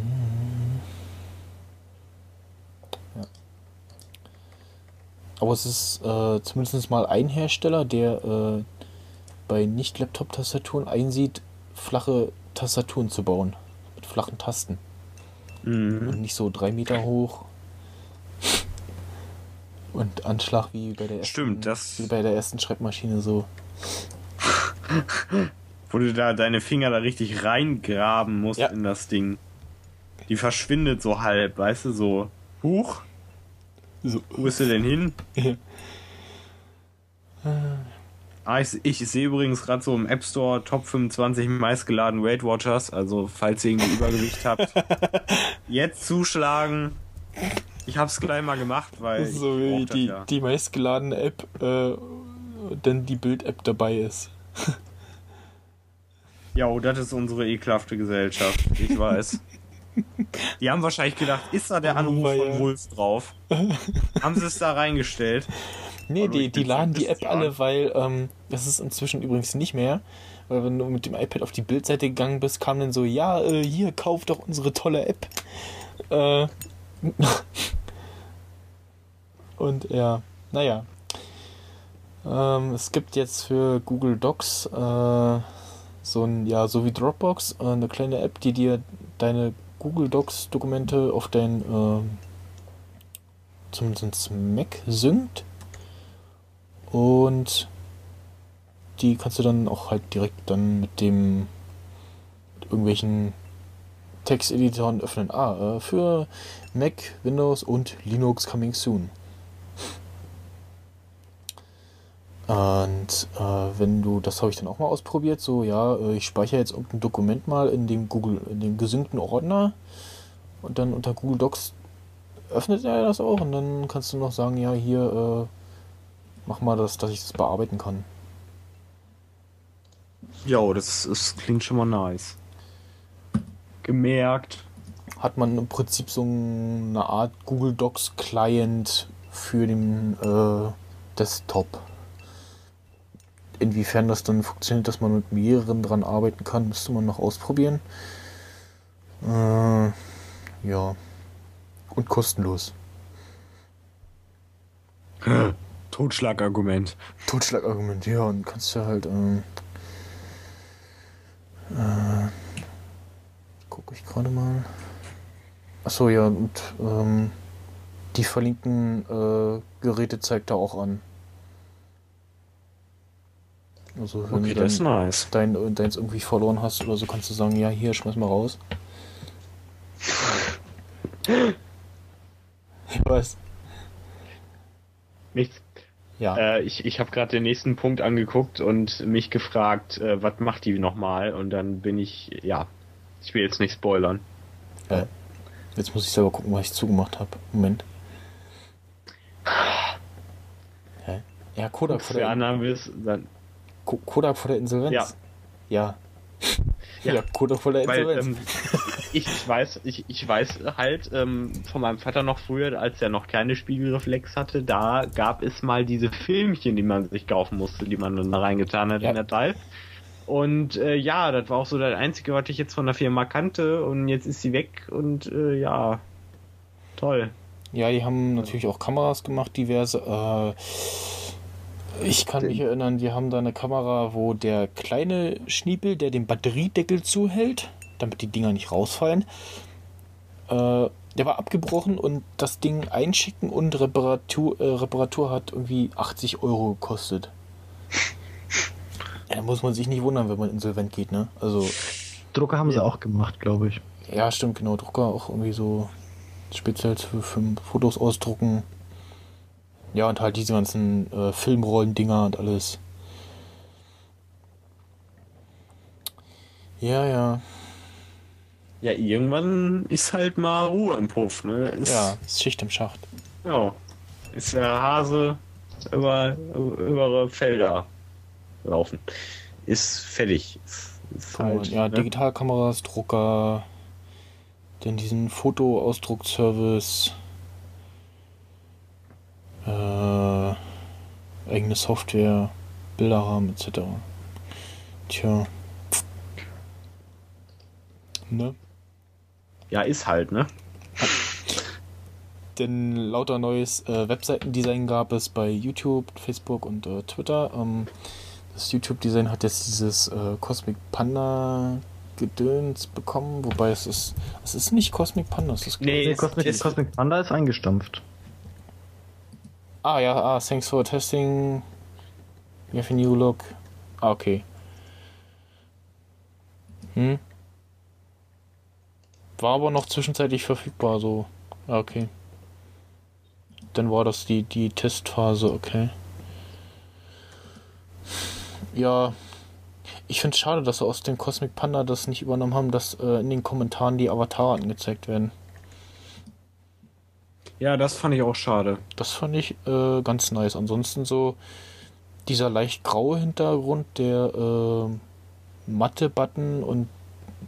Aber es ist äh, zumindest mal ein Hersteller, der äh, bei Nicht-Laptop-Tastaturen einsieht, flache Tastaturen zu bauen. Mit flachen Tasten. Mhm. Und nicht so drei Meter hoch. Und Anschlag wie bei der ersten, Stimmt, das- wie bei der ersten Schreibmaschine so. Wo du da deine Finger da richtig reingraben musst Ja. in das Ding. Die verschwindet so halb, weißt du, so. Huch, so wo ist sie denn hin? Ah, ich, ich sehe übrigens gerade so im App Store Top 25 meistgeladenen Weight Watchers. Also, falls ihr irgendwie Übergewicht habt, jetzt zuschlagen. Ich hab's gleich mal gemacht, weil. so wie die, ja. die meistgeladene App, äh, dann die Bild-App dabei ist. Ja, oh, das ist unsere ekelhafte Gesellschaft. Ich weiß. Die haben wahrscheinlich gedacht, ist da der Oh, Anruf weia. von Wolf drauf? haben sie es da reingestellt? Nee, die, die laden die App alle, weil ähm, das ist inzwischen übrigens nicht mehr. Weil wenn du mit dem iPad auf die Bildseite gegangen bist, kam dann so, ja, äh, hier, kauf doch unsere tolle App. Äh, und ja, naja. Ähm, es gibt jetzt für Google Docs äh, so ein, ja, so wie Dropbox, äh, eine kleine App, die dir deine Google Docs Dokumente auf dein ähm, zumindest Mac synkt. Und die kannst du dann auch halt direkt dann mit dem mit irgendwelchen Texteditoren öffnen. Ah, äh, für Mac, Windows und Linux coming soon. Und äh, wenn du, das habe ich dann auch mal ausprobiert, so ja, äh, ich speichere jetzt irgendein Dokument mal in dem Google, in dem gesynkten Ordner und dann unter Google Docs öffnet er das auch und dann kannst du noch sagen, ja, hier, äh, mach mal das, dass ich das bearbeiten kann. Jo, das, das klingt schon mal nice. Gemerkt. Hat man im Prinzip so eine Art Google Docs Client für den äh, Desktop. Inwiefern das dann funktioniert, dass man mit mehreren dran arbeiten kann, müsste man noch ausprobieren. Äh, ja. Und kostenlos. Totschlagargument. Totschlagargument, ja, und kannst du halt, ähm, äh, gucke ich gerade mal. Achso, ja, und ähm, die verlinkten äh, Geräte zeigt er auch an. Also wenn Okay, du das ist nice. dein, deins irgendwie verloren hast oder so, kannst du sagen, ja, hier, schmeiß mal raus. Ich weiß. Nichts. Ja. Äh, ich ich habe gerade den nächsten Punkt angeguckt und mich gefragt, äh, was macht die nochmal? Und dann bin ich, ja, ich will jetzt nicht spoilern. Äh, jetzt muss ich selber gucken, was ich zugemacht habe. Moment. Hä? Ja, Kodak du der, anderen bist, dann, Kodak vor der Insolvenz. Ja. Ja. Ja, Ja. Kodak vor der weil Insolvenz. ähm, ich, ich weiß, ich, ich weiß halt ähm, von meinem Vater noch früher, als er noch keine Spiegelreflex hatte, da gab es mal diese Filmchen, die man sich kaufen musste, die man dann da reingetan hat Ja. in der Teil. Und äh, ja, das war auch so das Einzige, was ich jetzt von der Firma kannte und jetzt ist sie weg und äh, ja, toll. Ja, die haben natürlich auch Kameras gemacht, diverse. Äh, ich kann mich erinnern, die haben da eine Kamera, wo der kleine Schniepel, der den Batteriedeckel zuhält, damit die Dinger nicht rausfallen, äh, der war abgebrochen und das Ding einschicken und Reparatur, äh, Reparatur hat irgendwie 80 Euro gekostet. Ja, da muss man sich nicht wundern, wenn man insolvent geht, ne? Also, Drucker haben sie auch gemacht, glaube ich. ja, stimmt, genau. Drucker auch irgendwie so speziell für, für Fotos ausdrucken. Ja, und halt diese ganzen äh, Filmrollen-Dinger und alles. Ja, ja. Ja, irgendwann ist halt mal Ruhe im Puff, ne? Ist, Ja, ist Schicht im Schacht. ja. Ist der Hase über, über Felder laufen. Ist fertig. Ist, ist halt, ja, ne? Digitalkameras, Drucker, dann diesen Fotoausdruckservice, äh, eigene Software, Bilderrahmen etc. Tja. Ne? ja, ist halt, ne? Denn lauter neues äh, Webseitendesign gab es bei YouTube, Facebook und äh, Twitter. Ähm, das YouTube-Design hat jetzt dieses äh, Cosmic Panda Gedöns bekommen, wobei es ist, es ist nicht Cosmic Panda, es ist Nee, Cosmic, ist- Cosmic Panda ist eingestampft. Ah ja, ah, thanks for testing. We have a new look. Ah, okay. Hm. War aber noch zwischenzeitlich verfügbar, so. Ah, okay. Dann war das die, die Testphase, okay. Ja. Ich finde es schade, dass sie aus dem Cosmic Panda das nicht übernommen haben, dass äh, in den Kommentaren die Avatare angezeigt werden. Ja, das fand ich auch schade. Das fand ich äh, ganz nice. Ansonsten so dieser leicht graue Hintergrund, der äh, matte Button und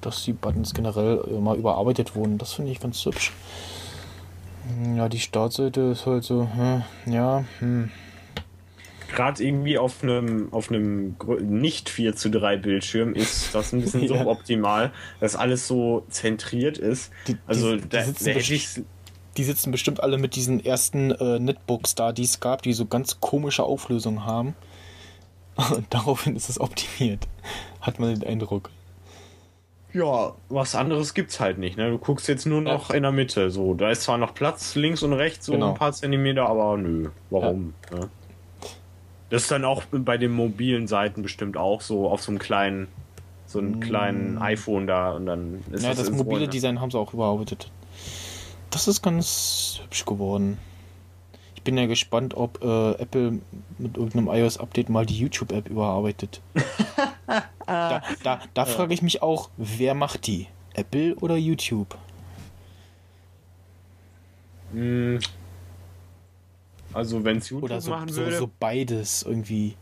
dass die Buttons generell immer überarbeitet wurden, das finde ich ganz hübsch. Ja, die Startseite ist halt so, hm, ja, hm. gerade irgendwie auf einem auf einem nicht 4 zu 3 Bildschirm ist das ein bisschen Ja. suboptimal, dass alles so zentriert ist. Die- die- also die da, sitzen da hätte ich Die sitzen bestimmt alle mit diesen ersten äh, Netbooks da, die es gab, die so ganz komische Auflösungen haben. Und daraufhin ist es optimiert. Hat man den Eindruck. Ja, was anderes gibt's halt nicht. Ne? Du guckst jetzt nur noch in der Mitte. So, da ist zwar noch Platz links und rechts, so Genau. ein paar Zentimeter, aber nö, warum? Ne? Das ist dann auch bei den mobilen Seiten bestimmt auch so auf so einem kleinen, so einem kleinen iPhone da und dann ist Mm. Ja, das in mobile Design haben sie auch überarbeitet. Das ist ganz hübsch geworden. Ich bin ja gespannt, ob äh, Apple mit irgendeinem iOS-Update mal die YouTube-App überarbeitet. da da, da frage ich mich auch, wer macht die? Apple oder YouTube? Hm. Also wenn es YouTube Oder so, machen so, würde, so beides irgendwie.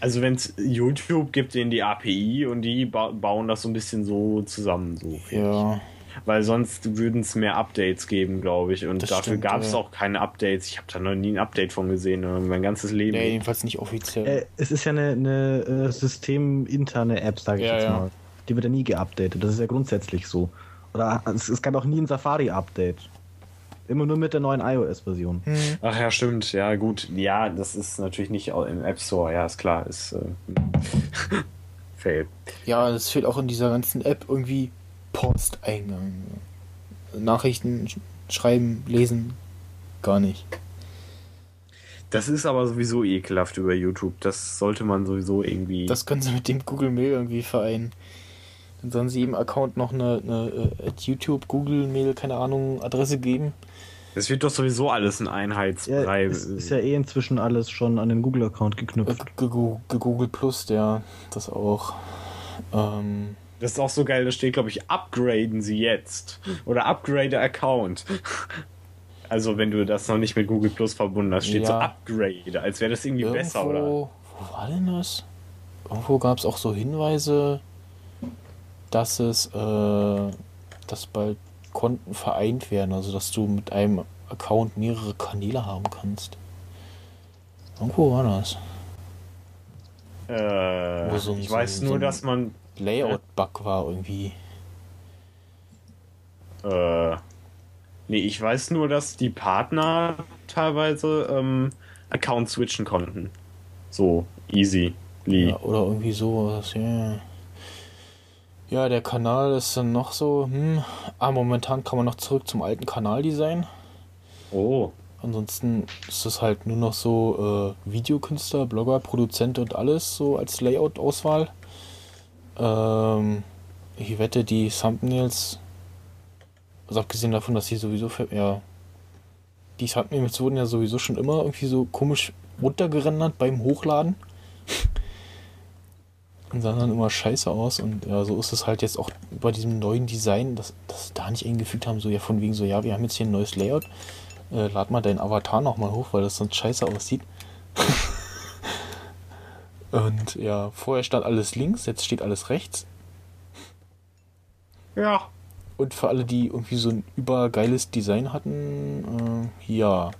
also wenn es YouTube gibt, denen die API und die ba bauen das so ein bisschen so zusammen, so. Ja. Weil sonst würden es mehr Updates geben, glaube ich. Und Das dafür gab es ja. auch keine Updates. Ich habe da noch nie ein Update von gesehen, ne? mein ganzes Leben. ja, jedenfalls nicht offiziell. Äh, es ist ja eine, eine äh, systeminterne App, sage ich Ja, jetzt ja. mal. Die wird ja nie geupdatet. Das ist ja grundsätzlich so. Oder es, es gab auch nie ein Safari-Update. Immer nur mit der neuen iOS-Version. Hm. Ach ja, stimmt. Ja, gut. Ja, das ist natürlich nicht im App Store. Ja, ist klar. Ist äh, Fail. Ja, es fehlt auch in dieser ganzen App irgendwie Posteingang. Nachrichten sch- schreiben, lesen, gar nicht. Das ist aber sowieso ekelhaft über YouTube. Das sollte man sowieso irgendwie. Das können sie mit dem Google Mail irgendwie vereinen. Dann sollen sie jedem Account noch eine, eine äh, at YouTube, Google Mail, keine Ahnung, Adresse geben. Das wird doch sowieso alles ein Ja, Einheitsbrei. es ist ja eh inzwischen alles schon an den Google-Account Äh, geknüpft. ge- ge- ge- Google Plus, der das auch. Ähm, das ist auch so geil. Da steht, glaube ich, upgraden Sie jetzt. Oder upgrade Account. Also, wenn du das noch nicht mit Google Plus verbunden hast, steht so Ja. Upgrade, als wäre das irgendwie besser, oder? Wo war denn das? Irgendwo gab es auch so Hinweise, dass es, äh, dass bald Konten vereint werden, also dass du mit einem Account mehrere Kanäle haben kannst. Irgendwo war das. Äh, so ich so weiß nur, so ein- dass man. Layout-Bug war irgendwie. Äh, nee, ich weiß nur, dass die Partner teilweise ähm, Accounts switchen konnten. So, easy. Ja, oder irgendwie sowas, ja. Ja, der Kanal ist dann noch so, hm, ah, momentan kann man noch zurück zum alten Kanaldesign. Oh. Ansonsten ist es halt nur noch so äh, Videokünstler, Blogger, Produzent und alles so als Layout-Auswahl. Ähm, ich wette, die Thumbnails, also abgesehen davon, dass sie sowieso, ja, die Thumbnails wurden ja sowieso schon immer irgendwie so komisch runtergerendert beim Hochladen. Und sahen dann immer scheiße aus und ja, so ist es halt jetzt auch bei diesem neuen Design, dass, dass sie da nicht eingefügt haben, so ja von wegen so, ja, wir haben jetzt hier ein neues Layout, äh, lad mal deinen Avatar nochmal hoch, weil das sonst scheiße aussieht. und ja, vorher stand alles links, jetzt steht alles rechts. Ja. Und für alle, die irgendwie so ein übergeiles Design hatten, äh, ja.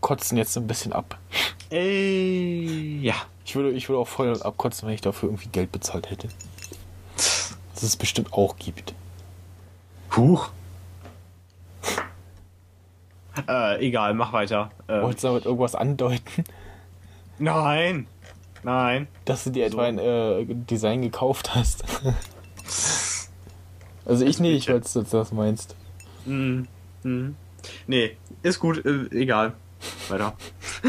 Kotzen jetzt ein bisschen ab. Ey, ja. Ich würde, ich würde auch voll abkotzen, wenn ich dafür irgendwie Geld bezahlt hätte. Das es bestimmt auch gibt. Huch. Äh, egal, mach weiter. Ähm, Wolltest du damit irgendwas andeuten, nein. Nein. dass du dir So. etwa ein äh, Design gekauft hast? also ich nicht, falls du das meinst. Mhm. Mhm. Nee, ist gut, äh, egal. Weiter.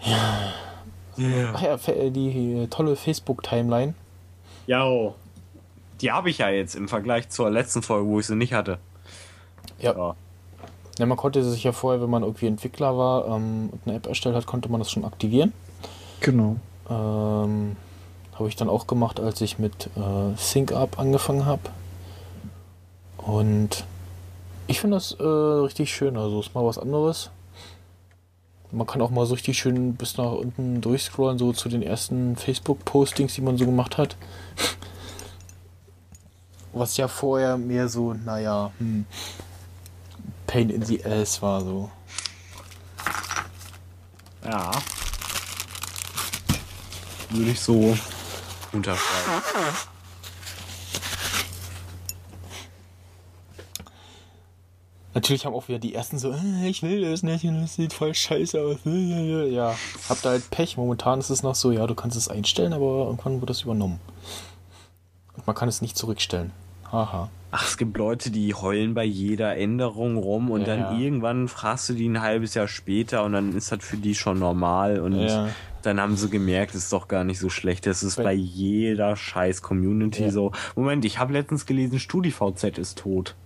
ja. Ach ja, fe- die äh, tolle Facebook-Timeline. Ja. oh. Die habe ich ja jetzt im Vergleich zur letzten Folge, wo ich sie nicht hatte. Ja. Ja. Ja, man konnte sich ja vorher, wenn man irgendwie Entwickler war ähm, und eine App erstellt hat, konnte man das schon aktivieren. Genau. Ähm, habe ich dann auch gemacht, als ich mit äh, ThinkUp angefangen habe. Und ich finde das äh, richtig schön. Also ist mal was anderes. Man kann auch mal so richtig schön bis nach unten durchscrollen, so zu den ersten Facebook-Postings, die man so gemacht hat. Was ja vorher mehr so, naja, hm, Pain in the Ass war so. Ja. Würde ich so unterschreiben. Natürlich haben auch wieder die ersten so, äh, ich will das nicht, das sieht voll scheiße aus. Ja, habt ihr halt Pech. Momentan ist es noch so, ja, du kannst es einstellen, aber irgendwann wird das übernommen. Und man kann es nicht zurückstellen. Haha. Ach, es gibt Leute, die heulen bei jeder Änderung rum und Ja. dann irgendwann fragst du die ein halbes Jahr später und dann ist das für die schon normal und Ja. dann haben sie gemerkt, es ist doch gar nicht so schlecht. Das ist Bei- bei jeder scheiß Community so. Moment, ich habe letztens gelesen, StudiVZ ist tot.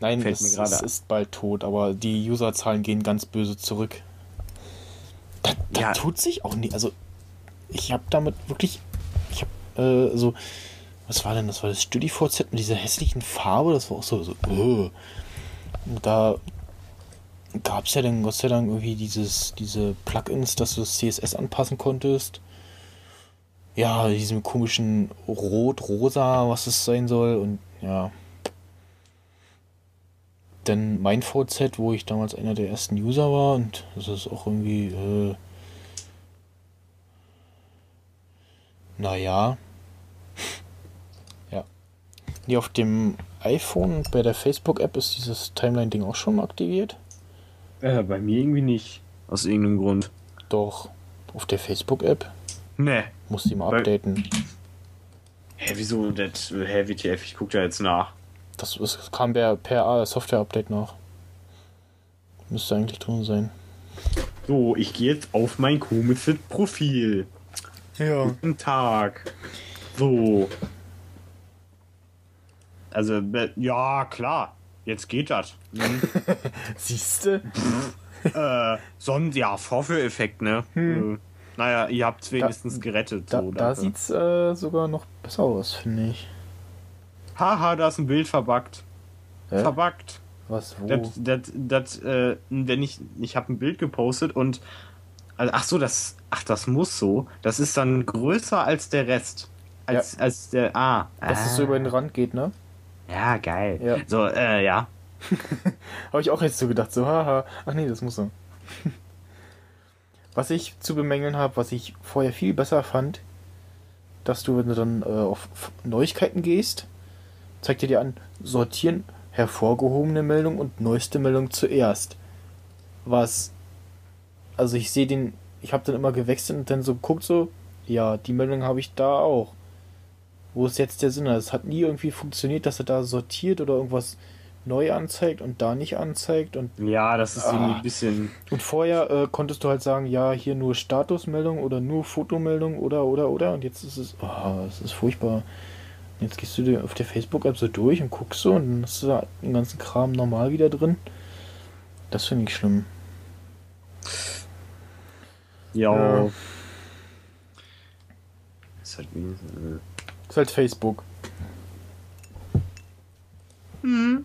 Nein, Fällt es, es ist bald tot, aber die Userzahlen gehen ganz böse zurück. Da, da tut sich auch nie. Also, ich habe damit wirklich. Ich habe äh, so. Was war denn das? War das StudiVZ mit dieser hässlichen Farbe? Das war auch so. so. Und Da gab es ja dann Gott sei Dank irgendwie dieses, diese Plugins, dass du das CSS anpassen konntest. Ja, diesem komischen Rot-Rosa, was es sein soll. Und ja. Denn mein VZ, wo ich damals einer der ersten User war, und das ist auch irgendwie, äh, naja, ja. Nee, auf dem iPhone bei der Facebook-App ist dieses Timeline-Ding auch schon aktiviert. Äh, bei mir irgendwie nicht. Aus irgendeinem Grund. Doch, auf der Facebook-App Ne. muss die mal Weil- updaten. Hä, wieso? Das, hä, WTF, ich guck da jetzt nach. Das, das kam per, per Software-Update nach. Müsste eigentlich drin sein. So, ich gehe jetzt auf mein komisches Profil. Ja. Guten Tag. So. Also, ja, klar. Jetzt geht das. Mhm. Siehste? äh, sonst, ja, Vorführeffekt, ne? Äh, naja, ihr habt es wenigstens gerettet. Da, so, da sieht's äh, sogar noch besser aus, finde ich. Haha, da ist ein Bild verbuggt. Hä? Verbuggt. Was, wo? Das, das, das, äh, wenn ich, ich habe ein Bild gepostet und, also, ach so, das, ach, das muss so. Das ist dann größer als der Rest. Als, als der, ah. Dass ah. es so über den Rand geht, ne? Ja, geil. Ja. So, äh, ja. Habe ich auch jetzt so gedacht, so, haha. Ach nee, das muss so. was ich zu bemängeln habe, was ich vorher viel besser fand, dass du, wenn du dann äh, auf Neuigkeiten gehst, zeigt dir dir an, sortieren hervorgehobene Meldung und neueste Meldung zuerst. Was, also ich sehe den, ich habe dann immer gewechselt und dann so geguckt so, ja, die Meldung habe ich da auch. Wo ist jetzt der Sinn? Es hat nie irgendwie funktioniert, dass er da sortiert oder irgendwas neu anzeigt und da nicht anzeigt und Ja, das ist Ah. irgendwie ein bisschen. und vorher äh, konntest du halt sagen, ja, hier nur Statusmeldung oder nur Fotomeldung oder oder oder und jetzt ist es, oh, es ist furchtbar. Jetzt gehst du dir auf der Facebook-App so durch und guckst so und dann hast du da den ganzen Kram normal wieder drin. Das finde ich schlimm. Ja. Ja. Ist halt wie, äh, ist halt Facebook. Hm.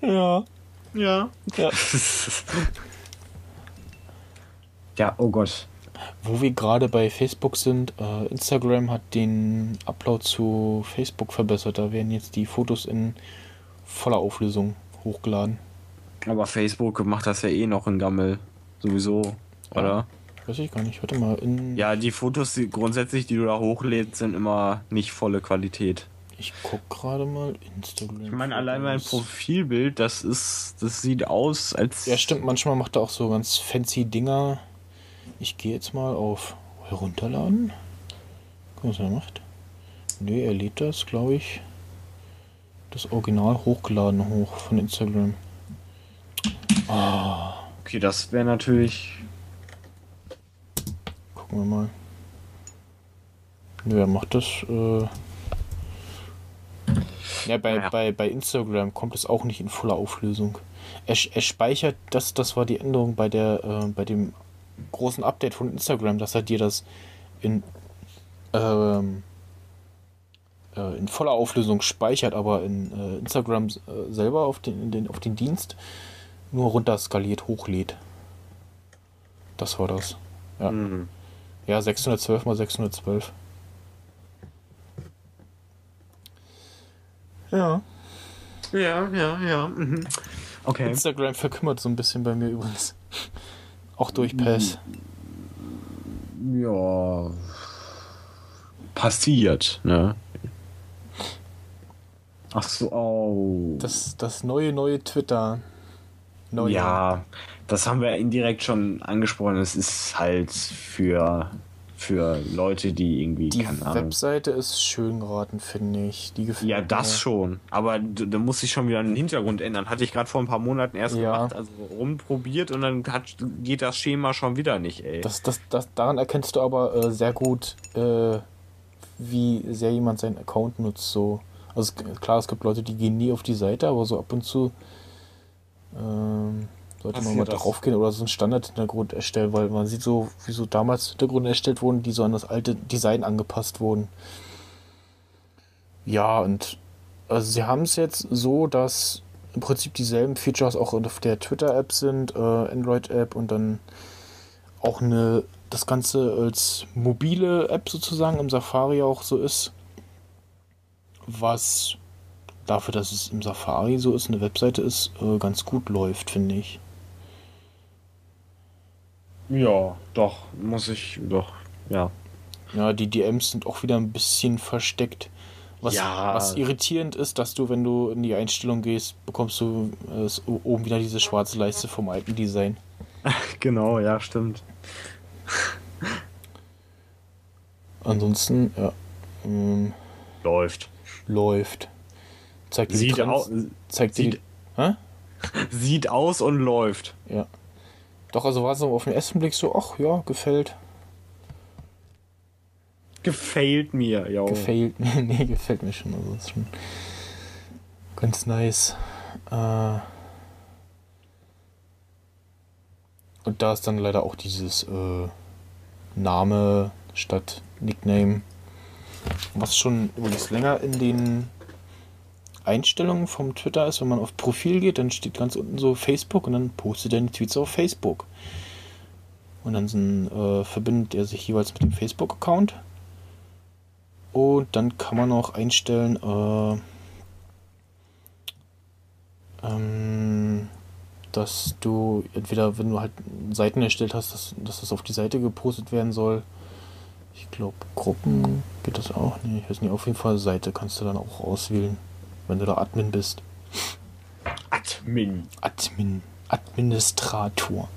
Ja. Ja. ja. Ja, oh Gott. Wo wir gerade bei Facebook sind, äh, Instagram hat den Upload zu Facebook verbessert. Da werden jetzt die Fotos in voller Auflösung hochgeladen. Aber Facebook macht das ja eh noch in Gammel. Sowieso. Oder? Weiß ich gar nicht. Warte mal. In, Ja, die Fotos die, grundsätzlich, die du da hochlädst, sind immer nicht volle Qualität. Ich guck gerade mal Instagram. Ich meine, allein mein. Profilbild, das ist, das sieht aus, als. Ja, stimmt. Manchmal macht er auch so ganz fancy Dinger. Ich gehe jetzt mal auf herunterladen. Guck, was er macht. Nee, er lädt das, glaube ich. Das Original hochgeladen hoch von Instagram. Ah, Okay, das wäre natürlich. Gucken wir mal. Nö, er macht das. Äh ja, bei, Naja. bei, bei Instagram kommt es auch nicht in voller Auflösung. Er, er speichert, das, das war die Änderung bei der, äh, bei dem großen Update von Instagram, dass er dir das in, ähm, äh, in voller Auflösung speichert, aber in äh, Instagram äh, selber auf den, in den, auf den Dienst nur runterskaliert hochlädt. Das war das. Ja. Mhm. Ja, 612 mal 612. Ja. Ja, ja, ja. Mhm. Okay. Instagram verkümmert so ein bisschen bei mir übrigens. Auch durch Pass. ja, passiert, ne? Ach so, oh. Das, das neue, neue Twitter. Neue. Ja, das haben wir indirekt schon angesprochen. Es ist halt für, für Leute, die irgendwie, Die keine Ahnung. Webseite ist schön geraten, finde ich. Die gefällt Ja, das mir. schon. Aber da muss ich schon wieder einen Hintergrund ändern. Hatte ich gerade vor ein paar Monaten erst Ja. gemacht, also rumprobiert und dann hat, geht das Schema schon wieder nicht, ey. Das, das, das, daran erkennst du aber äh, sehr gut, äh, wie sehr jemand seinen Account nutzt. So. Also klar, es gibt Leute, die gehen nie auf die Seite, aber so ab und zu ähm, sollte man mal drauf gehen oder so einen Standard-Hintergrund erstellen, weil man sieht so, wie so damals Hintergründe erstellt wurden, die so an das alte Design angepasst wurden. Ja, und also sie haben es jetzt so, dass im Prinzip dieselben Features auch auf der Twitter-App sind, äh, Android-App und dann auch eine, das Ganze als mobile App sozusagen im Safari auch so ist. Was dafür, dass es im Safari so ist, eine Webseite ist, äh, ganz gut läuft, finde ich. Ja, doch, muss ich, doch, ja. Ja, die DMs sind auch wieder ein bisschen versteckt. Was, Ja. was irritierend ist, dass du, wenn du in die Einstellung gehst, bekommst du äh, oben wieder diese schwarze Leiste vom alten Design. Genau, ja, stimmt. Ansonsten, ja, ähm, Läuft. läuft. Zeigt Sieht, Trends- au zeigt sieht- die, sieht aus und läuft. Ja. Doch, also war es so auf den ersten Blick so, ach ja, gefällt. Gefällt mir, ja. Gefällt mir. nee, gefällt mir schon. Also ist schon ganz nice. Äh und da ist dann leider auch dieses äh, Name statt Nickname. Was schon übrigens länger in den Einstellungen vom Twitter ist, wenn man auf Profil geht, dann steht ganz unten so Facebook und dann postet er die Tweets auf Facebook. Und dann äh, verbindet er sich jeweils mit dem Facebook-Account. Und dann kann man auch einstellen, äh, ähm, dass du entweder, wenn du halt Seiten erstellt hast, dass, dass das auf die Seite gepostet werden soll. Ich glaube, Gruppen geht das auch. Nee, ich weiß nicht, auf jeden Fall Seite kannst du dann auch auswählen, wenn du da Admin bist. Admin. Admin, Administrator.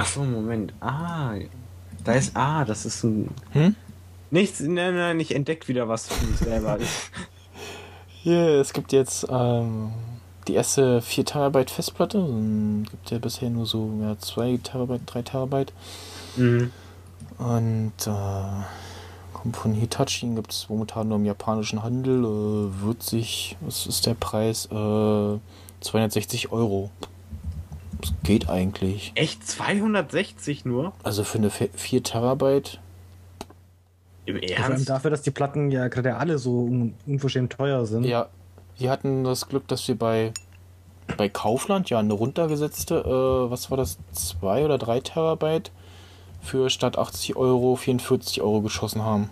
Ach so, Moment. Ah, da ist, ah, das ist ein... Hm? Nichts, nein, nein, ich entdeckt wieder was für mich selber. Hier, es gibt jetzt ähm, die erste 4 Terabyte Festplatte. Ähm, gibt ja bisher nur so ja, 2 Terabyte, 3 Terabyte. mhm. Und äh, kommt von Hitachi, gibt es momentan nur im japanischen Handel. Äh, wird sich, was ist der Preis? Äh, 260 Euro. Das geht eigentlich. Echt 260 nur? Also für eine 4 Terabyte. Im Vor allem Ernst? dafür, dass die Platten ja gerade alle so un unverschämt teuer sind. Ja, wir hatten das Glück, dass wir bei, bei Kaufland ja eine runtergesetzte, äh, was war das, 2 oder 3 Terabyte für statt 80 Euro 44 Euro geschossen haben.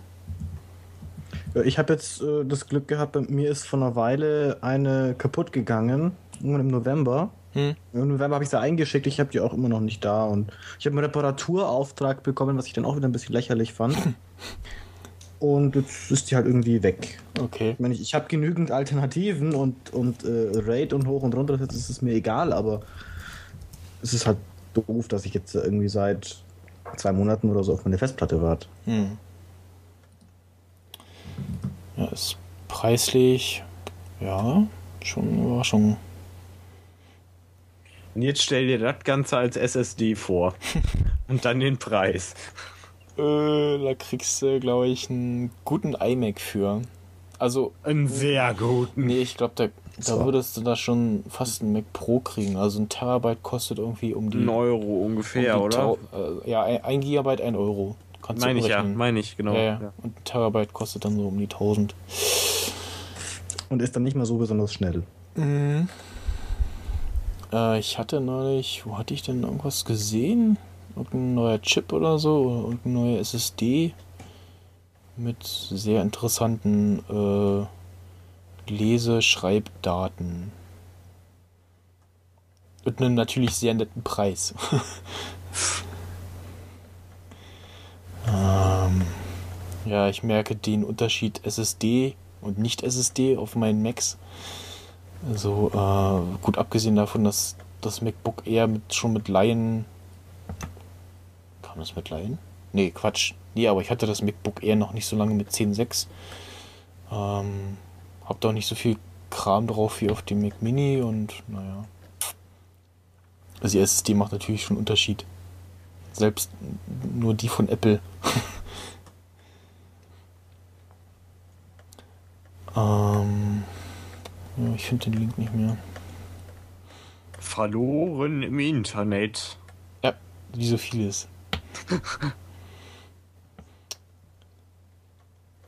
Ich habe jetzt äh, das Glück gehabt, bei mir ist vor einer Weile eine kaputt gegangen, irgendwann im November. Hm? Im November habe ich sie eingeschickt, ich habe die auch immer noch nicht da und ich habe einen Reparaturauftrag bekommen, was ich dann auch wieder ein bisschen lächerlich fand. und jetzt ist die halt irgendwie weg. Okay. Ich meine, ich, ich habe genügend Alternativen und, und äh, Raid und hoch und runter, das ist es mir egal, aber es ist halt doof, dass ich jetzt irgendwie seit zwei Monaten oder so auf meine Festplatte warte. Hm. Ja, ist preislich, ja, schon eine Überraschung. Und jetzt stell dir das Ganze als SSD vor. Und dann den Preis. Äh, da kriegst du, glaube ich, einen guten iMac für. Also, Einen sehr guten. nee, ich glaube, da, da würdest du da schon fast einen Mac Pro kriegen. Also ein Terabyte kostet irgendwie um die. Ein Euro um ungefähr, die oder? Äh, ja, ein, ein Gigabyte, ein Euro. Kannst Meine du ich ja, meine ich, genau. ja, ja. Ja. Und ein Terabyte kostet dann so um die 1000. Und ist dann nicht mehr so besonders schnell. Mhm. Äh, ich hatte neulich, wo hatte ich denn irgendwas gesehen? Irgendein neuer Chip oder so, oder irgendeine neue SSD mit sehr interessanten äh, Lese-Schreibdaten. Und einen natürlich sehr netten Preis. ähm, ja, ich merke den Unterschied SSD und nicht SSD auf meinen Macs. Also äh, gut abgesehen davon, dass das MacBook Air mit, schon mit Laien. Kam das mit Laien? Nee, Quatsch. Nee, aber ich hatte das MacBook Air noch nicht so lange mit 10.6. Ähm, hab da auch nicht so viel Kram drauf wie auf dem Mac Mini und naja. Also die SSD macht natürlich schon einen Unterschied. Selbst nur die von Apple. ähm, ja, ich finde den Link nicht mehr. Verloren im Internet. Ja, wie so vieles.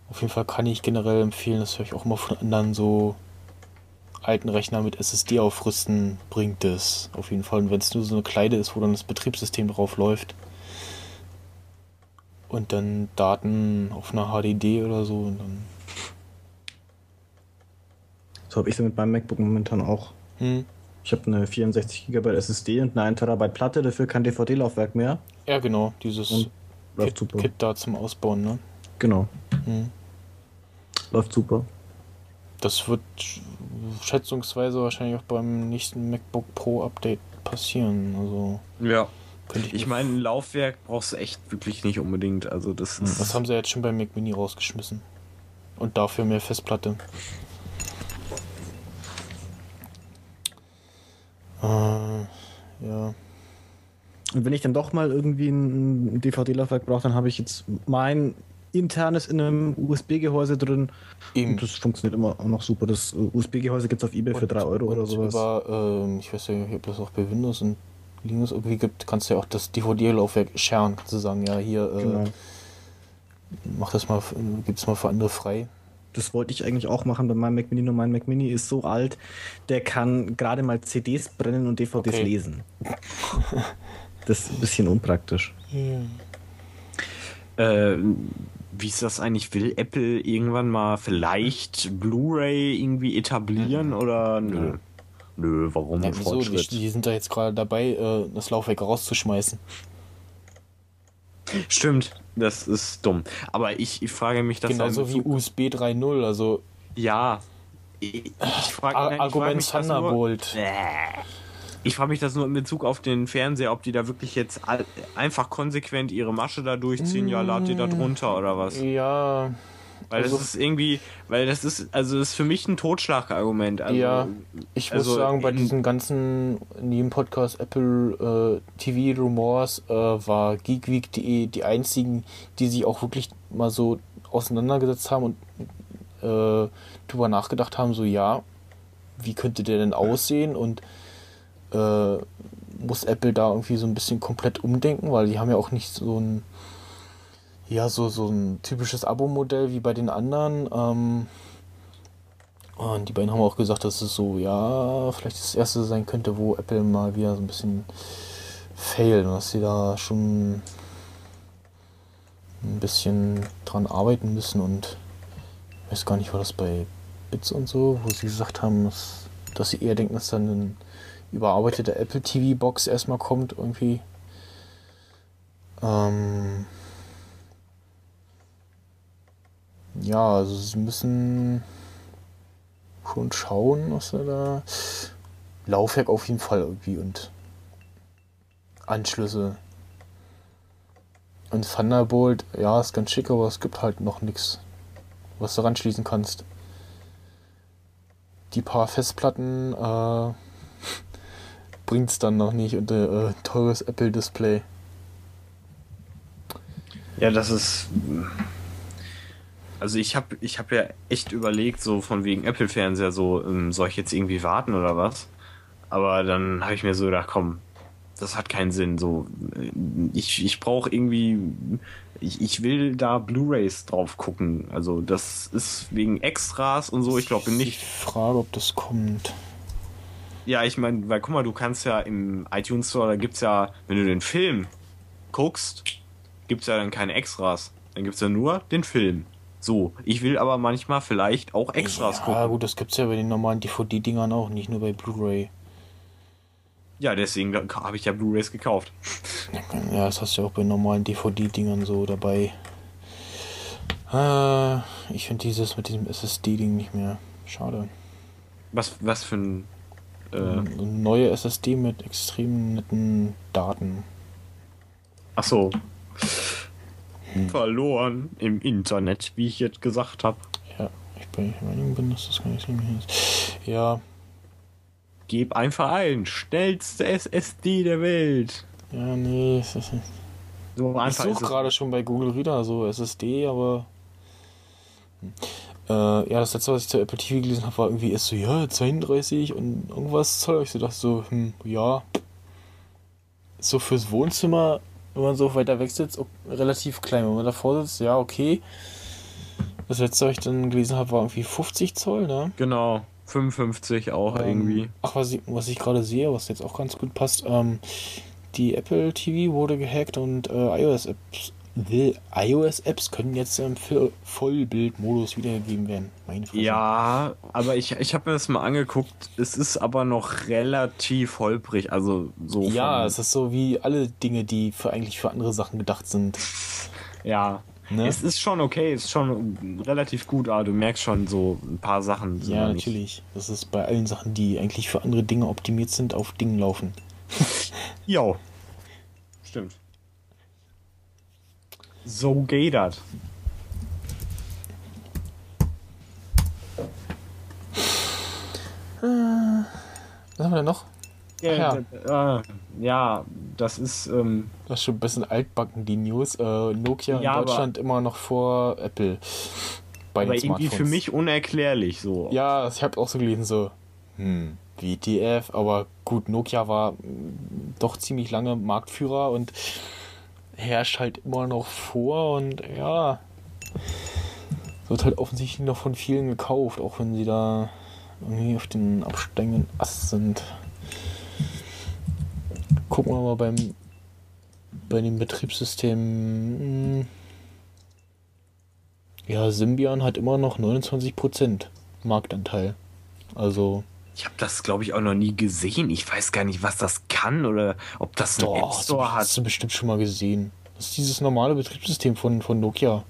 Auf jeden Fall kann ich generell empfehlen, das höre ich auch mal von anderen so alten Rechner mit SSD aufrüsten, bringt es auf jeden Fall. Und wenn es nur so eine Kleide ist, wo dann das Betriebssystem drauf läuft und dann Daten auf einer HDD oder so und dann. So habe ich es mit meinem MacBook momentan auch. Hm. Ich habe eine 64 GB SSD und eine 1 TB Platte, dafür kein DVD-Laufwerk mehr. Ja, genau, dieses Kit. Kit da zum Ausbauen, ne? Genau. Hm. Läuft super. Das wird schätzungsweise wahrscheinlich auch beim nächsten MacBook Pro Update passieren. Also Ja. ich, Ich meine, ein Laufwerk brauchst du echt wirklich nicht unbedingt. Also das ist. das haben sie jetzt schon beim Mac Mini rausgeschmissen. Und dafür mehr Festplatte. Äh, ja. Und wenn ich dann doch mal irgendwie ein DVD-Laufwerk brauche, dann habe ich jetzt mein internes in einem USB-Gehäuse drin. Eben. Und das funktioniert immer auch noch super. Das äh, USB-Gehäuse gibt es auf Ebay für 3 Euro oder und sowas. Über, ähm, ich weiß ja nicht, ob das auch bei Windows und Linux irgendwie gibt, kannst du ja auch das DVD-Laufwerk sharen, kannst du sagen, ja, hier, äh, Genau. mach das mal, gib's mal für andere frei. Das wollte ich eigentlich auch machen bei meinem Mac Mini. Nur mein Mac Mini ist so alt, der kann gerade mal CDs brennen und DVDs Okay. lesen. Das ist ein bisschen unpraktisch. Äh, wie ist das eigentlich? Will Apple irgendwann mal vielleicht Blu-ray irgendwie etablieren oder nö? Nö, warum? Ja, wieso? Die, Fortschritt. die sind da jetzt gerade dabei, äh, das Laufwerk rauszuschmeißen. Stimmt, das ist dumm. Aber ich, ich frage mich, dass Genauso wie USB 3.0, also Ja. Ich, ich frage Ar nein, ich frag Argument mich das nur- Thunderbolt. Ich frage mich das nur in Bezug auf den Fernseher, ob die da wirklich jetzt einfach konsequent ihre Masche da durchziehen. Ja, lad ihr da drunter oder was? Ja, Weil also- das ist irgendwie, weil das ist, also das ist für mich ein Totschlagargument. Also, ja. Ich muss also sagen, bei diesen ganzen, in jedem Podcast Apple äh, TV Rumors äh, war geekweek.de die einzigen, die sich auch wirklich mal so auseinandergesetzt haben und äh, drüber nachgedacht haben, so ja, wie könnte der denn aussehen und äh, muss Apple da irgendwie so ein bisschen komplett umdenken, weil die haben ja auch nicht so ein ja, so, so ein typisches Abo-Modell wie bei den anderen. Ähm, und die beiden haben auch gesagt, dass es so, ja, vielleicht das erste sein könnte, wo Apple mal wieder so ein bisschen failt und dass sie da schon ein bisschen dran arbeiten müssen und ich weiß gar nicht, war das bei Bits und so, wo sie gesagt haben, dass, dass sie eher denken, dass dann ein überarbeiteter Apple TV Box erstmal kommt irgendwie. Ähm ja, also sie müssen schon schauen, was er da. Laufwerk auf jeden Fall irgendwie und Anschlüsse. Und Thunderbolt, ja, ist ganz schick, aber es gibt halt noch nichts, was du ranschließen kannst. Die paar Festplatten äh, bringt's dann noch nicht und äh, teures Apple-Display. Ja, das ist. Also ich habe ich hab ja echt überlegt, so von wegen Apple-Fernseher, so, ähm, soll ich jetzt irgendwie warten oder was? Aber dann habe ich mir so gedacht, komm, das hat keinen Sinn. So, äh, ich, ich brauche irgendwie. Ich, ich will da Blu-Rays drauf gucken. Also das ist wegen Extras und so, ich glaube Ich nicht. frage, ob das kommt. Ja, ich meine, weil guck mal, du kannst ja im iTunes Store, da gibt's ja, wenn du den Film guckst, gibt's ja dann keine Extras. Dann gibt's ja nur den Film. So, ich will aber manchmal vielleicht auch Extras ja, gucken. gut, das gibt's ja bei den normalen DVD-Dingern auch, nicht nur bei Blu-ray. Ja, deswegen habe ich ja Blu-rays gekauft. Ja, das hast du ja auch bei normalen DVD-Dingern so dabei. Äh, ich finde dieses mit diesem SSD-Ding nicht mehr. Schade. Was, was für ein. Äh, Eine neue SSD mit extrem netten Daten. ach so. Verloren im Internet, wie ich jetzt gesagt habe. Ja, ich bin der Meinung bin, dass das gar nicht ist. Ja, Geb einfach ein. Schnellste SSD der Welt. ja, nee. Es ist, So ich einfach suche gerade schon bei Google Reader so SSD, aber. Hm. Äh, ja, das letzte, was ich zur Apple TV gelesen habe, war irgendwie erst so, ja, 32 und irgendwas Zoll. Ich so dachte so, hm, ja. So fürs Wohnzimmer, wenn man so weiter weg sitzt, relativ klein. Wenn man davor sitzt, ja, okay. Das letzte, was ich dann gelesen habe, war irgendwie 50 Zoll, ne? Genau. 55 auch Ähm, irgendwie. Ach, was ich, was ich gerade sehe, was jetzt auch ganz gut passt, ähm, die Apple TV wurde gehackt und äh, iOS-Apps iOS-Apps können jetzt im Voll- Vollbildmodus wiedergegeben werden. Ja, aber ich, ich habe mir das mal angeguckt. Es ist aber noch relativ holprig. Also so. Ja, es ist so wie alle Dinge, die für eigentlich für andere Sachen gedacht sind. ja. Ne? Es ist schon okay, es ist schon relativ gut, aber du merkst schon so ein paar Sachen. ja, natürlich. Das ist bei allen Sachen, die eigentlich für andere Dinge optimiert sind, auf Dingen laufen. Jo. Stimmt. So geht das. Was haben wir denn noch? Ja, äh, ja das ist. Ähm, Das ist schon ein bisschen altbacken, die News. Äh, Nokia Ja, in aber- Deutschland immer noch vor Apple. Bei aber irgendwie für mich unerklärlich so. Ja, ich habe auch so gelesen, so, hm, WTF, aber gut, Nokia war mm, doch ziemlich lange Marktführer und herrscht halt immer noch vor und ja, wird halt offensichtlich noch von vielen gekauft, auch wenn sie da irgendwie auf den absteigenden Ast sind. Gucken wir mal beim bei dem Betriebssystem. Ja, Symbian hat immer noch 29% Marktanteil. Also, Ich habe das, glaube ich, auch noch nie gesehen. Ich weiß gar nicht, was das kann oder ob das einen App hast, Store hast hat. du bestimmt schon mal gesehen. Das ist dieses normale Betriebssystem von, von Nokia.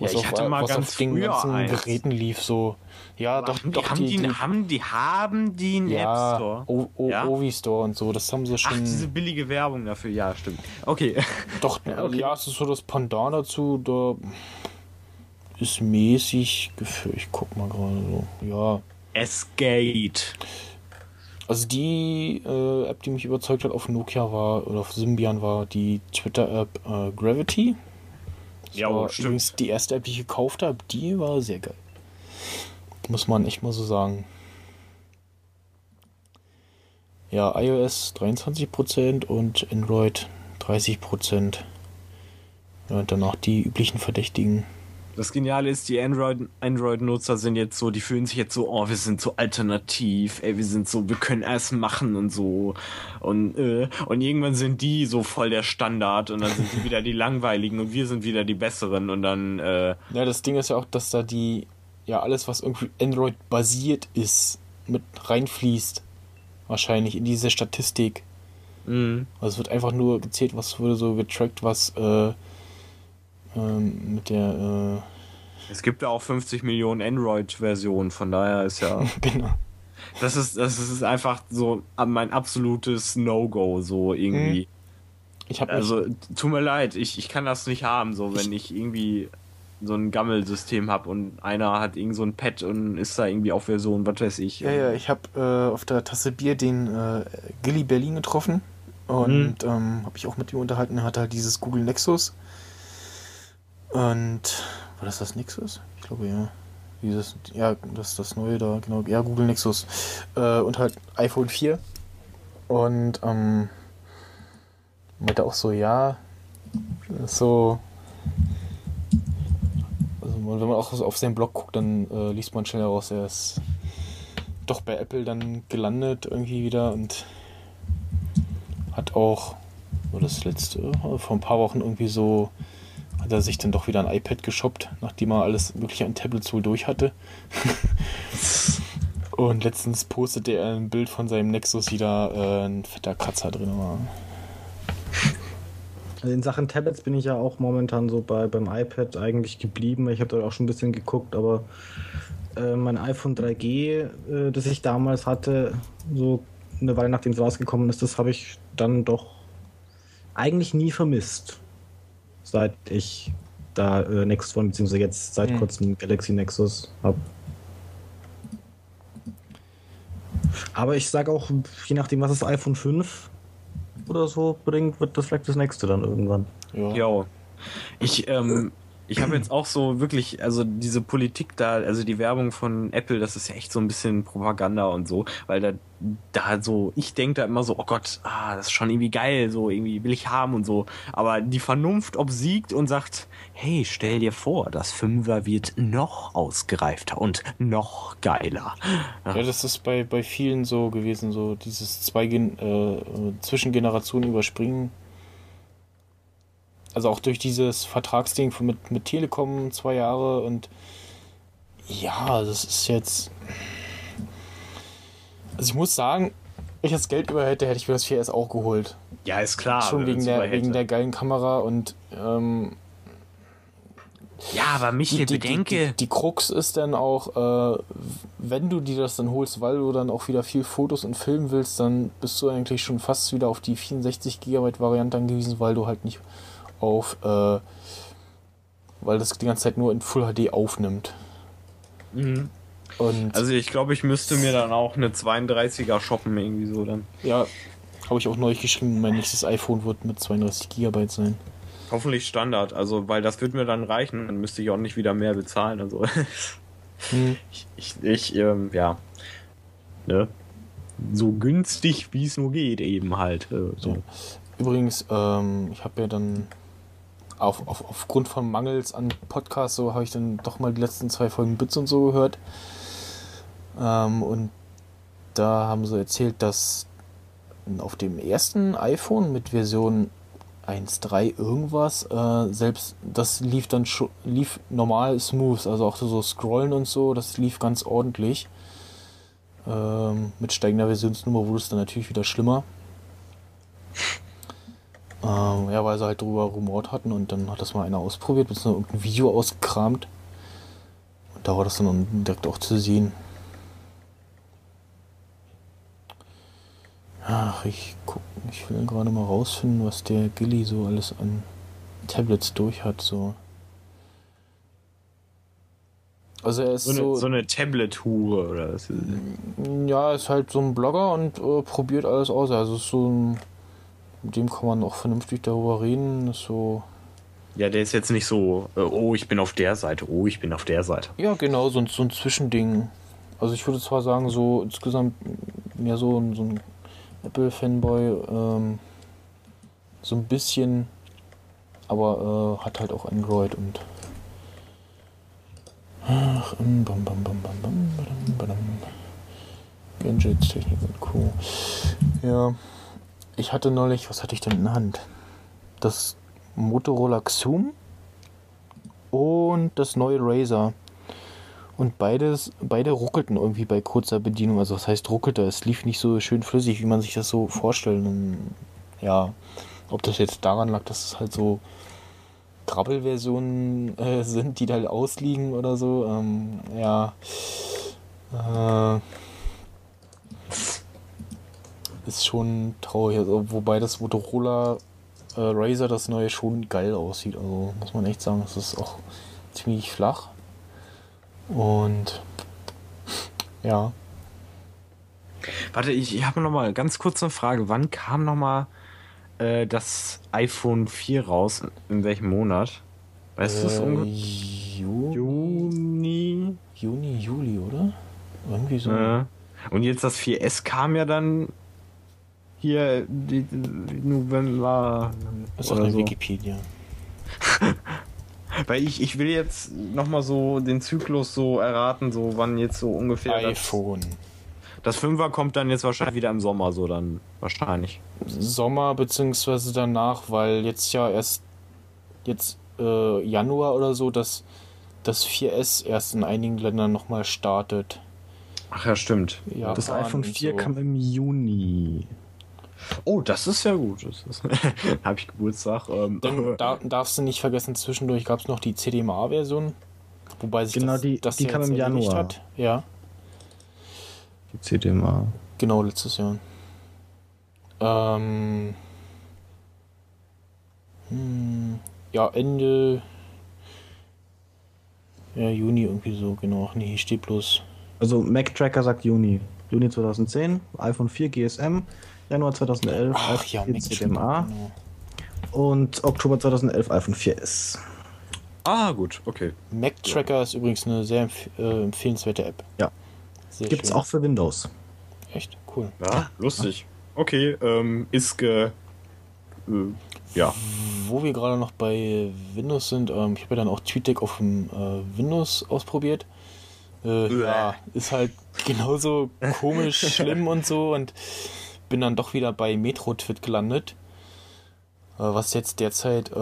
Ja, ich auf, hatte mal was ganz auf den ganzen eins. Geräten lief, so. Ja, doch, haben, doch, die, haben, die, haben die haben die einen App ja, Store? O, o, Ja? Ovi Store und so, das haben sie Ach, schon. diese billige Werbung dafür, ja, stimmt. Okay. Doch, okay. ja, es ist so das Pendant dazu, da ist mäßig gefühlt. Ich guck mal gerade so. Ja. Es geht. Also die äh, App, die mich überzeugt hat auf Nokia war, oder auf Symbian war die Twitter-App äh, Gravity. Das Ja, war stimmt. übrigens die erste App, die ich gekauft habe. Die war sehr geil. Muss man echt mal so sagen. Ja, iOS 23% und Android 30%. Ja, und danach die üblichen Verdächtigen. Das Geniale ist, die Android- Android-Nutzer sind jetzt so, die fühlen sich jetzt so, oh, wir sind so alternativ, ey, wir sind so, wir können erst machen und so. Und, äh, und irgendwann sind die so voll der Standard und dann sind die wieder die langweiligen und wir sind wieder die besseren und dann, äh, Ja, das Ding ist ja auch, dass da die, ja, alles, was irgendwie Android basiert ist, mit reinfließt. Wahrscheinlich in diese Statistik. mh. Also es wird einfach nur gezählt, was wurde so getrackt, was äh, ähm, mit der, es gibt ja auch 50 Millionen Android-Versionen, von daher ist ja, äh, genau. das ist, das ist einfach so mein absolutes No-Go, so irgendwie. Ich habe Also, tut mir leid, ich, ich kann das nicht haben, so wenn ich irgendwie so ein Gammelsystem habe und einer hat irgend so ein Pad und ist da irgendwie auf Version, was weiß ich. ja, ja, ich habe äh, auf der Tasse Bier den äh, Gilly Berlin getroffen und ähm, habe ich auch mit ihm unterhalten. Er hat halt dieses Google Nexus und war das das Nexus? Ich glaube ja. Dieses, ja, das ist das neue da, genau. Ja, Google Nexus. Äh, und halt iPhone 4. Und ähm, meinte auch so, ja, so. Also wenn man auch so auf seinen Blog guckt, dann äh, liest man schnell heraus, er ist doch bei Apple dann gelandet irgendwie wieder und hat auch, war das letzte, vor ein paar Wochen irgendwie so, hat er sich dann doch wieder ein iPad geshoppt, nachdem er alles mögliche an Tablets wohl durch hatte. Und letztens postete er ein Bild von seinem Nexus wieder äh, ein fetter Kratzer drin war. Also in Sachen Tablets bin ich ja auch momentan so bei beim iPad eigentlich geblieben. Ich habe da auch schon ein bisschen geguckt, aber äh, mein iPhone 3G, äh, das ich damals hatte, so eine Weile nachdem es rausgekommen ist, das habe ich dann doch eigentlich nie vermisst, seit ich da äh, Nexus One beziehungsweise jetzt seit Hm. kurzem Galaxy Nexus habe. Aber ich sage auch, je nachdem, was das iPhone 5 oder so bringt, wird das vielleicht das nächste dann irgendwann. Ja. Jo. Ich, ähm, ich habe jetzt auch so wirklich, also diese Politik da, also die Werbung von Apple, das ist ja echt so ein bisschen Propaganda und so, weil da, da so, ich denke da immer so, oh Gott, ah, das ist schon irgendwie geil, so irgendwie will ich haben und so. Aber die Vernunft obsiegt und sagt, hey, stell dir vor, das Fünfer wird noch ausgereifter und noch geiler. Ja, das ist bei, bei vielen so gewesen, so dieses zwei Gen äh, Zwischengenerationen überspringen. Also auch durch dieses Vertragsding mit, mit Telekom zwei Jahre und ja, das ist jetzt. Also ich muss sagen, wenn ich das Geld über hätte, hätte ich mir das 4S auch geholt. Ja, ist klar. Schon wegen der, wegen der geilen Kamera und ähm, Ja, aber die, die, bedenke. die, die Krux ist dann auch, äh, wenn du dir das dann holst, weil du dann auch wieder viel Fotos und filmen willst, dann bist du eigentlich schon fast wieder auf die 64 GB Variante angewiesen, weil du halt nicht auf, äh, weil das die ganze Zeit nur in Full HD aufnimmt. Mhm. Und Also ich glaube, ich müsste mir dann auch eine 32er shoppen, irgendwie so dann. ja, habe ich auch neulich geschrieben, mein nächstes iPhone wird mit 32 GB sein. Hoffentlich Standard, also weil das wird mir dann reichen, dann müsste ich auch nicht wieder mehr bezahlen. Also Hm. ich, ich, ich ähm, ja. Ne? So günstig wie es nur geht, eben halt. Äh, so. Übrigens, ähm, ich habe ja dann auf, auf, aufgrund von Mangels an Podcasts, so habe ich dann doch mal die letzten zwei Folgen Bits und so gehört. Ähm, und da haben sie erzählt, dass auf dem ersten iPhone mit Version 1.3 irgendwas, äh, selbst das lief dann lief normal smooth, also auch so scrollen und so, das lief ganz ordentlich. Ähm, mit steigender Versionsnummer wurde es dann natürlich wieder schlimmer. Ähm, ja, weil sie halt drüber rumort hatten und dann hat das mal einer ausprobiert, beziehungsweise irgendein Video ausgekramt. Und da war das dann direkt auch zu sehen. Ach, ich guck, ich will gerade mal rausfinden, was der Gilly so alles an Tablets durch hat, so. Also er ist So, so, eine, so eine Tablet-Hure oder was? ja, ist halt so ein Blogger und äh, probiert alles aus. Also ist so ein, mit dem kann man auch vernünftig darüber reden. So, Ja, der ist jetzt nicht so, äh, oh, ich bin auf der Seite, oh, ich bin auf der Seite. ja genau, so ein, so ein Zwischending. Also ich würde zwar sagen, so insgesamt mehr so ein, so ein Apple-Fanboy, ähm, so ein bisschen, aber äh, hat halt auch Android und Ach, bam, bam, bam, bam, bam, badam, badam. Gadgets, Technik und Co. Ja, ich hatte neulich, was hatte ich denn in der Hand? Das Motorola Xoom und das neue Razer. Und beides, beide ruckelten irgendwie bei kurzer Bedienung. Also was heißt ruckelte? Es lief nicht so schön flüssig, wie man sich das so vorstellt. Und ja, ob das jetzt daran lag, dass es halt so Krabbelversionen äh, sind, die da ausliegen oder so. Ähm, ja. Äh, ist schon traurig. Also, wobei das Motorola äh, Razer das neue schon geil aussieht. Also muss man echt sagen, es ist auch ziemlich flach. Und ja. Warte, ich, ich habe noch mal ganz kurz eine Frage. Wann kam noch mal äh, das iPhone 4 raus? In welchem Monat? Weißt du es äh, ungefähr? Ju Juni. Juni, Juli, oder? Irgendwie so. Ja. Und jetzt das 4S kam ja dann hier die, die November ist oder der so. Wikipedia. Weil ich, ich will jetzt noch mal so den Zyklus so erraten, so wann jetzt so ungefähr das, iPhone. das Fünfer kommt dann jetzt wahrscheinlich wieder im Sommer so dann wahrscheinlich. Sommer beziehungsweise danach, weil jetzt ja erst jetzt äh, Januar oder so, dass das 4S erst in einigen Ländern nochmal startet. Ach ja, stimmt. Ja, Das iPhone 4 so. kam im Juni. Oh, das ist ja gut. Habe ich Geburtstag. Ähm, Dann da, darfst du nicht vergessen, zwischendurch gab es noch die CDMA-Version. Wobei sich Genau, das, die- das die kam im Januar. Hat. Ja, Die CDMA. genau, letztes Jahr. Ähm, hm, ja, Ende ja, Juni irgendwie so, genau. Nee, hier steht bloß. Also Mac Tracker sagt Juni. Juni 2010, iPhone 4 GSM, Januar 2011 Ach iPhone ja, 4 Mac CDMA genau. und Oktober 2011 iPhone 4S. ah, gut, okay. Mac Tracker ist übrigens eine sehr empf äh, empfehlenswerte App. Ja. Sehr Gibt's schön. auch für Windows. Echt cool. Ja, lustig. Okay, ähm, ist ge. Äh, ja. Wo wir gerade noch bei Windows sind, ähm, ich habe ja dann auch TweetDeck auf dem äh, Windows ausprobiert. Äh, ja, ist halt genauso komisch, schlimm und so und bin dann doch wieder bei MetroTwit gelandet, äh, was jetzt derzeit äh,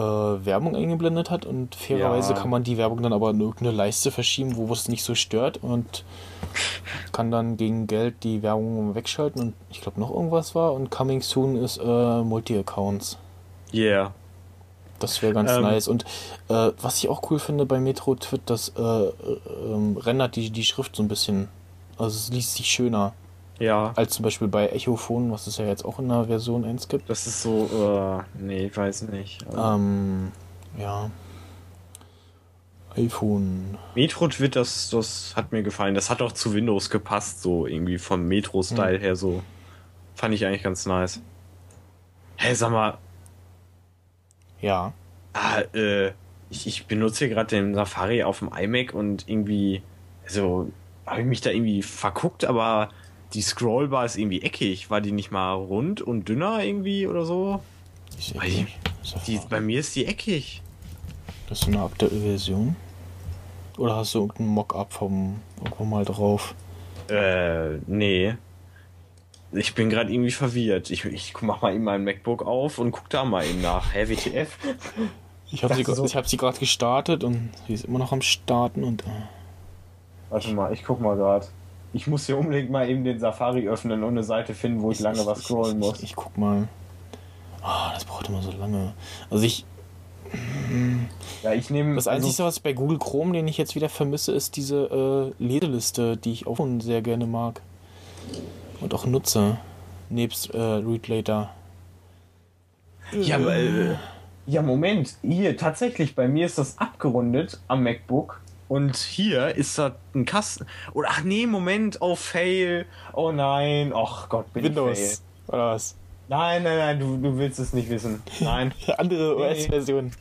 Werbung eingeblendet hat und fairerweise Ja. kann man die Werbung dann aber in irgendeine Leiste verschieben, wo es nicht so stört und kann dann gegen Geld die Werbung wegschalten und ich glaube noch irgendwas war und Coming Soon ist äh, Multi-Accounts. Yeah. Das wäre ganz Ähm. nice. Und äh, was ich auch cool finde bei Metro Twit, das äh, äh, ähm, rendert die, die Schrift so ein bisschen. Also es liest sich schöner Ja. als zum Beispiel bei Echophon, was es ja jetzt auch in der Version 1 gibt. Das ist so, äh, nee, ich weiß nicht. Ähm, ja. iPhone. Metro-Twit, das, das hat mir gefallen. Das hat auch zu Windows gepasst, so irgendwie vom Metro-Style her so. Fand ich eigentlich ganz nice. Hey, sag mal, Ja. ah, äh, ich, ich benutze hier gerade den Safari auf dem iMac und irgendwie, also, habe ich mich da irgendwie verguckt, aber die Scrollbar ist irgendwie eckig. War die nicht mal rund und dünner irgendwie oder so? Weiß ich- ich, Die, bei mir ist die eckig. das ist eine aktuelle Version. Oder hast du irgendeinen Mockup vom irgendwo mal drauf? Äh, nee. Ich bin gerade irgendwie verwirrt. Ich, ich mach mal eben mein MacBook auf und guck da mal eben nach. Hä, WTF? Ich habe sie, so- ich hab sie gerade gestartet und sie ist immer noch am Starten und. Äh, Warte mal, ich guck mal gerade. Ich muss hier unbedingt mal eben den Safari öffnen und eine Seite finden, wo ich lange was scrollen ich, muss. Ich, ich guck mal. Ah, das braucht immer so lange. Also ich. Ja, ich nehme. Das Einzige, was bei Google Chrome, den ich jetzt wieder vermisse, ist diese äh, Leseliste, die ich auch schon sehr gerne mag. Und auch nutze. Nebst äh, Read Later. Ja, aber, äh, ja, Moment. Hier, tatsächlich, bei mir ist das abgerundet am MacBook. Und hier ist da ein Kasten. Oder, ach nee, Moment, oh, Fail. Oh nein, ach Gott, bin ich fail. Windows. Oder was? Nein, nein, nein, du, du willst es nicht wissen. Nein. Andere Nee. OS-Version.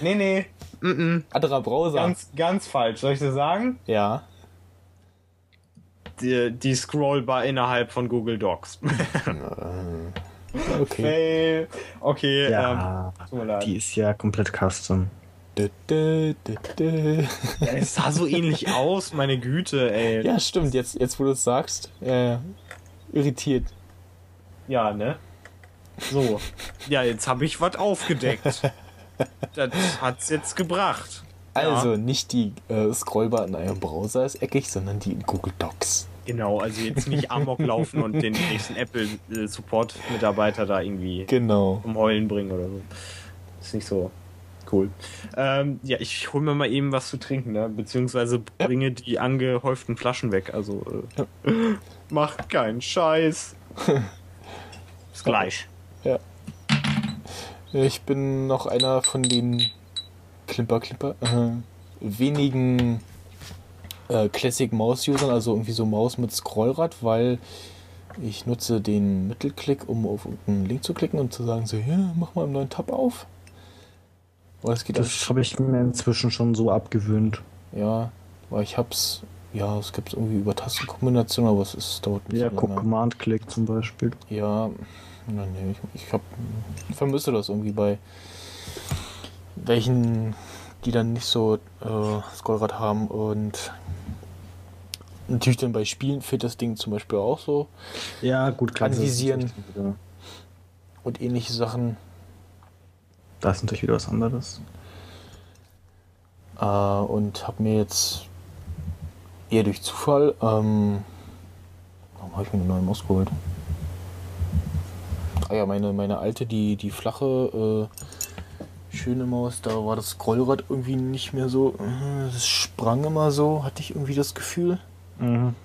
Nee, nee. Mm -mm. Anderer Browser. Ganz, ganz falsch. Soll ich dir sagen? ja. Die, die Scrollbar innerhalb von Google Docs. Okay. Fail. Okay, Ja, ähm, die ist ja komplett custom. Ja, es sah so ähnlich aus, meine Güte, ey. Ja, stimmt. Jetzt, jetzt wo du es sagst. Äh, irritiert. Ja, ne? So. Ja, jetzt habe ich was aufgedeckt. Das hat's jetzt gebracht. Also nicht die äh, Scrollbar in einem Browser ist eckig, sondern die in Google Docs. Genau, also jetzt nicht Amok laufen und den nächsten Apple-Support-Mitarbeiter da irgendwie Genau. um Heulen bringen oder so. Ist nicht so cool. Ähm, ja, ich hol mir mal eben was zu trinken, ne? beziehungsweise bringe die angehäuften Flaschen weg. Also äh, macht keinen Scheiß. Bis gleich. Ja. Ich bin noch einer von den Klimper, Klimper, äh, wenigen äh, Classic Maus Usern, also irgendwie so Maus mit Scrollrad, weil ich nutze den Mittelklick, um auf einen Link zu klicken und zu sagen so, ja, mach mal einen neuen Tab auf. Aber es geht Das habe ich mir inzwischen schon so abgewöhnt. Ja, weil ich hab's, ja, es gibt irgendwie über Tastenkombinationen, aber es ist, dauert nicht Ja, so lange. Command-Click zum Beispiel. Ja, nee, ich, ich hab, vermisse das irgendwie bei welchen, die dann nicht so äh, Scrollrad haben und natürlich dann bei Spielen fehlt das Ding zum Beispiel auch so Ja, gut, klar. das Anvisieren. und ähnliche Sachen. Das ist natürlich wieder was anderes. Äh, und habe mir jetzt eher durch Zufall ähm, Warum habe ich mir eine neue Maus geholt? Ah ja, meine, meine alte, die, die flache, äh, schöne Maus, da war das Scrollrad irgendwie nicht mehr so. äh, Das sprang immer so, hatte ich irgendwie das Gefühl. Mhm.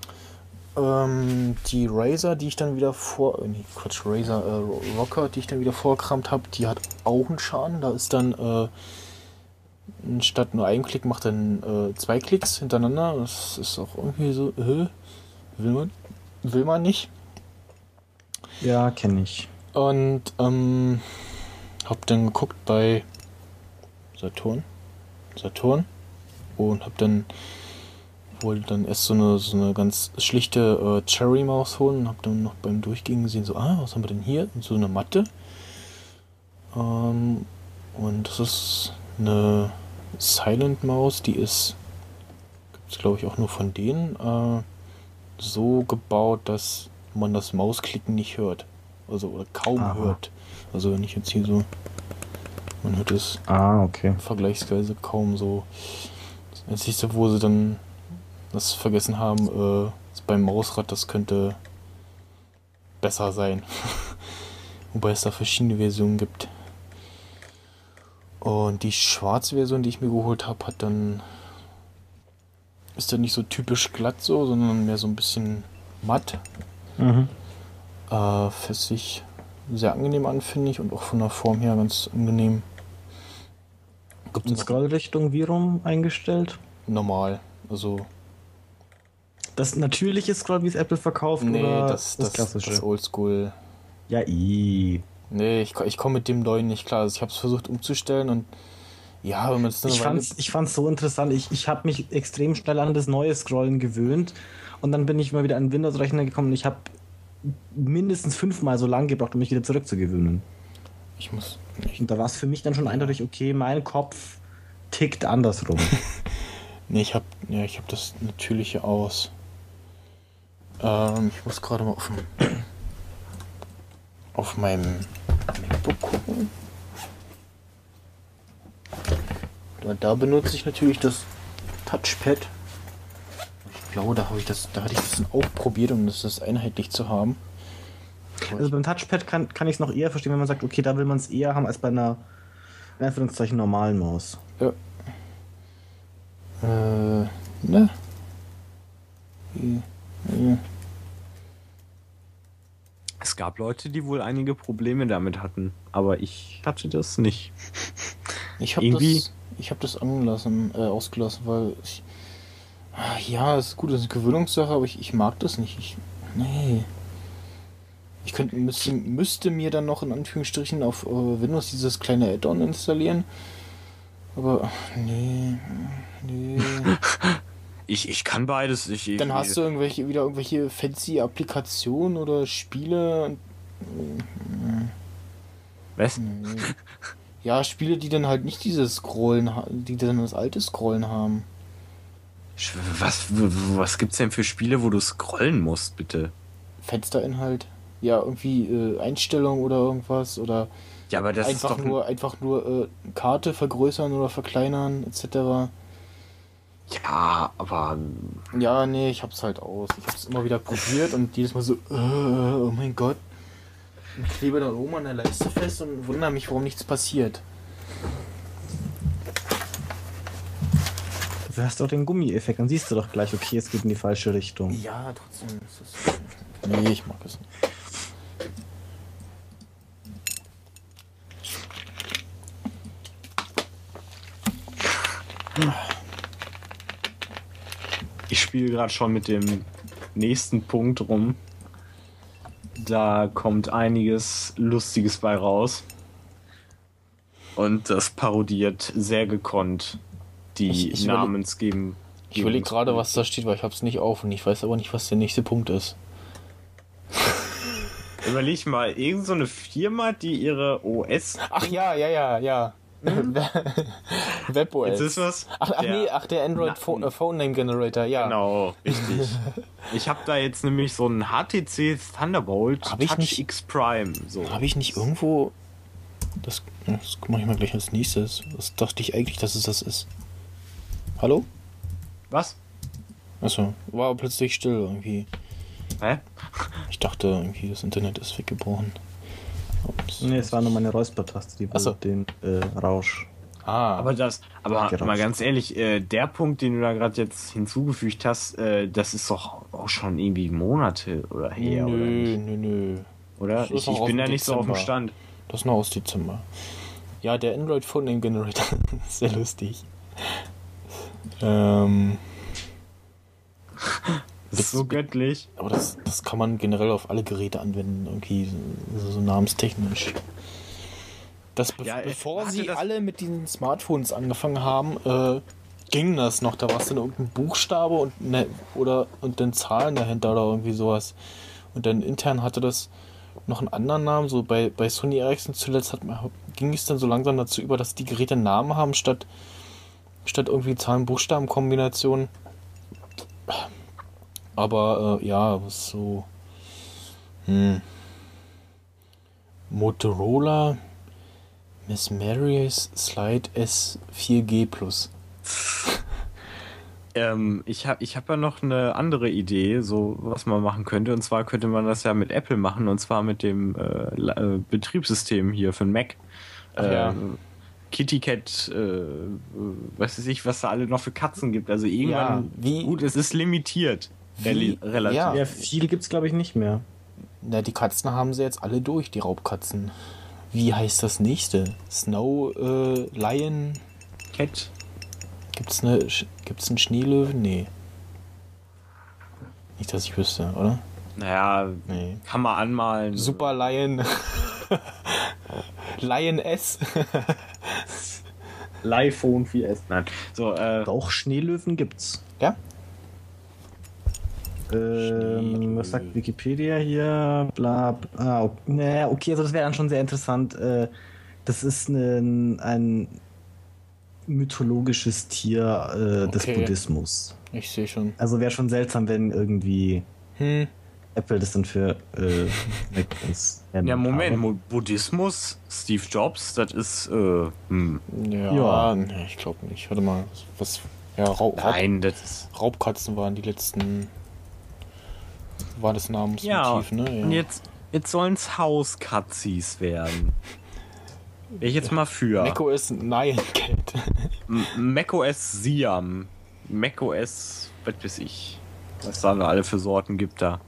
Ähm, die Razer, die ich dann wieder vor. äh, Nee, Quatsch, Razer äh, Rocker, die ich dann wieder vorgekramt habe, die hat auch einen Schaden. Da ist dann äh, statt nur ein Klick macht dann äh, zwei Klicks hintereinander. Das ist auch irgendwie so, äh, will man, will man nicht. Ja, kenne ich. Und ähm, hab dann geguckt bei Saturn. Saturn. Und hab dann wollte dann erst so eine, so eine ganz schlichte äh, Cherry-Maus holen und hab dann noch beim Durchgehen gesehen, so, ah, was haben wir denn hier? So eine Matte. Ähm, und das ist eine Silent-Maus, die ist, gibt's glaube ich auch nur von denen, äh, so gebaut, dass man das Mausklicken nicht hört. Also oder kaum Aha. hört. Also wenn ich jetzt hier so, man hört es Ah, okay. vergleichsweise kaum so. Das Einzige, wo sie dann das vergessen haben, äh, beim Mausrad, das könnte besser sein. Wobei es da verschiedene Versionen gibt. Und die schwarze Version, die ich mir geholt habe, hat dann. Ist dann nicht so typisch glatt so, sondern mehr so ein bisschen matt. Mhm. Äh, fässt sich sehr angenehm an, finde ich, und auch von der Form her ganz angenehm. Gibt es Scrollrichtung wie rum eingestellt? normal. Also, Das natürliche Scroll, wie es Apple verkauft, nee, oder das, das, das, Oldschool. ja, i. Nee, ich, ich komme mit dem neuen nicht klar. Also ich habe es versucht umzustellen und ja, wenn man es Ich fand's, ich fand's so interessant. Ich, ich habe mich extrem schnell an das neue Scrollen gewöhnt. Und dann bin ich mal wieder an den Windows-Rechner gekommen und ich habe mindestens fünfmal so lang gebraucht, um mich wieder zurückzugewöhnen. Ich muss. Ich, Und da war es für mich dann schon eindeutig, okay, mein Kopf tickt andersrum. nee, ich habe ja, ich hab das natürliche aus. Ähm, ich muss gerade mal auf, dem, auf meinem MacBook gucken. Da, da benutze ich natürlich das Touchpad. Ich glaube, da habe ich das, da hatte ich das auch probiert, um das, das einheitlich zu haben. Also beim Touchpad kann, kann ich es noch eher verstehen, wenn man sagt, okay, da will man es eher haben als bei einer, in Anführungszeichen, normalen Maus. Ja. Äh, ne? Hier, Es gab Leute, die wohl einige Probleme damit hatten, aber ich hatte das nicht. Ich habe das, ich hab das angelassen, äh, ausgelassen, weil ich, ah, ja, es ist gut, das ist eine Gewöhnungssache, aber ich, ich mag das nicht. Ich, nee. Ich könnte, müsste, müsste mir dann noch in Anführungsstrichen auf äh, Windows dieses kleine Add-on installieren. Aber nee, nee. Ich, ich kann beides. Ich, ich, Dann hast du irgendwelche wieder irgendwelche fancy Applikationen oder Spiele. und- Was? Nee. Ja, Spiele, die dann halt nicht dieses Scrollen, die dann das alte Scrollen haben. Was, was gibt's denn für Spiele, wo du scrollen musst, bitte? Fensterinhalt. Ja, irgendwie äh, Einstellungen oder irgendwas oder Ja, aber das einfach ist doch nur einfach nur äh, Karte vergrößern oder verkleinern etc. Ja, aber Ja, nee, ich hab's halt aus. Ich hab's immer wieder probiert und jedes Mal so, äh, oh mein Gott. Und klebe dann oben an der Leiste fest und wundere mich, warum nichts passiert. Du hast doch den Gummieffekt, dann siehst du doch gleich, okay, es geht in die falsche Richtung. Ja, trotzdem ist es. Nee, ich mag es nicht. Ich spiele gerade schon mit dem nächsten Punkt rum. Da kommt einiges Lustiges bei raus. Und das parodiert sehr gekonnt die Ich- ich Namensgeben. Ich überlege gerade, was da steht, weil ich hab's nicht auf und ich weiß aber nicht, was der nächste Punkt ist. Überleg mal, irgend so eine Firma, die ihre OS. Ach ja, ja, ja, ja. WebOS. Jetzt ist was. Ach, ach der- nee, ach der Android Na- Phone, äh, Phone Name Generator, ja. Genau, richtig. ich habe da jetzt nämlich so einen HTC Thunderbolt Hab ich Touch nicht- X Prime. So. Habe ich nicht irgendwo. Das, das mache ich mal gleich als nächstes. Das dachte ich eigentlich, dass es das ist. Hallo? Was? Achso, war plötzlich still irgendwie. Hä? Ich dachte irgendwie, das Internet ist weggebrochen. Ups. Nee, es war nur meine Räuspertaste, die so. den äh, Rausch. Ah, Aber das, aber Gerauscht. mal ganz ehrlich, äh, der Punkt, den du da gerade jetzt hinzugefügt hast, äh, das ist doch auch schon irgendwie Monate oder her, oder nö, nicht? nö, nö. Oder? Ich, ich bin da nicht so auf dem. Stand. Das ist noch aus Dezember. Ja, der Android Phone Name Generator ist sehr lustig. Ähm, Das ist so göttlich. aber das, das kann man generell auf alle Geräte anwenden, irgendwie so, so namenstechnisch. Das be Ja, äh, bevor sie das- alle mit diesen Smartphones angefangen haben, äh, ging das noch. Da war es dann irgendein Buchstabe und ne, oder und dann Zahlen dahinter oder irgendwie sowas. Und dann intern hatte das noch einen anderen Namen. So bei, bei Sony Ericsson zuletzt hat man, ging es dann so langsam dazu über, dass die Geräte einen Namen haben statt, statt irgendwie Zahlen-Buchstaben-Kombinationen. Aber äh, ja, was so. Hm. Motorola Miss Mary's Slide S4G Plus. Ähm, ich habe ich hab ja noch eine andere Idee, so was man machen könnte. Und zwar könnte man das ja mit Apple machen, und zwar mit dem äh, äh, Betriebssystem hier für den Mac. Ach ja. Kitty Cat, äh, was weiß ich, was da alle noch für Katzen gibt. Also irgendwann, Ja, wie- gut, es ist limitiert. Wie- relativ. ja. Ja, viel gibt's glaube ich nicht mehr. Na, die Katzen haben sie jetzt alle durch, die Raubkatzen. Wie heißt das nächste? Snow äh, Lion? Cat. Gibt's eine gibt's einen Schneelöwen? Nee. Nicht, dass ich wüsste, oder? Naja, Nee. kann man anmalen. Super Lion. Lion S. iPhone 4S. Nein. So, äh, Auch Schneelöwen gibt's. ja? Ähm, was sagt Wikipedia hier? Bla, bla. Ah, okay. Naja, okay, also das wäre dann schon sehr interessant. Äh, das ist ein, ein mythologisches Tier äh, des Okay. Buddhismus. Ich sehe schon. Also wäre schon seltsam, wenn irgendwie Hm. Apple das dann für äh, Mac ins ja, Moment, Mo- Buddhismus, Steve Jobs, das ist, äh, hm. Ja, Ja. Nee, ich glaube nicht. Warte mal. Was? Ja, Raub, Raub, Nein, das ist. Raubkatzen waren die letzten. War das Namensmotiv, Ja, ne? Ja. und jetzt, jetzt sollen es Hauskatzis werden. Ich jetzt mal für. macOS Nyan Cat. M- macOS Siam. macOS, was weiß ich. Was da alle für Sorten gibt da.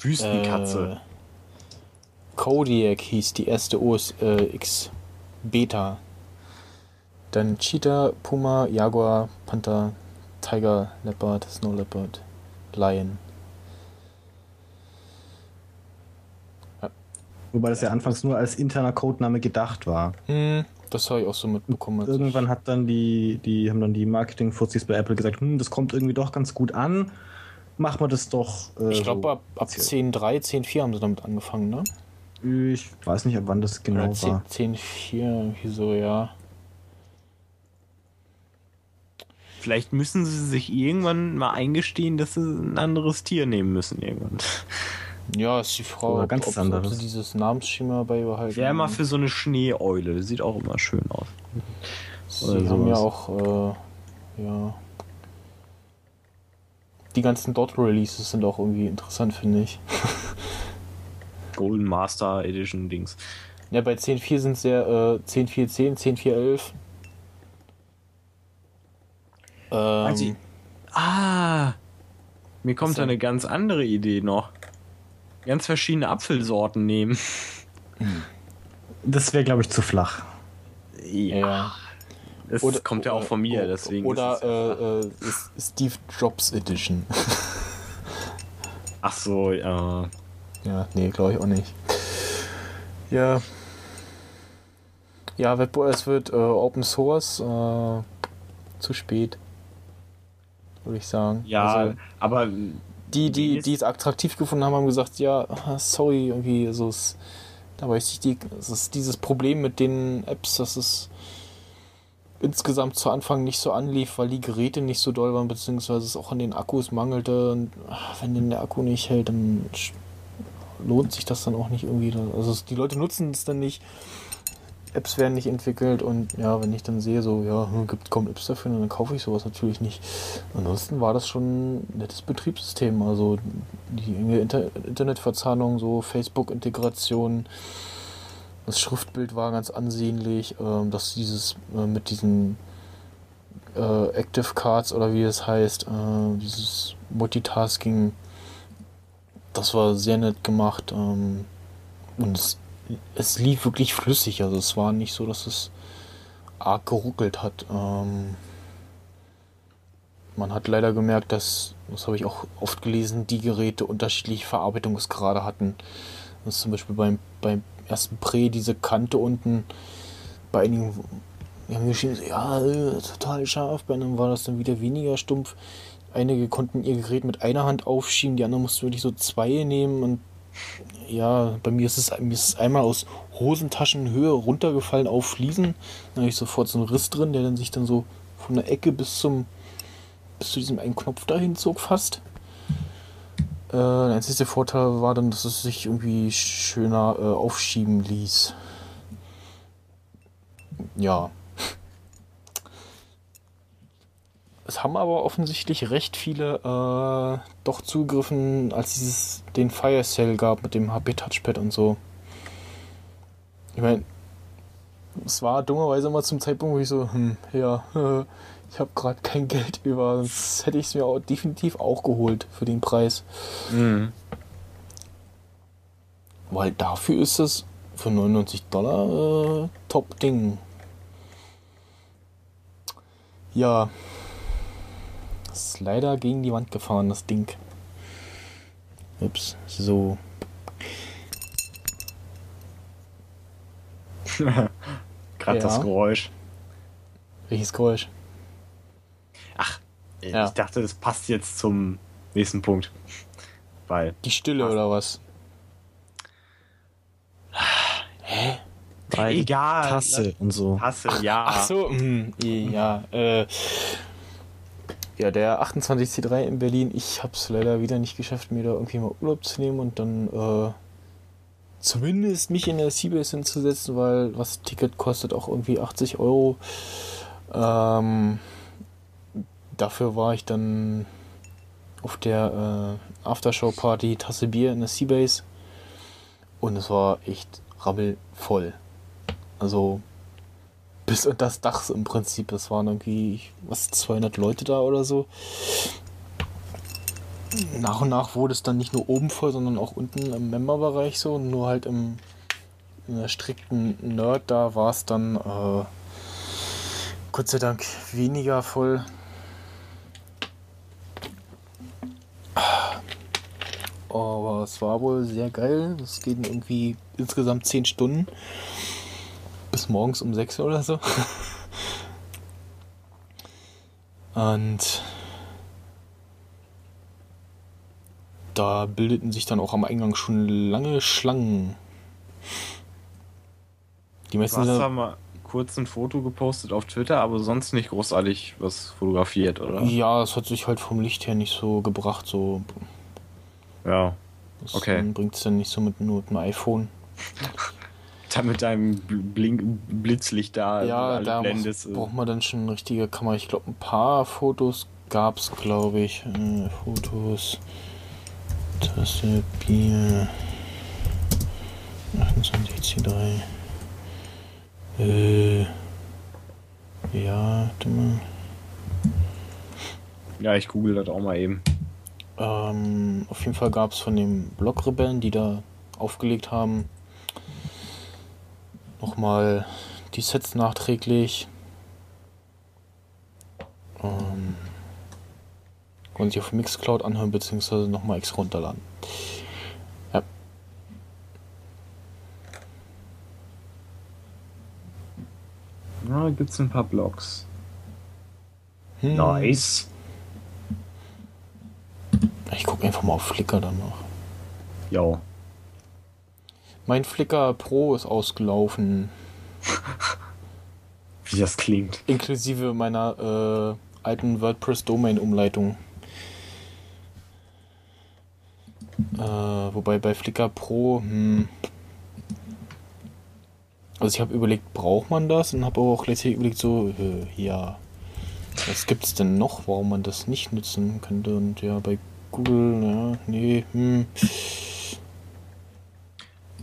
Wüstenkatze. Äh, Kodiak hieß die erste OS äh, X Beta. Dann Cheetah, Puma, Jaguar, Panther, Tiger, Leopard, Snow Leopard, Lion. Wobei das ja anfangs nur als interner Codename gedacht war. Hm, das habe ich auch so mitbekommen. Irgendwann hat dann die, die haben dann die Marketing-Fuzis bei Apple gesagt, hm, das kommt irgendwie doch ganz gut an. Machen wir das doch. Äh, Ich glaube, so. ab, ab 10.3, 10.4 haben sie damit angefangen, ne? Ich weiß nicht, ab wann das genau Oder 10 war. 10.4, irgendwie so, ja. Vielleicht müssen sie sich irgendwann mal eingestehen, dass sie ein anderes Tier nehmen müssen irgendwann. Ja, ist die Frage, Oder ob, ganz ob, ob anderes. sie dieses Namensschema beibehalten. Wäre mal für so eine Schneeeule. Sieht auch immer schön aus. Sie oder haben ja auch, äh, ja. Die ganzen Dot-Releases sind auch irgendwie interessant, finde ich. Golden Master Edition Dings. Ja, bei 10.4 sind es ja äh, 10.4.10, 10.4.11. Also, Ähm, Ah! Mir kommt da eine ganz andere Idee noch. Ganz verschiedene Apfelsorten nehmen. Das wäre, glaube ich, zu flach. ja. Das Oder- kommt ja auch von mir, o- deswegen. Oder es ja äh, äh, Steve Jobs Edition. Ach so, ja. Ja, nee, glaube ich auch nicht. Ja. Ja, WebOS wird äh, Open Source äh, zu spät. Würde ich sagen. Ja, Also, aber die, die, die es attraktiv gefunden haben, haben gesagt, ja, sorry, irgendwie, so ist, dabei ist die, es ist dieses Problem mit den Apps, dass es insgesamt zu Anfang nicht so anlief, weil die Geräte nicht so doll waren, beziehungsweise es auch an den Akkus mangelte. Und ah, wenn denn der Akku nicht hält, dann lohnt sich das dann auch nicht irgendwie. Da- Also die Leute nutzen es dann nicht. Apps werden nicht entwickelt und ja, wenn ich dann sehe, so, ja, hm, gibt kaum Apps dafür, dann kaufe ich sowas natürlich nicht. Ansonsten war das schon ein nettes Betriebssystem, also die Inter Internetverzahnung, so Facebook-Integration, das Schriftbild war ganz ansehnlich, ähm, dass dieses äh, mit diesen äh, Active Cards oder wie es heißt, äh, dieses Multitasking, das war sehr nett gemacht ähm, und es es lief wirklich flüssig. Also es war nicht so, dass es arg geruckelt hat. Ähm, man hat leider gemerkt, dass, das habe ich auch oft gelesen, die Geräte unterschiedliche Verarbeitungsgrade hatten. Das ist zum Beispiel beim, beim ersten Prä diese Kante unten bei einigen die haben geschrieben, ja, äh, total scharf, bei einem war das dann wieder weniger stumpf. Einige konnten ihr Gerät mit einer Hand aufschieben, die anderen mussten wirklich so zwei nehmen und ja, bei mir ist es, mir ist es einmal aus Hosentaschenhöhe runtergefallen auf Fliesen. Da habe ich sofort so einen Riss drin, der dann sich dann so von der Ecke bis zum bis zu diesem einen Knopf dahin zog fast. Äh, der einzige Vorteil war dann, dass es sich irgendwie schöner äh, aufschieben ließ. Ja. Es haben aber offensichtlich recht viele äh, doch zugegriffen, als es den Fire Cell gab mit dem HP Touchpad und so. Ich meine, es war dummerweise mal zum Zeitpunkt, wo ich so, hm, ja, ich habe gerade kein Geld über, sonst hätte ich es mir auch definitiv auch geholt für den Preis. Mhm. Weil dafür ist es für 99 Dollar äh, Top-Ding. Ja, ist leider gegen die Wand gefahren, das Ding. Ups, so. Gerade Ja. das Geräusch. Welches Geräusch? Ach, Ja. ich dachte, das passt jetzt zum nächsten Punkt. Weil, Die Stille oder was? Weil die Egal. Tasse und so. Hasse, ja. Ach so, hm, ja. Äh, ja, der 28C3 in Berlin. Ich habe es leider wieder nicht geschafft, mir da irgendwie mal Urlaub zu nehmen und dann äh, zumindest mich in der Seabase hinzusetzen, weil was Ticket kostet auch irgendwie 80 Euro. Ähm, dafür war ich dann auf der äh, Aftershow-Party Tasse Bier in der Seabase und es war echt rabbelvoll. Also bis unter das Dach im Prinzip. Das waren irgendwie, was, 200 Leute da oder so. Nach und nach wurde es dann nicht nur oben voll, sondern auch unten im Memberbereich so. Nur halt im strikten Nerd da war es dann äh, Gott sei Dank weniger voll. Aber es war wohl sehr geil. Es geht irgendwie insgesamt 10 Stunden. Bis morgens um 6 oder so. Und da bildeten sich dann auch am Eingang schon lange Schlangen. Die Du meisten hast sind- da mal kurz ein Foto gepostet auf Twitter, aber sonst nicht großartig was fotografiert, oder? Ja, es hat sich halt vom Licht her nicht so gebracht. So, Ja. das Okay. bringt es dann nicht so mit nur mit dem iPhone. Da mit deinem Bl- Blink Blitzlicht da ja, da blendest. muss, äh. braucht man dann schon eine richtige Kamera. Ich glaube, ein paar Fotos gab es, glaube ich. Äh, Fotos. Tasse Bier. 28C3. Äh. Ja, warte mal. Ja, ich google das auch mal eben. Ähm, auf jeden Fall gab es von den Blockrebellen, die da aufgelegt haben, nochmal die Sets nachträglich. Ähm, konnten sich auf Mixcloud anhören, beziehungsweise nochmal extra runterladen. Ja. Ja, gibt's ein paar Blogs. Hm. Nice. Ich gucke einfach mal auf Flickr danach. Jo. Mein Flickr Pro ist ausgelaufen, Wie das klingt. inklusive meiner äh, alten WordPress-Domain-Umleitung. Äh, wobei bei Flickr Pro, hm, Also ich habe überlegt, braucht man das? Und habe aber auch gleichzeitig überlegt, so, äh, ja, was gibt's denn noch, warum man das nicht nutzen könnte? Und ja, bei Google, ja, nee, hm.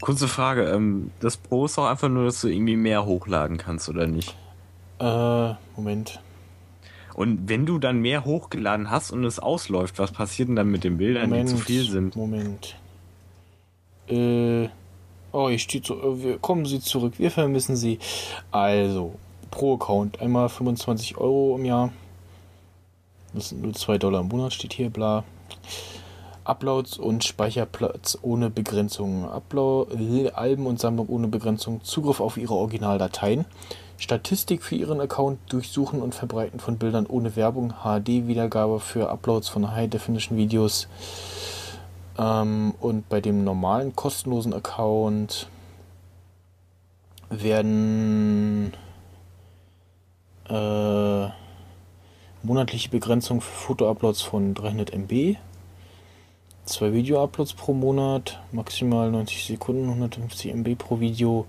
Kurze Frage, ähm, das Pro ist auch einfach nur, dass du irgendwie mehr hochladen kannst, oder nicht? Äh, Moment. Und wenn du dann mehr hochgeladen hast und es ausläuft, was passiert denn dann mit den Bildern, Moment, die zu viel sind? Moment. Äh, oh, ich stehe zu, äh, wir, kommen Sie zurück, wir vermissen Sie. Also, pro Account einmal 25 Euro im Jahr. Das sind nur 2 Dollar im Monat, steht hier, bla. Uploads und Speicherplatz ohne Begrenzung. Upload, Alben und Sammlung ohne Begrenzung. Zugriff auf Ihre Originaldateien. Statistik für Ihren Account, Durchsuchen und Verbreiten von Bildern ohne Werbung, HD-Wiedergabe für Uploads von High-Definition-Videos. Ähm, und bei dem normalen kostenlosen Account werden äh, monatliche Begrenzung für Foto-Uploads von 300 MB, zwei Video-Uploads pro Monat, maximal 90 Sekunden, 150 MB pro Video.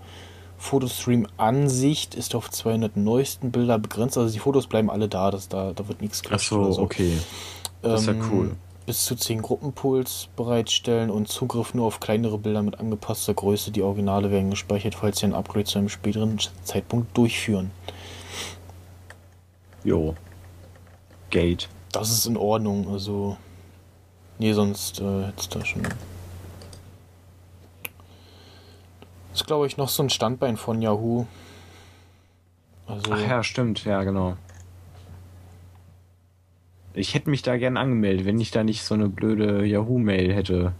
Fotostream-Ansicht ist auf 200 neuesten Bilder begrenzt. Also die Fotos bleiben alle da, das, da, da wird nichts gelöscht so, oder so. okay. Das ist ja Ähm, cool. Bis zu 10 Gruppenpools bereitstellen und Zugriff nur auf kleinere Bilder mit angepasster Größe. Die Originale werden gespeichert, falls sie ein Upgrade zu einem späteren Zeitpunkt durchführen. Jo. Gate. Das ist in Ordnung, also. Nee, sonst äh, hätte da schon. Das ist, glaube ich, noch so ein Standbein von Yahoo. Also, Ach ja, stimmt, ja, genau. Ich hätte mich da gern angemeldet, wenn ich da nicht so eine blöde Yahoo-Mail hätte.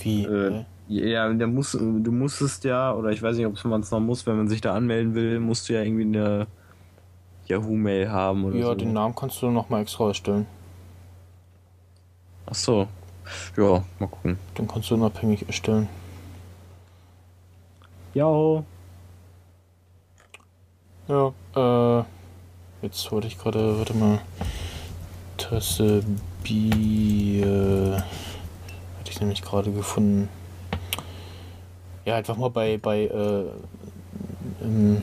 wie? Äh, ja, der muss, du musstest ja, oder ich weiß nicht, ob man es noch muss, wenn man sich da anmelden will, musst du ja irgendwie eine Yahoo-Mail haben oder ja, so. den Namen kannst du noch mal extra erstellen. Ach so. Ja, mal gucken. Den kannst du unabhängig erstellen. Ja. Ja, äh, jetzt wollte ich gerade, warte mal, Tasse Bier, hatte ich nämlich gerade gefunden. Ja, einfach mal bei, bei, äh, im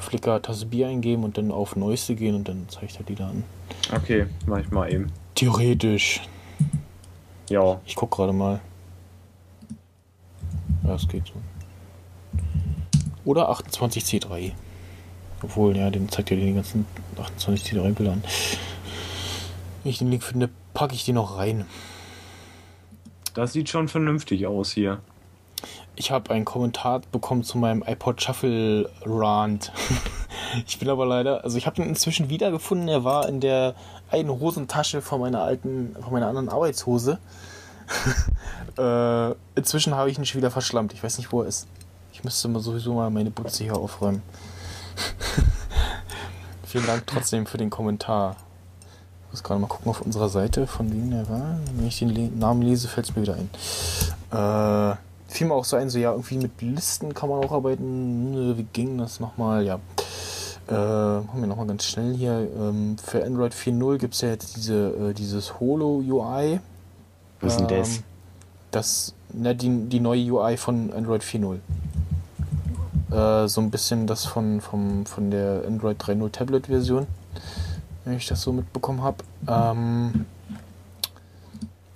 Flickr Tasse Bier eingeben und dann auf Neueste gehen und dann zeigt er die da an. Okay, mach ich mal eben. Theoretisch. Ja. Ich guck gerade mal. Ja, es geht so. Oder 28C3. Obwohl, ja, den zeigt ja die ganzen 28C3 Bilder an. Wenn ich den Link finde, packe ich den noch rein. Das sieht schon vernünftig aus hier. Ich habe einen Kommentar bekommen zu meinem iPod Shuffle Rant. ich bin aber leider, also ich habe ihn inzwischen wiedergefunden. Er war in der einen Hosentasche von meiner alten, von meiner anderen Arbeitshose. äh, inzwischen habe ich ihn schon wieder verschlammt. Ich weiß nicht, wo er ist. Ich müsste mal sowieso mal meine Butze hier aufräumen. Vielen Dank trotzdem für den Kommentar. Ich muss gerade mal gucken auf unserer Seite, von wem der war. Wenn ich den Le Namen lese, fällt es mir wieder ein. Äh, fiel mir auch so ein, so ja, irgendwie mit Listen kann man auch arbeiten. Wie ging das nochmal? Ja. Äh, machen wir nochmal ganz schnell hier. Ähm, für Android 4.0 gibt es ja jetzt diese, äh, dieses Holo UI. Was ist denn das? Ähm, Das, ne, die, die neue UI von Android 4.0. Äh, so ein bisschen das von, vom, von der Android 3.0 Tablet-Version, wenn ich das so mitbekommen habe. Ähm,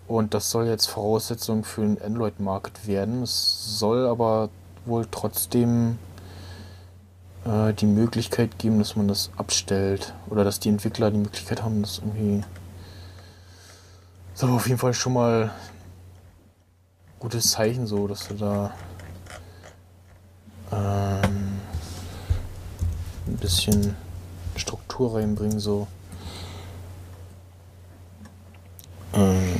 und das soll jetzt Voraussetzung für den Android-Market werden. Es soll aber wohl trotzdem äh, die Möglichkeit geben, dass man das abstellt. Oder dass die Entwickler die Möglichkeit haben, das irgendwie. So, auf jeden Fall schon mal gutes Zeichen, so, dass du da ähm, ein bisschen Struktur reinbringen, so. Ähm,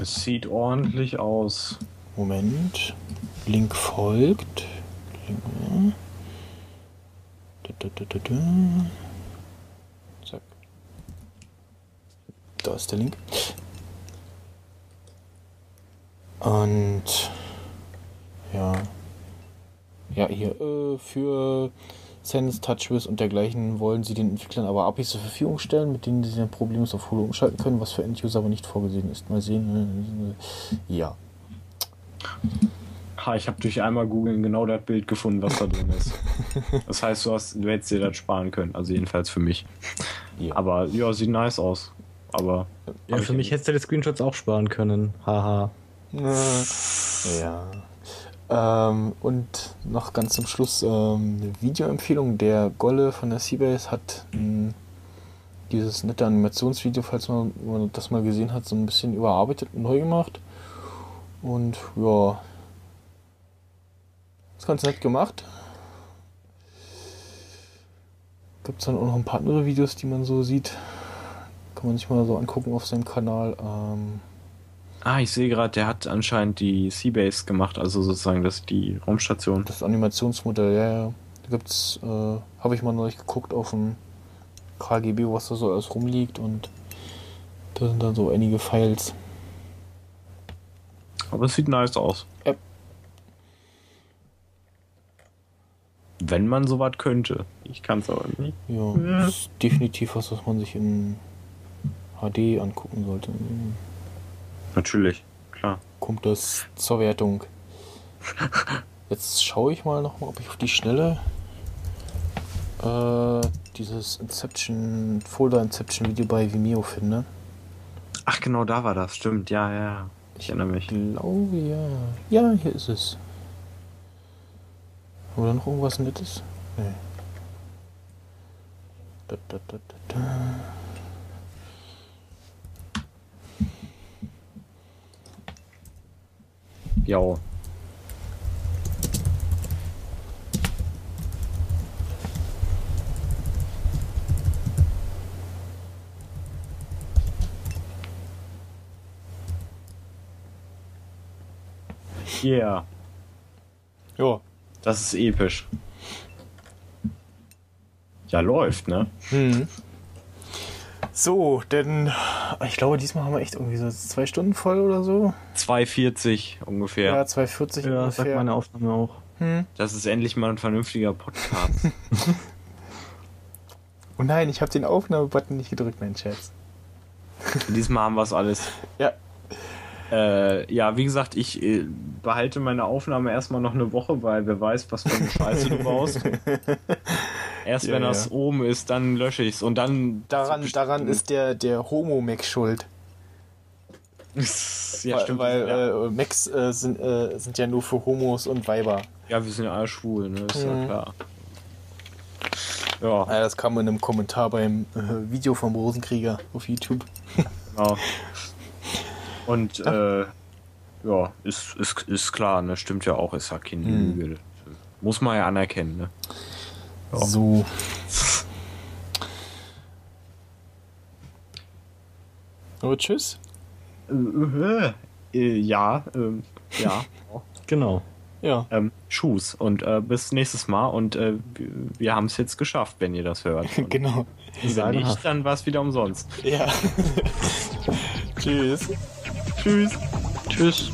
Es sieht ordentlich aus. Moment. Link folgt. Link, ja. Da, da, da, da, da. Zack. Da ist der Link. Und ja. Ja, hier äh, für Sense, TouchWiz und dergleichen wollen sie den Entwicklern aber APIs zur Verfügung stellen, mit denen sie dann problemlos auf Holo umschalten können, was für Enduser aber nicht vorgesehen ist. Mal sehen. äh, Ja. Ha, ich habe durch einmal googeln genau das Bild gefunden, was da drin ist. Das heißt, du, hast, du hättest dir das sparen können. Also jedenfalls für mich. Ja. Aber ja, sieht nice aus. Aber Ja, für ich mich hättest du die Screenshots auch sparen können. Haha. Ja. Ähm, und noch ganz zum Schluss ähm, eine Videoempfehlung. Der Golle von der Seabase hat mh, dieses nette Animationsvideo, falls man, man das mal gesehen hat, so ein bisschen überarbeitet und neu gemacht. Und ja, ganz nett gemacht. Gibt es dann auch noch ein paar andere Videos, die man so sieht. Kann man sich mal so angucken auf seinem Kanal. Ähm, Ah, ich sehe gerade, der hat anscheinend die Seabase gemacht, also sozusagen das die Raumstation. Das Animationsmodell, ja, ja. Da gibt's, äh, habe ich mal neulich geguckt auf dem KGB, was da so alles rumliegt und da sind dann so einige Files. Aber es sieht nice aus. Ja. Wenn man sowas könnte. Ich kann es aber nicht. Ja, Ja. das ist definitiv was, was man sich in HD angucken sollte. Natürlich, klar. Kommt das zur Wertung. Jetzt schaue ich mal noch mal, ob ich auf die Schnelle äh, dieses Inception, Folder Inception Video bei Vimeo finde. Ach genau, da war das. Stimmt, ja, ja, ja. Ich erinnere mich. Ich glaube ja. Ja, hier ist es. Haben wir da noch irgendwas Nettes? Nee. Da, da, da, da, da. Ja. Yeah, Ja. Das ist episch. Ja, läuft, ne? Hm. So, denn ich glaube, diesmal haben wir echt irgendwie so zwei Stunden voll oder so. 2,40 ungefähr. Ja, 2,40 Ja, ungefähr. sagt meine Aufnahme auch. hm. Das ist endlich mal ein vernünftiger Podcast. Oh nein, ich habe den Aufnahmebutton nicht gedrückt, mein Scherz. Diesmal haben wir es alles. Ja. Äh, ja, wie gesagt, ich äh, behalte meine Aufnahme erstmal noch eine Woche, weil wer weiß, was für eine Scheiße du baust. Erst Ja, wenn ja. das oben ist, dann lösche ich es. Und dann. Daran, daran ist der, der Homo-Mac schuld. ja, weil stimmt. weil ja. Äh, Macs äh, sind, äh, sind ja nur für Homos und Weiber. ja, wir sind ja alle schwul, ne? Ist ja Mhm. klar. Ja, Ja, das kam in einem Kommentar beim äh, Video vom Rosenkrieger auf YouTube. genau. Und, äh, ja, ist, ist, ist klar, ne? Stimmt ja auch, ist ja keine Mhm. Lüge. Muss man ja anerkennen, ne? Ja. So. Aber tschüss. Äh, äh, ja, ähm, ja. Genau. Ja. ähm, Schuss und äh, bis nächstes Mal und äh, wir, haben es jetzt geschafft, wenn ihr das hört. Und genau. wenn nicht, dann war es wieder umsonst. Ja. tschüss. Tschüss. Tschüss.